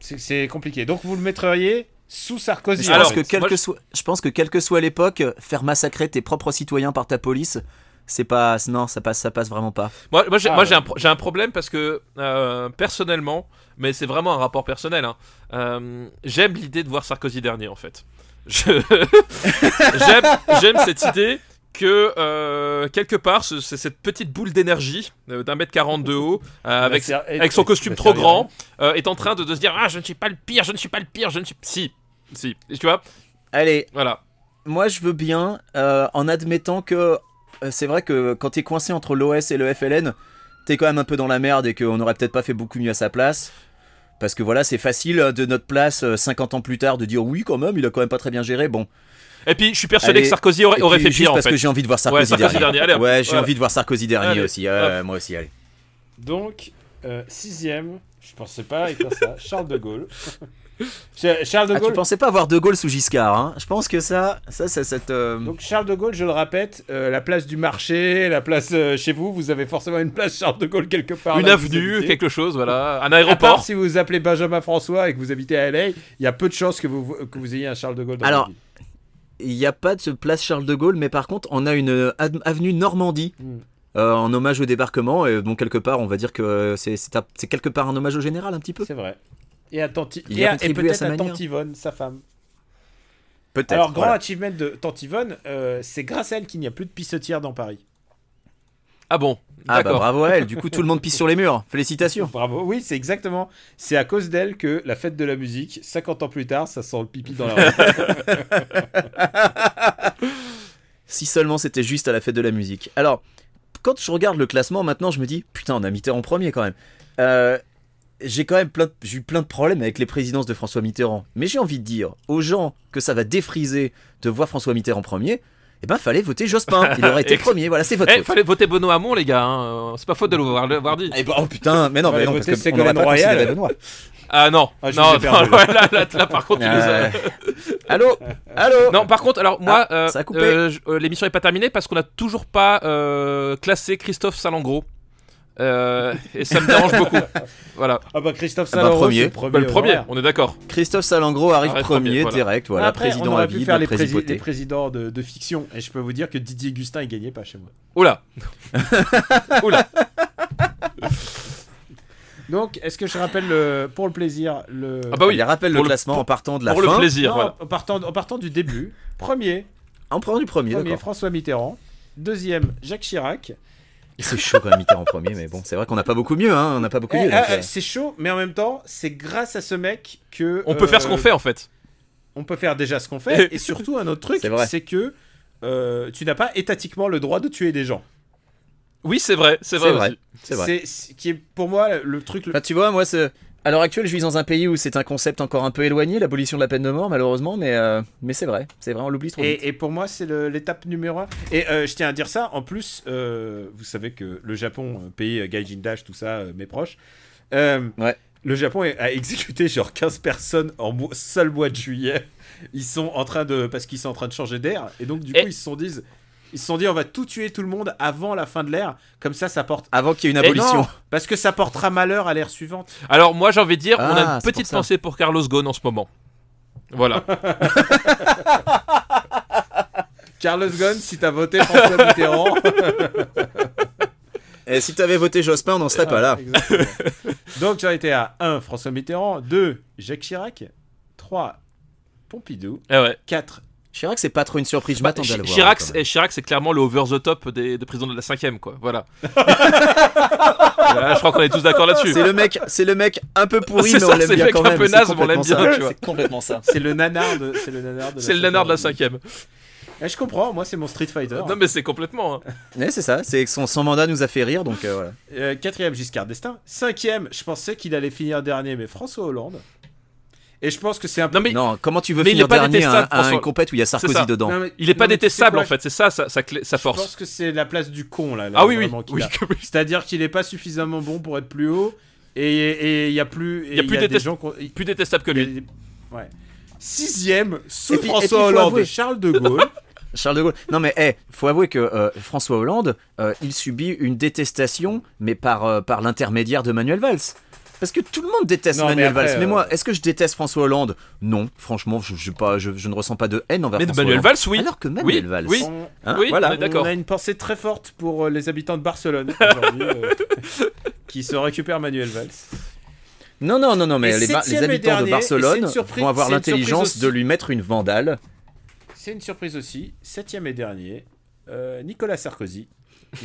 S1: c'est- c'est compliqué. Donc vous le mettriez sous Sarkozy.
S3: Je
S1: en
S3: pense,
S2: Alors,
S3: que
S2: je-
S3: soit, je pense que quelle que soit l'époque, faire massacrer tes propres citoyens par ta police, c'est pas. Non, ça passe, ça passe vraiment pas.
S2: Moi, moi, j'ai,
S1: Ah, ouais.
S2: un, pro- j'ai un problème parce que euh, personnellement, mais c'est vraiment un rapport personnel. hein, euh, j'aime l'idée de voir Sarkozy dernier en fait. (laughs) J'aime, cette idée que euh, quelque part, ce- c'est cette petite boule d'énergie euh, d'un mètre quarante de haut, euh, avec, son costume trop grand, euh, est en train de, de se dire ah je ne suis pas le pire, je ne suis pas le pire, je ne suis si si. Et tu vois,
S3: Allez,
S2: voilà.
S3: moi je veux bien, euh, en admettant que euh, c'est vrai que quand t'es coincé entre l'OS et le FLN, t'es quand même un peu dans la merde et qu'on aurait peut-être pas fait beaucoup mieux à sa place. Parce que voilà, c'est facile euh, de notre place, euh, 50 ans plus tard, de dire oui, quand même, il a quand même pas très bien géré. Bon.
S2: Et puis je suis persuadé
S3: Allez,
S2: que Sarkozy aurait,
S3: Et
S2: aurait
S3: puis,
S2: fait
S3: juste
S2: pire en
S3: parce
S2: fait.
S3: que j'ai envie de voir Sarkozy,
S2: Ouais, Sarkozy
S3: dernier.
S2: dernier, allez,
S3: ouais, j'ai
S2: Voilà.
S3: envie de voir Sarkozy dernier
S2: Allez,
S3: aussi. euh, moi aussi, allez.
S1: Donc, euh, sixième, je pensais pas écrire ça, Charles de Gaulle. (laughs) Ch- Charles de
S3: Ah, tu
S1: Gaulle.
S3: pensais pas voir De Gaulle sous Giscard, hein Je pense que ça, ça, ça, ça te...
S1: Donc Charles de Gaulle, je le répète, euh, la place du marché, la place euh, chez vous, vous avez forcément une place Charles de Gaulle quelque part.
S2: Une avenue, quelque chose, voilà, un
S1: À part
S2: aéroport.
S1: si vous vous appelez Benjamin François et que vous habitez à LA, il y a peu de chances que vous, que vous ayez un Charles de Gaulle dans
S3: Alors. Il n'y a pas de place Charles de Gaulle, mais par contre, on a une euh, avenue Normandie.
S1: Mm.
S3: euh, en hommage au débarquement, et donc quelque part, on va dire que euh, c'est quelque part un hommage au général, un petit peu?
S1: C'est vrai. Et.
S3: Il a
S1: à- et
S3: à
S1: peut-être
S3: sa
S1: à,
S3: manière.
S1: Tante Yvonne, sa femme.
S3: Peut-être.
S1: Alors, grand
S3: voilà.
S1: achievement de Tante Yvonne, euh, c'est grâce à elle qu'il n'y a plus de pissotières dans Paris.
S2: Ah bon,
S3: Ah bah bravo à elle, du coup tout le monde pisse sur les murs. (laughs) Félicitations.
S1: Bravo, oui, c'est exactement. C'est à cause d'elle que la fête de la musique, 50 ans plus tard, ça sent le pipi dans la rue. (laughs)
S3: Si seulement c'était juste à la fête de la musique. Alors, quand je regarde le classement maintenant, je me dis, putain, on a Mitterrand premier quand même. Euh, j'ai quand même plein de- j'ai eu plein de problèmes avec les présidences de François Mitterrand. Mais j'ai envie de dire aux gens que ça va défriser de voir François Mitterrand premier, eh ben fallait voter Jospin. Il aurait été (laughs) premier, voilà, c'est votre
S2: Eh, fallait voter Benoît Hamon, les gars. hein. C'est pas faute de l'avoir dit.
S3: Eh ben, oh putain, mais non, mais non,
S1: voter
S3: parce que on pas
S1: Royal.
S3: Benoît.
S2: Ah non,
S1: Ah, je
S2: non,
S1: ai perdu.
S2: non, (laughs) ouais, là, là, là, par contre, tu nous as-
S3: Euh, (laughs) Allô? Allô?
S2: Non, par contre, alors moi,
S3: Ah,
S2: euh, euh, euh, l'émission est pas terminée parce qu'on a toujours pas euh, classé Christophe Salengro. Euh, et ça me dérange beaucoup. Voilà.
S1: Ah bah Christophe
S3: Ah bah,
S1: Salengro,
S3: premier.
S1: c'est le premier.
S2: Bah, le premier, on est d'accord.
S3: Christophe Salengro arrive
S2: Arrête,
S3: premier,
S2: premier, voilà.
S3: direct, voilà,
S1: Après,
S3: président
S1: on aurait
S3: à
S1: pu
S3: vie,
S1: faire
S3: de
S1: les, prési- les présidents de, de fiction. Et je peux vous dire que Didier Gustin, il gagnait pas chez moi.
S2: Oula. (laughs) Oula. (laughs)
S1: Donc, est-ce que je rappelle le- pour le plaisir le.
S2: Ah bah oui.
S3: Il rappelle le
S2: Pour le-
S3: classement
S2: pour-
S3: en partant de la
S2: Pour
S3: fin.
S2: le plaisir,
S1: Non,
S2: voilà.
S1: en, partant, en partant du début. Premier,
S3: En prenant du premier,
S1: premier. François Mitterrand. Deuxième, Jacques Chirac.
S3: C'est chaud quand même Mitterrand en premier, mais bon, c'est vrai qu'on n'a pas beaucoup mieux, hein, on n'a pas beaucoup
S1: Eh,
S3: mieux. donc, euh,
S1: euh, c'est chaud, mais en même temps, c'est grâce à ce mec que.
S2: On peut
S1: euh,
S2: faire ce qu'on fait en fait.
S1: On peut faire déjà ce qu'on fait. et surtout, un autre truc,
S3: C'est
S1: que euh, tu n'as pas étatiquement le droit de tuer des gens.
S2: Oui, c'est vrai, c'est vrai.
S3: C'est vrai. C'est vrai.
S1: C'est qui est pour moi le truc. le-
S3: Enfin, tu vois, moi, c'est- à l'heure actuelle, je vis dans un pays où c'est un concept encore un peu éloigné, l'abolition de la peine de mort, malheureusement, mais, euh, mais c'est vrai, c'est vrai, on l'oublie trop vite.
S1: Et, et pour moi, c'est l'étape numéro un. Et euh, je tiens à dire ça. En plus, euh, vous savez que le Japon, pays Gaijin Dash, tout ça, mes proches,
S3: Ouais.
S1: le Japon a exécuté genre 15 personnes en seul mois de juillet. Ils sont en train de. Parce qu'ils sont en train de changer d'air. Et donc, du
S2: Et-
S1: coup, ils se sont dit. Ils se sont dit, on va tout tuer tout le monde avant la fin de l'ère. Comme ça, ça porte.
S3: Avant qu'il y ait une
S1: Eh
S3: abolition.
S1: non, parce que ça portera malheur à l'ère suivante.
S2: Alors moi, j'ai envie de dire, on a
S3: Ah,
S2: une
S3: pour
S2: petite pensée pour Carlos Ghosn en ce moment. Voilà. (laughs)
S1: Carlos Ghosn, si t'as voté François Mitterrand. (laughs)
S3: Et si t'avais voté Jospin, on n'en serait pas là.
S1: Exactement. Donc j'en étais à 1 François Mitterrand, 2 Jacques Chirac, 3 Pompidou,
S2: Eh ouais.
S1: 4
S3: Chirac, c'est pas trop une surprise, je
S2: Bah,
S3: m'attendais à le voir.
S2: Chirac,
S3: quand même.
S2: Chirac, c'est clairement le over the top des, des présidents de la cinquième, quoi. Voilà. (laughs) Là, je crois qu'on est tous d'accord là-dessus.
S3: C'est le mec, c'est le mec un peu pourri,
S2: C'est
S3: mais
S2: ça,
S3: on l'aime
S2: c'est le
S3: bien
S2: mec
S3: quand
S2: un
S3: même.
S2: peu
S3: c'est
S2: naze, mais on l'aime
S3: complètement
S2: bien,
S3: ça.
S2: tu vois.
S3: C'est complètement ça.
S1: C'est le nanar de, c'est le nanar de.
S2: C'est le nanar de la cinquième.
S1: Eh, je comprends, moi c'est mon Street Fighter.
S2: Non, mais c'est complètement. hein. (laughs)
S3: Ouais, c'est ça. C'est que son, son mandat nous a fait rire, donc euh, voilà.
S1: Euh, quatrième, Giscard d'Estaing. Cinquième, je pensais qu'il allait finir dernier, mais François Hollande. Et je pense que c'est un peu.
S2: Non, mais
S3: non, comment tu veux
S2: mais il est
S3: finir
S2: pas
S3: dernier à, une compète où il y a Sarkozy
S2: ça.
S3: dedans
S1: Non, mais-
S2: il est pas
S1: non,
S2: détestable
S1: quoi,
S2: en fait, c'est ça clé- sa
S1: Je pense
S2: force.
S1: que c'est la place du con là. là,
S2: Ah oui, oui.
S1: C'est-à-dire qu'il est pas suffisamment bon pour être plus haut. Et il y a plus. et
S2: Y a plus
S1: des
S2: détest-
S1: gens
S2: Plus détestable que
S1: il
S2: lui.
S1: des- Ouais. Sixième, sous
S3: Et puis- et puis,
S1: François Hollande,
S3: avouer-
S1: Charles de Gaulle. (laughs)
S3: Charles de Gaulle. Non mais eh, faut avouer que euh, François Hollande, euh, il subit une détestation, mais par, euh, par l'intermédiaire de Manuel Valls. Parce que tout le monde déteste
S1: Non, mais
S3: Manuel
S1: après,
S3: Valls. Mais
S1: euh,
S3: moi, est-ce que je déteste François Hollande? Non, franchement, je, je, pas, je, je ne ressens pas de haine envers
S2: Mais
S3: François
S2: Manuel
S3: Hollande.
S2: Valls, oui.
S3: Alors que Manuel
S2: Oui,
S3: Valls.
S2: oui.
S1: On,
S3: hein,
S2: Oui,
S3: voilà.
S2: on est d'accord.
S1: on a une pensée très forte pour euh, les habitants de Barcelone (laughs) aujourd'hui, euh, qui se récupèrent Manuel Valls.
S3: Non, non, non, non, mais les, habitants
S1: dernier,
S3: de Barcelone
S1: surprise-
S3: vont avoir l'intelligence de lui mettre une vandale.
S1: C'est une surprise aussi. Septième et dernier, euh, Nicolas Sarkozy.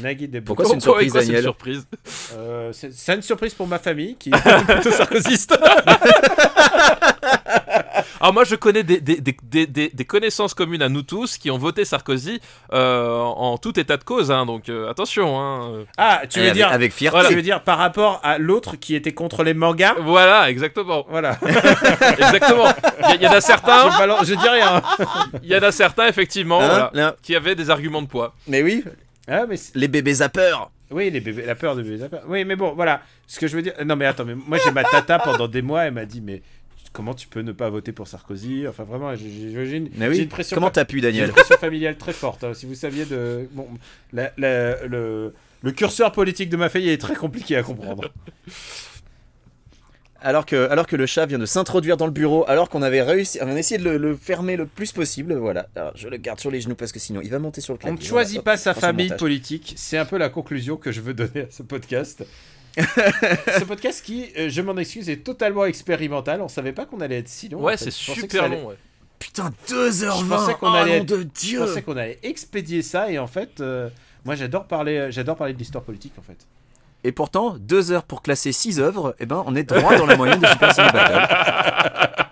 S1: Nagui
S3: Pourquoi c'est une surprise,
S2: quoi, c'est une
S3: Daniel
S2: surprise
S1: Euh, c'est une surprise pour ma famille qui est plutôt sarkozyste.
S2: Alors moi je connais des, des, des, des, des- des connaissances communes à nous tous qui ont voté Sarkozy euh, en tout état de cause, hein, donc euh, attention. Hein.
S1: Ah, tu veux
S3: avec,
S1: dire,
S3: avec fierté.
S2: Voilà.
S1: tu veux dire par rapport à l'autre qui était contre les mangas
S2: Voilà, exactement.
S1: Voilà. (laughs)
S2: exactement. Il y, y en a certains,
S1: je, balance- je dis rien.
S2: il y en a certains effectivement,
S3: Hein,
S2: voilà, qui avaient des arguments de poids.
S3: Mais oui,
S1: Ah, mais
S3: les bébés zappeurs.
S1: oui, les bébés, la peur de bébés. la peur. Oui, mais bon, voilà. Ce que je veux dire. Non, mais attends, mais moi j'ai ma tata pendant des mois. Elle m'a dit, mais comment tu peux ne pas voter pour Sarkozy? Enfin, vraiment, j'ai- une,
S3: oui.
S1: une pression.
S3: Comment t'as pu,
S1: J'ai une
S3: Daniel?
S1: pression familiale très forte. hein. Si vous saviez de. Bon, la- la- le, le curseur politique de ma famille est très compliqué à comprendre.
S3: Alors que, alors que le chat vient de s'introduire dans le bureau, alors qu'on avait réussi, on a essayé de le, le fermer le plus possible, voilà. Alors, je le garde sur les genoux parce que sinon il va monter sur le
S1: On
S3: clavier.
S1: ne choisit
S3: Voilà,
S1: pas sa
S3: hop,
S1: famille politique. C'est un peu la conclusion que je veux donner à ce podcast. (laughs) ce podcast qui, euh, je m'en excuse, est totalement expérimental. On savait pas qu'on allait être si long. en
S2: Ouais,
S1: fait.
S2: c'est
S1: Je
S2: super
S1: allait-
S2: long. ouais.
S3: Putain, 2h20
S1: Je pensais qu'on
S3: oh,
S1: allait être-
S3: de
S1: Je
S3: Dieu
S1: pensais qu'on allait expédier ça et en fait, euh, moi j'adore parler, j'adore parler de l'histoire politique en fait.
S3: Et pourtant, 2 heures pour classer 6 œuvres, eh ben, on est droit dans la moyenne de Super Ciné Battle. (laughs)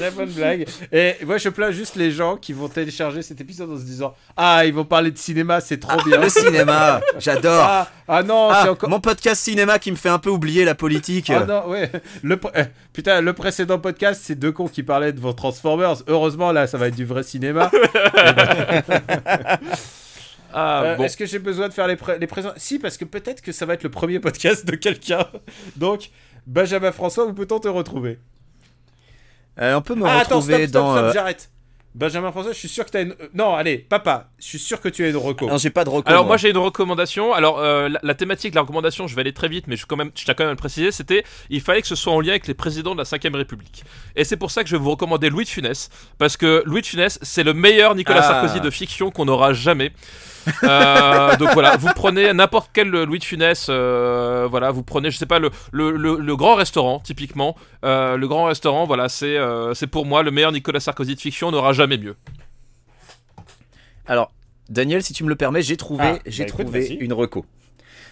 S1: Très bonne blague. Et moi je plains juste les gens qui vont télécharger cet épisode en se disant Ah, ils vont parler de cinéma, c'est trop bien.
S3: Le cinéma, (laughs) j'adore
S1: Ah, ah non,
S3: Ah,
S1: c'est encore.
S3: Mon podcast cinéma qui me fait un peu oublier la politique.
S1: Ah non, ouais. Le euh, putain, le précédent podcast, c'est deux cons qui parlaient de vos Transformers. Heureusement, là, ça va être du vrai cinéma. (laughs)
S2: Ah
S1: Euh,
S2: bon.
S1: Est-ce que j'ai besoin de faire les, pré- les présents? Si, parce que peut-être que ça va être le premier podcast de quelqu'un. Donc, Benjamin François, où peut-on te retrouver
S3: Euh, on peut me
S1: Ah, attends,
S3: retrouver
S1: stop, stop,
S3: dans.
S1: stop,
S3: euh,
S1: j'arrête. Benjamin François, je suis sûr que t'as une. euh, Non, allez, papa, je suis sûr que tu as une reco.
S3: Non, j'ai pas de recours.
S2: Alors moi j'ai une recommandation. Alors euh, la, la thématique la recommandation, je vais aller très vite, mais je, quand même, je tiens quand même à le préciser, c'était il fallait que ce soit en lien avec les présidents de la 5ème République. Et c'est pour ça que je vais vous recommander Louis de Funès, parce que Louis de Funès, c'est le meilleur Nicolas
S3: Ah.
S2: Sarkozy de fiction qu'on aura jamais. Euh, donc voilà, vous prenez n'importe quel Louis de Funès, euh, voilà, vous prenez, je sais pas, le, le, le- le grand restaurant, typiquement. Euh, le grand restaurant, voilà, c'est euh, c'est pour moi le meilleur Nicolas Sarkozy de fiction, on n'aura jamais mieux.
S3: Alors, Daniel, si tu me le permets, j'ai trouvé,
S1: Ah,
S3: j'ai
S1: bah
S3: trouvé une reco.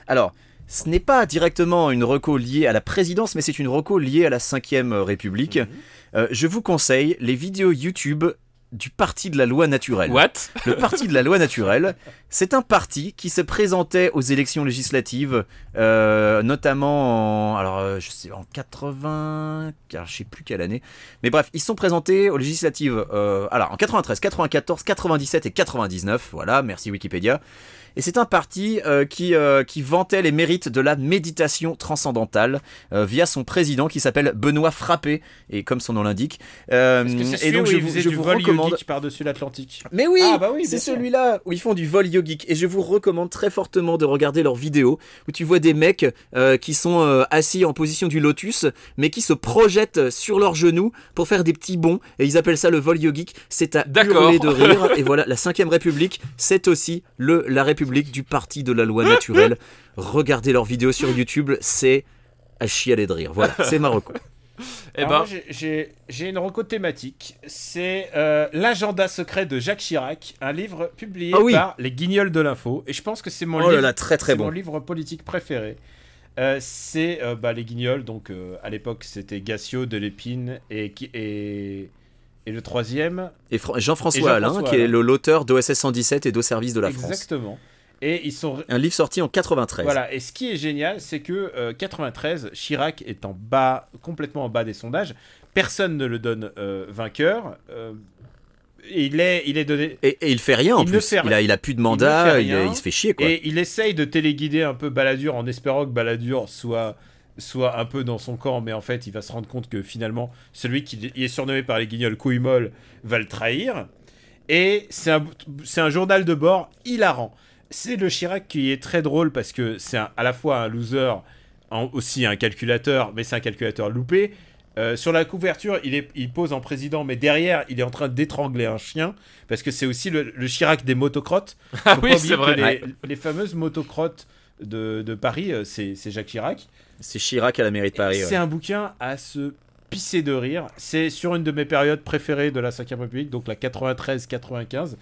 S3: Alors, ce n'est pas directement une reco liée à la présidence, mais c'est une reco liée à la 5ème République.
S1: Mhm.
S3: Euh, je vous conseille les vidéos YouTube du Parti de la loi naturelle.
S2: What?
S3: Le Parti de la loi naturelle, c'est un parti qui se présentait aux élections législatives, euh, notamment en, alors, euh, je sais, en 80, car je sais plus quelle année, mais bref, ils sont présentés aux législatives euh, alors, en 93, 94, 97 et 99, voilà, merci Wikipédia. Et c'est un parti euh, qui, euh, qui vantait les mérites de la méditation transcendantale euh, via son président qui s'appelle Benoît Frappé, et comme son nom l'indique. Et donc
S1: où
S3: je vous, je
S1: du
S3: vous
S1: vol
S3: recommande.
S1: yogique par-dessus l'Atlantique
S3: Mais oui,
S1: Ah, bah oui,
S3: c'est celui-là où ils font du vol yogique et je vous recommande très fortement de regarder leurs vidéos où tu vois des mecs qui sont assis en position du lotus mais qui se projettent sur leurs genoux pour faire des petits bonds et ils appellent ça le vol yogique. C'est à hurler de rire (laughs) et voilà la 5 République, c'est aussi le la République du parti de la loi naturelle. Regardez leurs vidéos sur YouTube, c'est à chialer de rire. Voilà, (laughs) c'est Marocco.
S2: Eh
S1: Alors
S2: ben,
S1: j'ai- une reco thématique. C'est euh, L'agenda secret de Jacques Chirac, un livre publié
S3: Ah oui.
S1: par les Guignols de l'info. Et je pense que c'est mon,
S3: Oh là
S1: livre,
S3: là, très très
S1: c'est mon
S3: bon.
S1: livre politique préféré. Euh, c'est euh, bah, les Guignols. Donc euh, à l'époque, c'était Gassio, Delépine et, qui- et, Et le troisième.
S3: Et Jean-François Alain, qui est l'auteur d'OSS 117 et d'au service de la France.
S1: Exactement. Et ils sont.
S3: Un livre sorti en 93.
S1: Voilà. Et ce qui est génial, c'est que 93, Chirac est en bas, complètement en bas des sondages. Personne ne le donne vainqueur il est, il est donné.
S3: Et, il fait rien en il plus. il, a, il a plus de mandat, il, se fait chier quoi.
S1: Et il essaye de téléguider un peu Baladur en espérant que Baladur soit, soit un peu dans son camp, mais en fait il va se rendre compte que finalement celui qui est surnommé par les guignols Couille va le trahir. Et c'est un, un journal de bord hilarant. C'est le Chirac qui est très drôle parce que c'est à la fois un loser, aussi un calculateur, mais c'est un calculateur loupé. Euh, sur la couverture, il, est, il pose en président, mais derrière, il est en train d'étrangler un chien, parce que c'est aussi le, Chirac des motocrottes. (laughs)
S2: Ah oui, c'est vrai.
S1: Les, fameuses motocrottes de, Paris, euh, c'est Jacques Chirac.
S3: C'est Chirac à la mairie de Paris.
S1: C'est un bouquin à se pisser de rire. C'est sur une de mes périodes préférées de la 5ème République, donc la 93-95.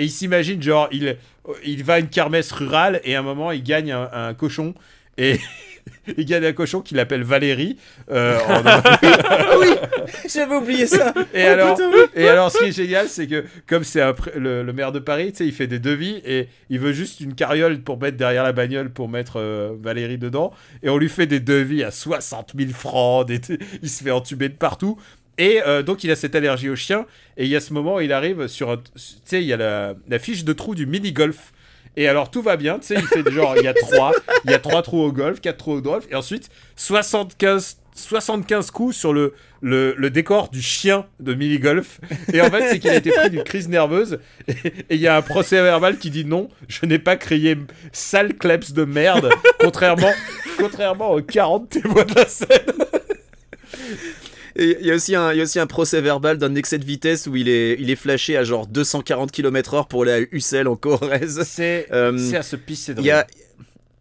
S1: Et il s'imagine, genre, il, il va à une kermesse rurale et à un moment, il gagne un, un cochon. Et (laughs) il gagne un cochon qu'il appelle Valérie. Euh, (laughs)
S3: oui, j'avais oublié ça.
S1: Et, alors, et alors, ce qui est génial, c'est que comme c'est le, le, maire de Paris, tu sais, il fait des devis et il veut juste une carriole pour mettre derrière la bagnole pour mettre euh, Valérie dedans. Et on lui fait des devis à 60 000 francs. il se fait entuber de partout. Et euh, donc il a cette allergie au chien. Et il y a ce moment où il arrive sur... Tu sais, il y a la, fiche de trou du mini-golf et alors tout va bien, tu sais, il fait genre, il y a trois, il y a trois trous au golf, quatre trous au golf, et ensuite 75, 75 coups sur le, le, décor du chien de mini-golf. Et en fait, c'est qu'il a été pris d'une crise nerveuse, et il y a un procès verbal qui dit non, je n'ai pas crié sale kleps de merde, contrairement, contrairement aux 40 témoins de la scène.
S3: Il y, a aussi un, y a aussi un procès verbal d'un excès de vitesse où il est, il est flashé à genre 240 km/h pour aller à Ussel en Corrèze.
S1: C'est euh, à se pisser de
S3: Il y a,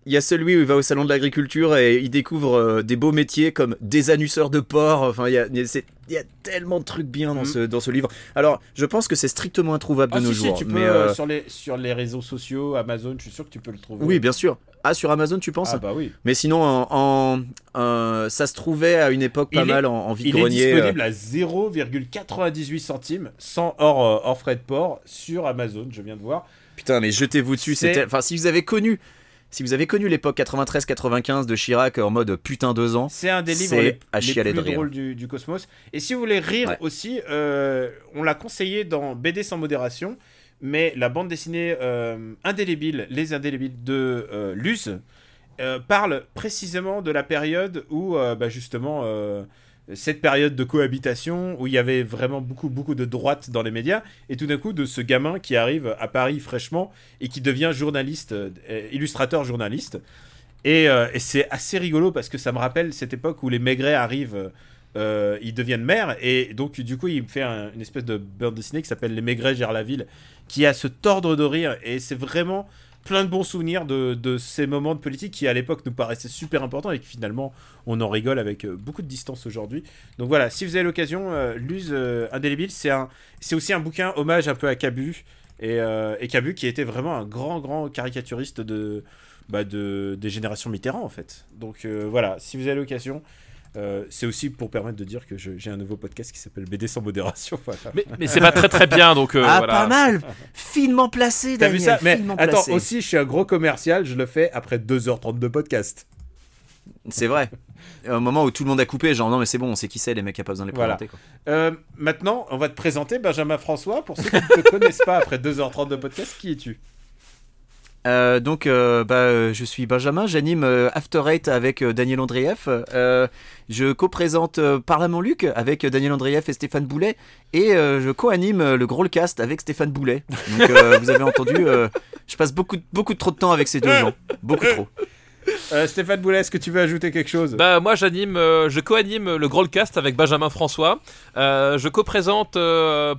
S3: il y a celui où il va au salon de l'agriculture et il découvre euh, des beaux métiers comme désannusseur de porc. Enfin, il y a, il y a tellement de trucs bien dans, mm. ce, dans ce livre. Alors, je pense que c'est strictement introuvable
S1: ah,
S3: de nos jours.
S1: tu peux,
S3: mais
S1: euh, sur, les, sur les réseaux sociaux, Amazon, je suis sûr que tu peux le trouver.
S3: Oui, bien sûr. Ah, sur Amazon, tu penses?
S1: Ah, bah oui.
S3: Mais sinon, en, ça se trouvait à une époque pas mal en, en vide-grenier.
S1: Il est disponible à 0,98 centimes, sans hors, hors frais de port, sur Amazon, je viens de voir.
S3: Putain, mais jetez-vous dessus. Enfin, si vous avez connu si vous avez connu l'époque 93-95 de Chirac en mode putain deux ans,
S1: c'est un des livres les, plus drôles du, cosmos. Et si vous voulez rire aussi, euh, on l'a conseillé dans BD sans modération, mais la bande dessinée euh, indélébile, Les Indélébiles de euh, Luz, parle précisément de la période où bah, justement cette période de cohabitation où il y avait vraiment beaucoup, beaucoup de droite dans les médias, et tout d'un coup de ce gamin qui arrive à Paris fraîchement et qui devient journaliste, euh, illustrateur journaliste. Euh, et, c'est assez rigolo parce que ça me rappelle cette époque où les Maigret arrivent, euh, ils deviennent maires, et donc du coup il me fait une espèce de bande dessinée qui s'appelle Les Maigret gèrent la ville, qui a ce tordre de rire, et c'est vraiment plein de bons souvenirs de, ces moments de politique qui à l'époque nous paraissaient super importants et que finalement on en rigole avec euh, beaucoup de distance aujourd'hui. Donc voilà, si vous avez l'occasion, euh, Luz euh, Indélébile, c'est un, c'est aussi un bouquin hommage un peu à Cabu et, et Cabu qui était vraiment un grand grand caricaturiste de, bah, de des générations Mitterrand en fait. Donc voilà, si vous avez l'occasion, euh, c'est aussi pour permettre de dire que j'ai un nouveau podcast qui s'appelle BD sans modération. (laughs)
S2: Mais, c'est pas très très bien donc. Euh,
S3: ah, pas mal Finement placé. T'as vu ça
S1: Mais attends, aussi, je suis un gros commercial, je le fais après 2h30 de podcast.
S3: C'est vrai. Au moment où tout le monde a coupé, genre non, mais c'est bon, on sait qui c'est, les mecs, a pas besoin de les présenter. Quoi.
S1: Euh, maintenant, on va te présenter Benjamin François. Pour ceux qui ne te (laughs) connaissent pas après 2h30 de podcast, qui es-tu?
S3: Euh, donc, euh, bah, euh, je suis Benjamin, j'anime After Eight avec Daniel Andreev. je co-présente Parlement Luc avec Daniel Andreev et Stéphane Boulet. Et je co-anime le Growlcast avec Stéphane Boulet. Donc, vous avez entendu, je passe beaucoup, beaucoup trop de temps avec ces deux (laughs) gens. Beaucoup trop.
S1: Euh, Stéphane Boulet, est-ce que tu veux ajouter quelque chose?
S2: Bah moi j'anime, euh, je co-anime le Growlcast avec Benjamin François. Euh, je co-présente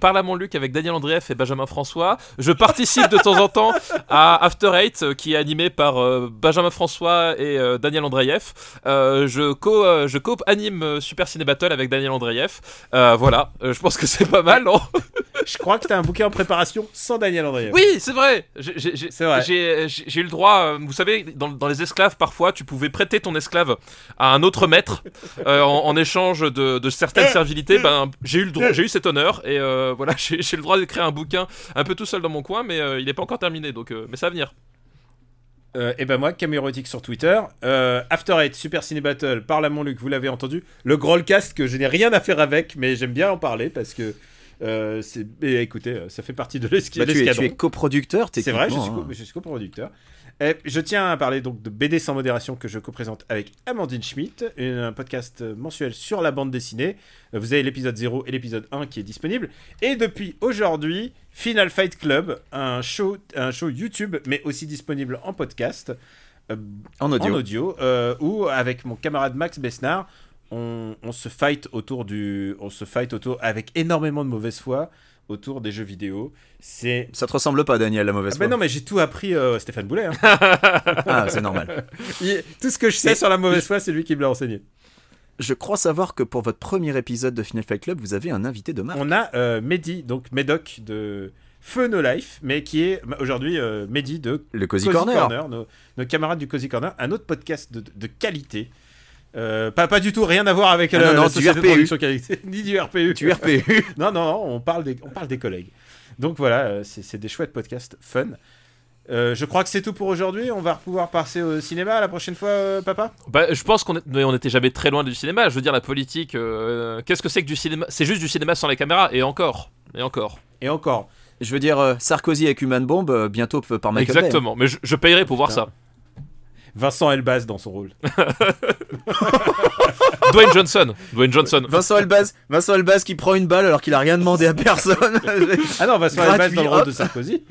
S2: Parlement Luc avec Daniel Andrieff et Benjamin François. Je participe de temps en temps à After Eight qui est animé par Benjamin François et Daniel Andreev. je co, je co-anime Super Ciné Battle avec Daniel Andreev. voilà, je pense que c'est pas mal, non?
S1: Je crois que t'as un bouquin en préparation sans Daniel Andrieux.
S2: Oui, c'est vrai. J'ai- eu le droit. euh, vous savez, dans, dans les esclaves, parfois, tu pouvais prêter ton esclave à un autre maître (laughs) euh, en, en échange de, de certaines servilités. Ben, j'ai eu le droit, j'ai eu cet honneur et euh, voilà, (laughs) j'ai le droit d'écrire un bouquin un peu tout seul dans mon coin, mais euh, il n'est pas encore terminé, donc euh, mais ça va venir.
S1: Euh, et ben moi, Camérotique sur Twitter. Euh, After Eight, Super Ciné Battle, parle à mon Luc, vous l'avez entendu. Le Grollcast que je n'ai rien à faire avec, mais j'aime bien en parler parce que euh, c'est. et écoutez, ça fait partie de l'esqui-
S3: Bah, tu, es,
S1: l'escadron.
S3: tu es coproducteur,
S1: C'est vrai, je suis,
S3: techniquement,
S1: co-
S3: hein.
S1: je suis coproducteur. Et je tiens à parler donc de BD sans modération que je co-présente avec Amandine Schmidt, un podcast mensuel sur la bande dessinée. Vous avez l'épisode 0 et l'épisode 1 qui est disponible. Et depuis aujourd'hui, Final Fight Club, un show, un show YouTube, mais aussi disponible en podcast, euh,
S3: En audio.
S1: en audio, euh, où avec mon camarade Max Besnard, on, on se fight autour du, on se fight autour avec énormément de mauvaise foi autour des jeux vidéo. C'est
S3: Ça te ressemble pas, Daniel, la mauvaise
S1: ah bah
S3: foi
S1: non, mais j'ai tout appris euh, Stéphane Boulet. hein. (laughs)
S3: Ah, c'est normal. (laughs)
S1: Il- tout ce que je sais sur la mauvaise foi, c'est lui qui me l'a enseigné.
S3: Je crois savoir que pour votre premier épisode de Final Fight Club, vous avez un invité de marque.
S1: On a euh, Mehdi, donc Médoc de Feu No Life, mais qui est bah, aujourd'hui euh, Mehdi de
S3: Le Cozy,
S1: Cozy
S3: Corner.
S1: Corner, nos, nos camarades du Cozy Corner, un autre podcast de, de qualité. Euh, pas, pas du tout, rien à voir avec
S3: Ah
S1: la,
S3: non,
S1: la
S3: du
S1: de production qualité, (laughs) ni du RPU.
S3: Du RPU. (laughs)
S1: Non, non, on parle des, on parle des collègues. Donc voilà, euh, c'est des chouettes podcasts fun. Euh, je crois que c'est tout pour aujourd'hui. On va pouvoir passer au cinéma la prochaine fois, euh, papa?
S2: Bah, je pense qu'on n'était jamais très loin du cinéma. Je veux dire, la politique, euh, qu'est-ce que c'est que du cinéma? C'est juste du cinéma sans les caméras, et encore. Et encore.
S1: Et encore.
S3: Je veux dire, euh, Sarkozy avec Human Bomb, euh, bientôt par Michael Bay.
S2: Exactement. Mais je, je payerai pour voir ça.
S1: Vincent Elbaz dans son rôle. (laughs)
S2: Dwayne Johnson. Dwayne Johnson.
S3: Vincent Elbaz, Vincent Elbaz qui prend une balle alors qu'il a rien demandé à personne. (laughs)
S1: Ah non, Vincent
S3: Gratuit,
S1: Elbaz dans le rôle
S3: hop.
S1: de Sarkozy.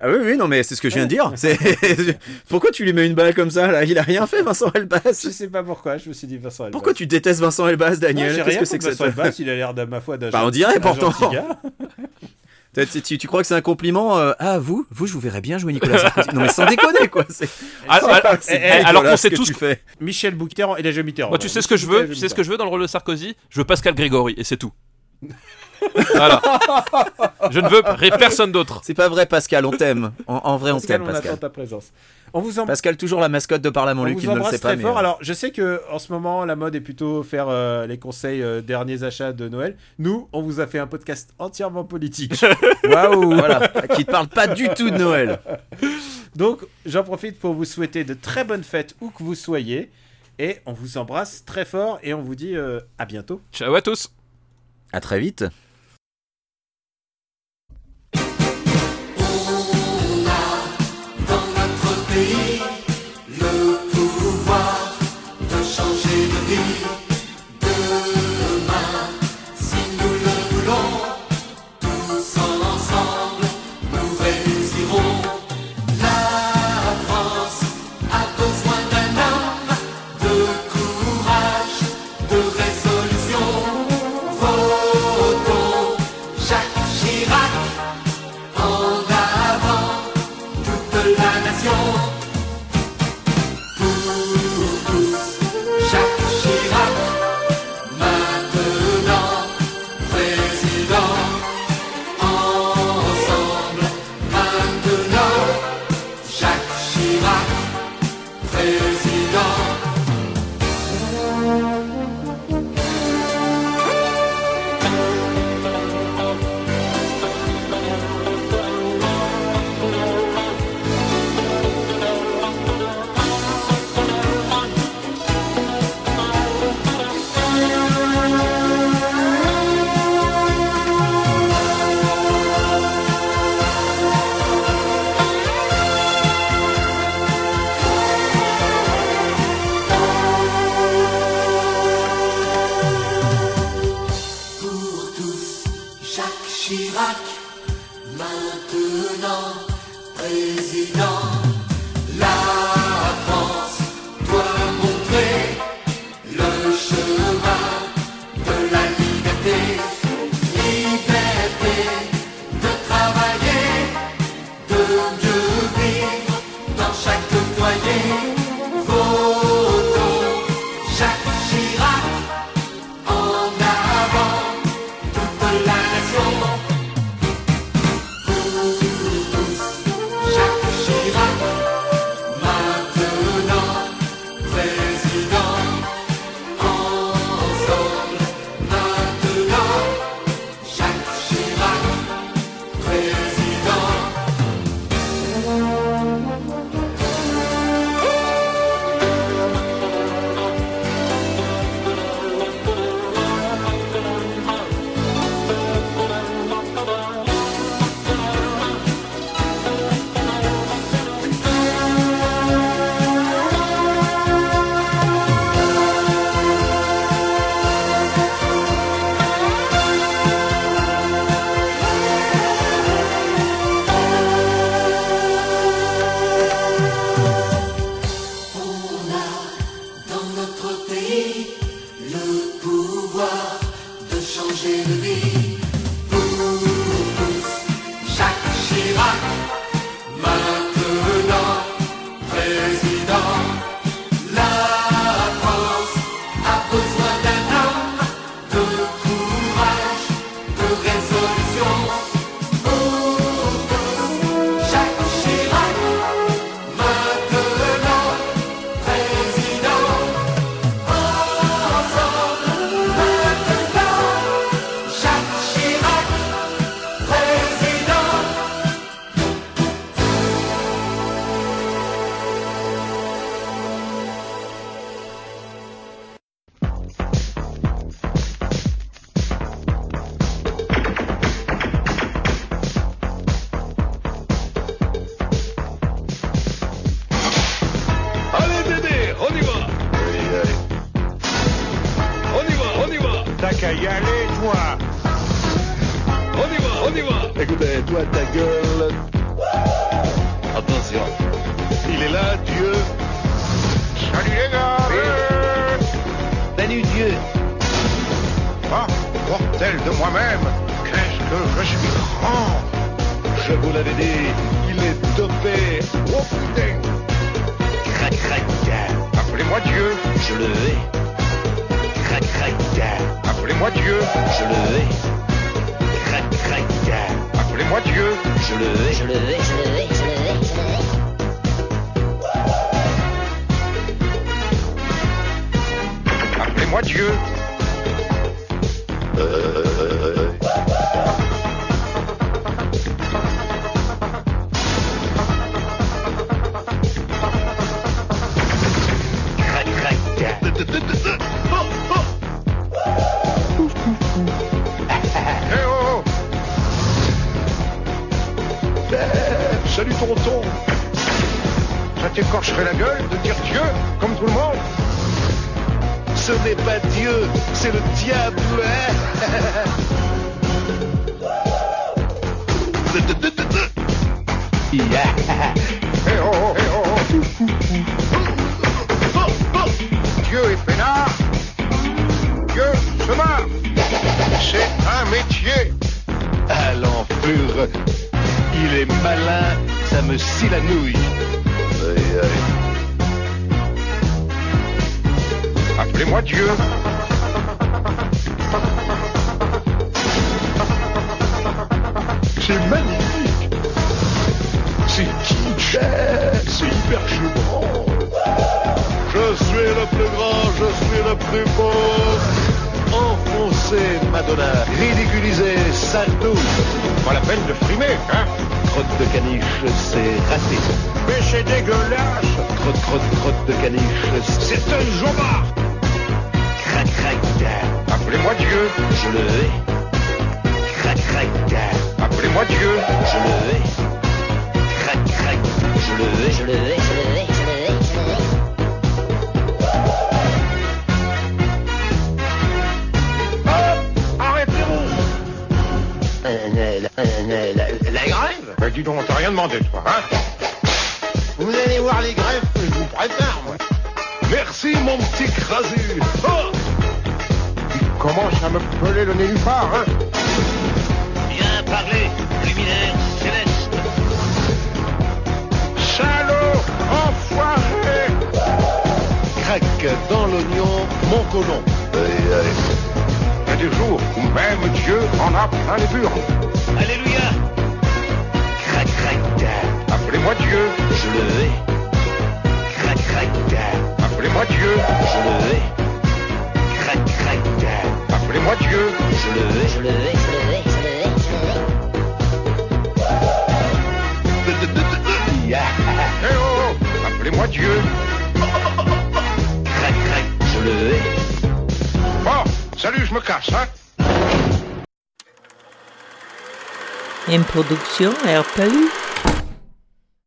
S3: ah oui, oui, non, mais c'est ce que je viens de dire. C'est (laughs) pourquoi tu lui mets une balle comme ça là? Il a rien fait, Vincent Elbaz.
S1: Je sais pas pourquoi, je me suis dit Vincent Elbaz.
S3: Pourquoi tu détestes Vincent Elbaz,
S1: Non,
S3: Daniel?
S1: J'ai
S3: Qu'est-ce
S1: rien
S3: que c'est que ça
S1: Vincent Elbaz, il a l'air de ma foi d'un
S3: Bah, on dirait pourtant. Tu, tu- tu- tu crois que c'est un compliment euh, Ah, vous Vous, je vous verrais bien jouer Nicolas Sarkozy. Non, mais sans déconner, quoi.
S2: Ah,
S3: c'est
S1: eh, eh,
S3: dégueulasse
S2: alors qu'on
S3: ce
S2: sait
S3: que
S2: tous
S3: tu fais.
S1: Michel Mitterrand et les Mitterrand.
S2: Moi, tu sais ce que je veux, tu sais ce que je veux dans le rôle de Sarkozy Je veux Pascal Grégory, et c'est tout. Voilà. Je ne veux personne d'autre.
S3: C'est pas vrai, Pascal, on t'aime. En, en vrai, on
S1: Pascal,
S3: t'aime,
S1: on attend
S3: Pascal.
S1: ta présence. On vous, em-
S3: Pascal, toujours la mascotte de Parle à mon
S1: on
S3: Luc,
S1: vous
S3: il ne le
S1: embrasse
S3: sait pas.
S1: très fort.
S3: euh,
S1: Alors, je sais que en ce moment, la mode est plutôt faire euh, les conseils euh, derniers achats de Noël. Nous, on vous a fait un podcast entièrement politique. (laughs) Waouh
S3: Voilà, qui te parle pas du tout de Noël.
S1: Donc, j'en profite pour vous souhaiter de très bonnes fêtes où que vous soyez. Et on vous embrasse très fort et on vous dit euh, à bientôt.
S2: Ciao à tous.
S3: À très vite.
S4: Notre
S5: production RPU.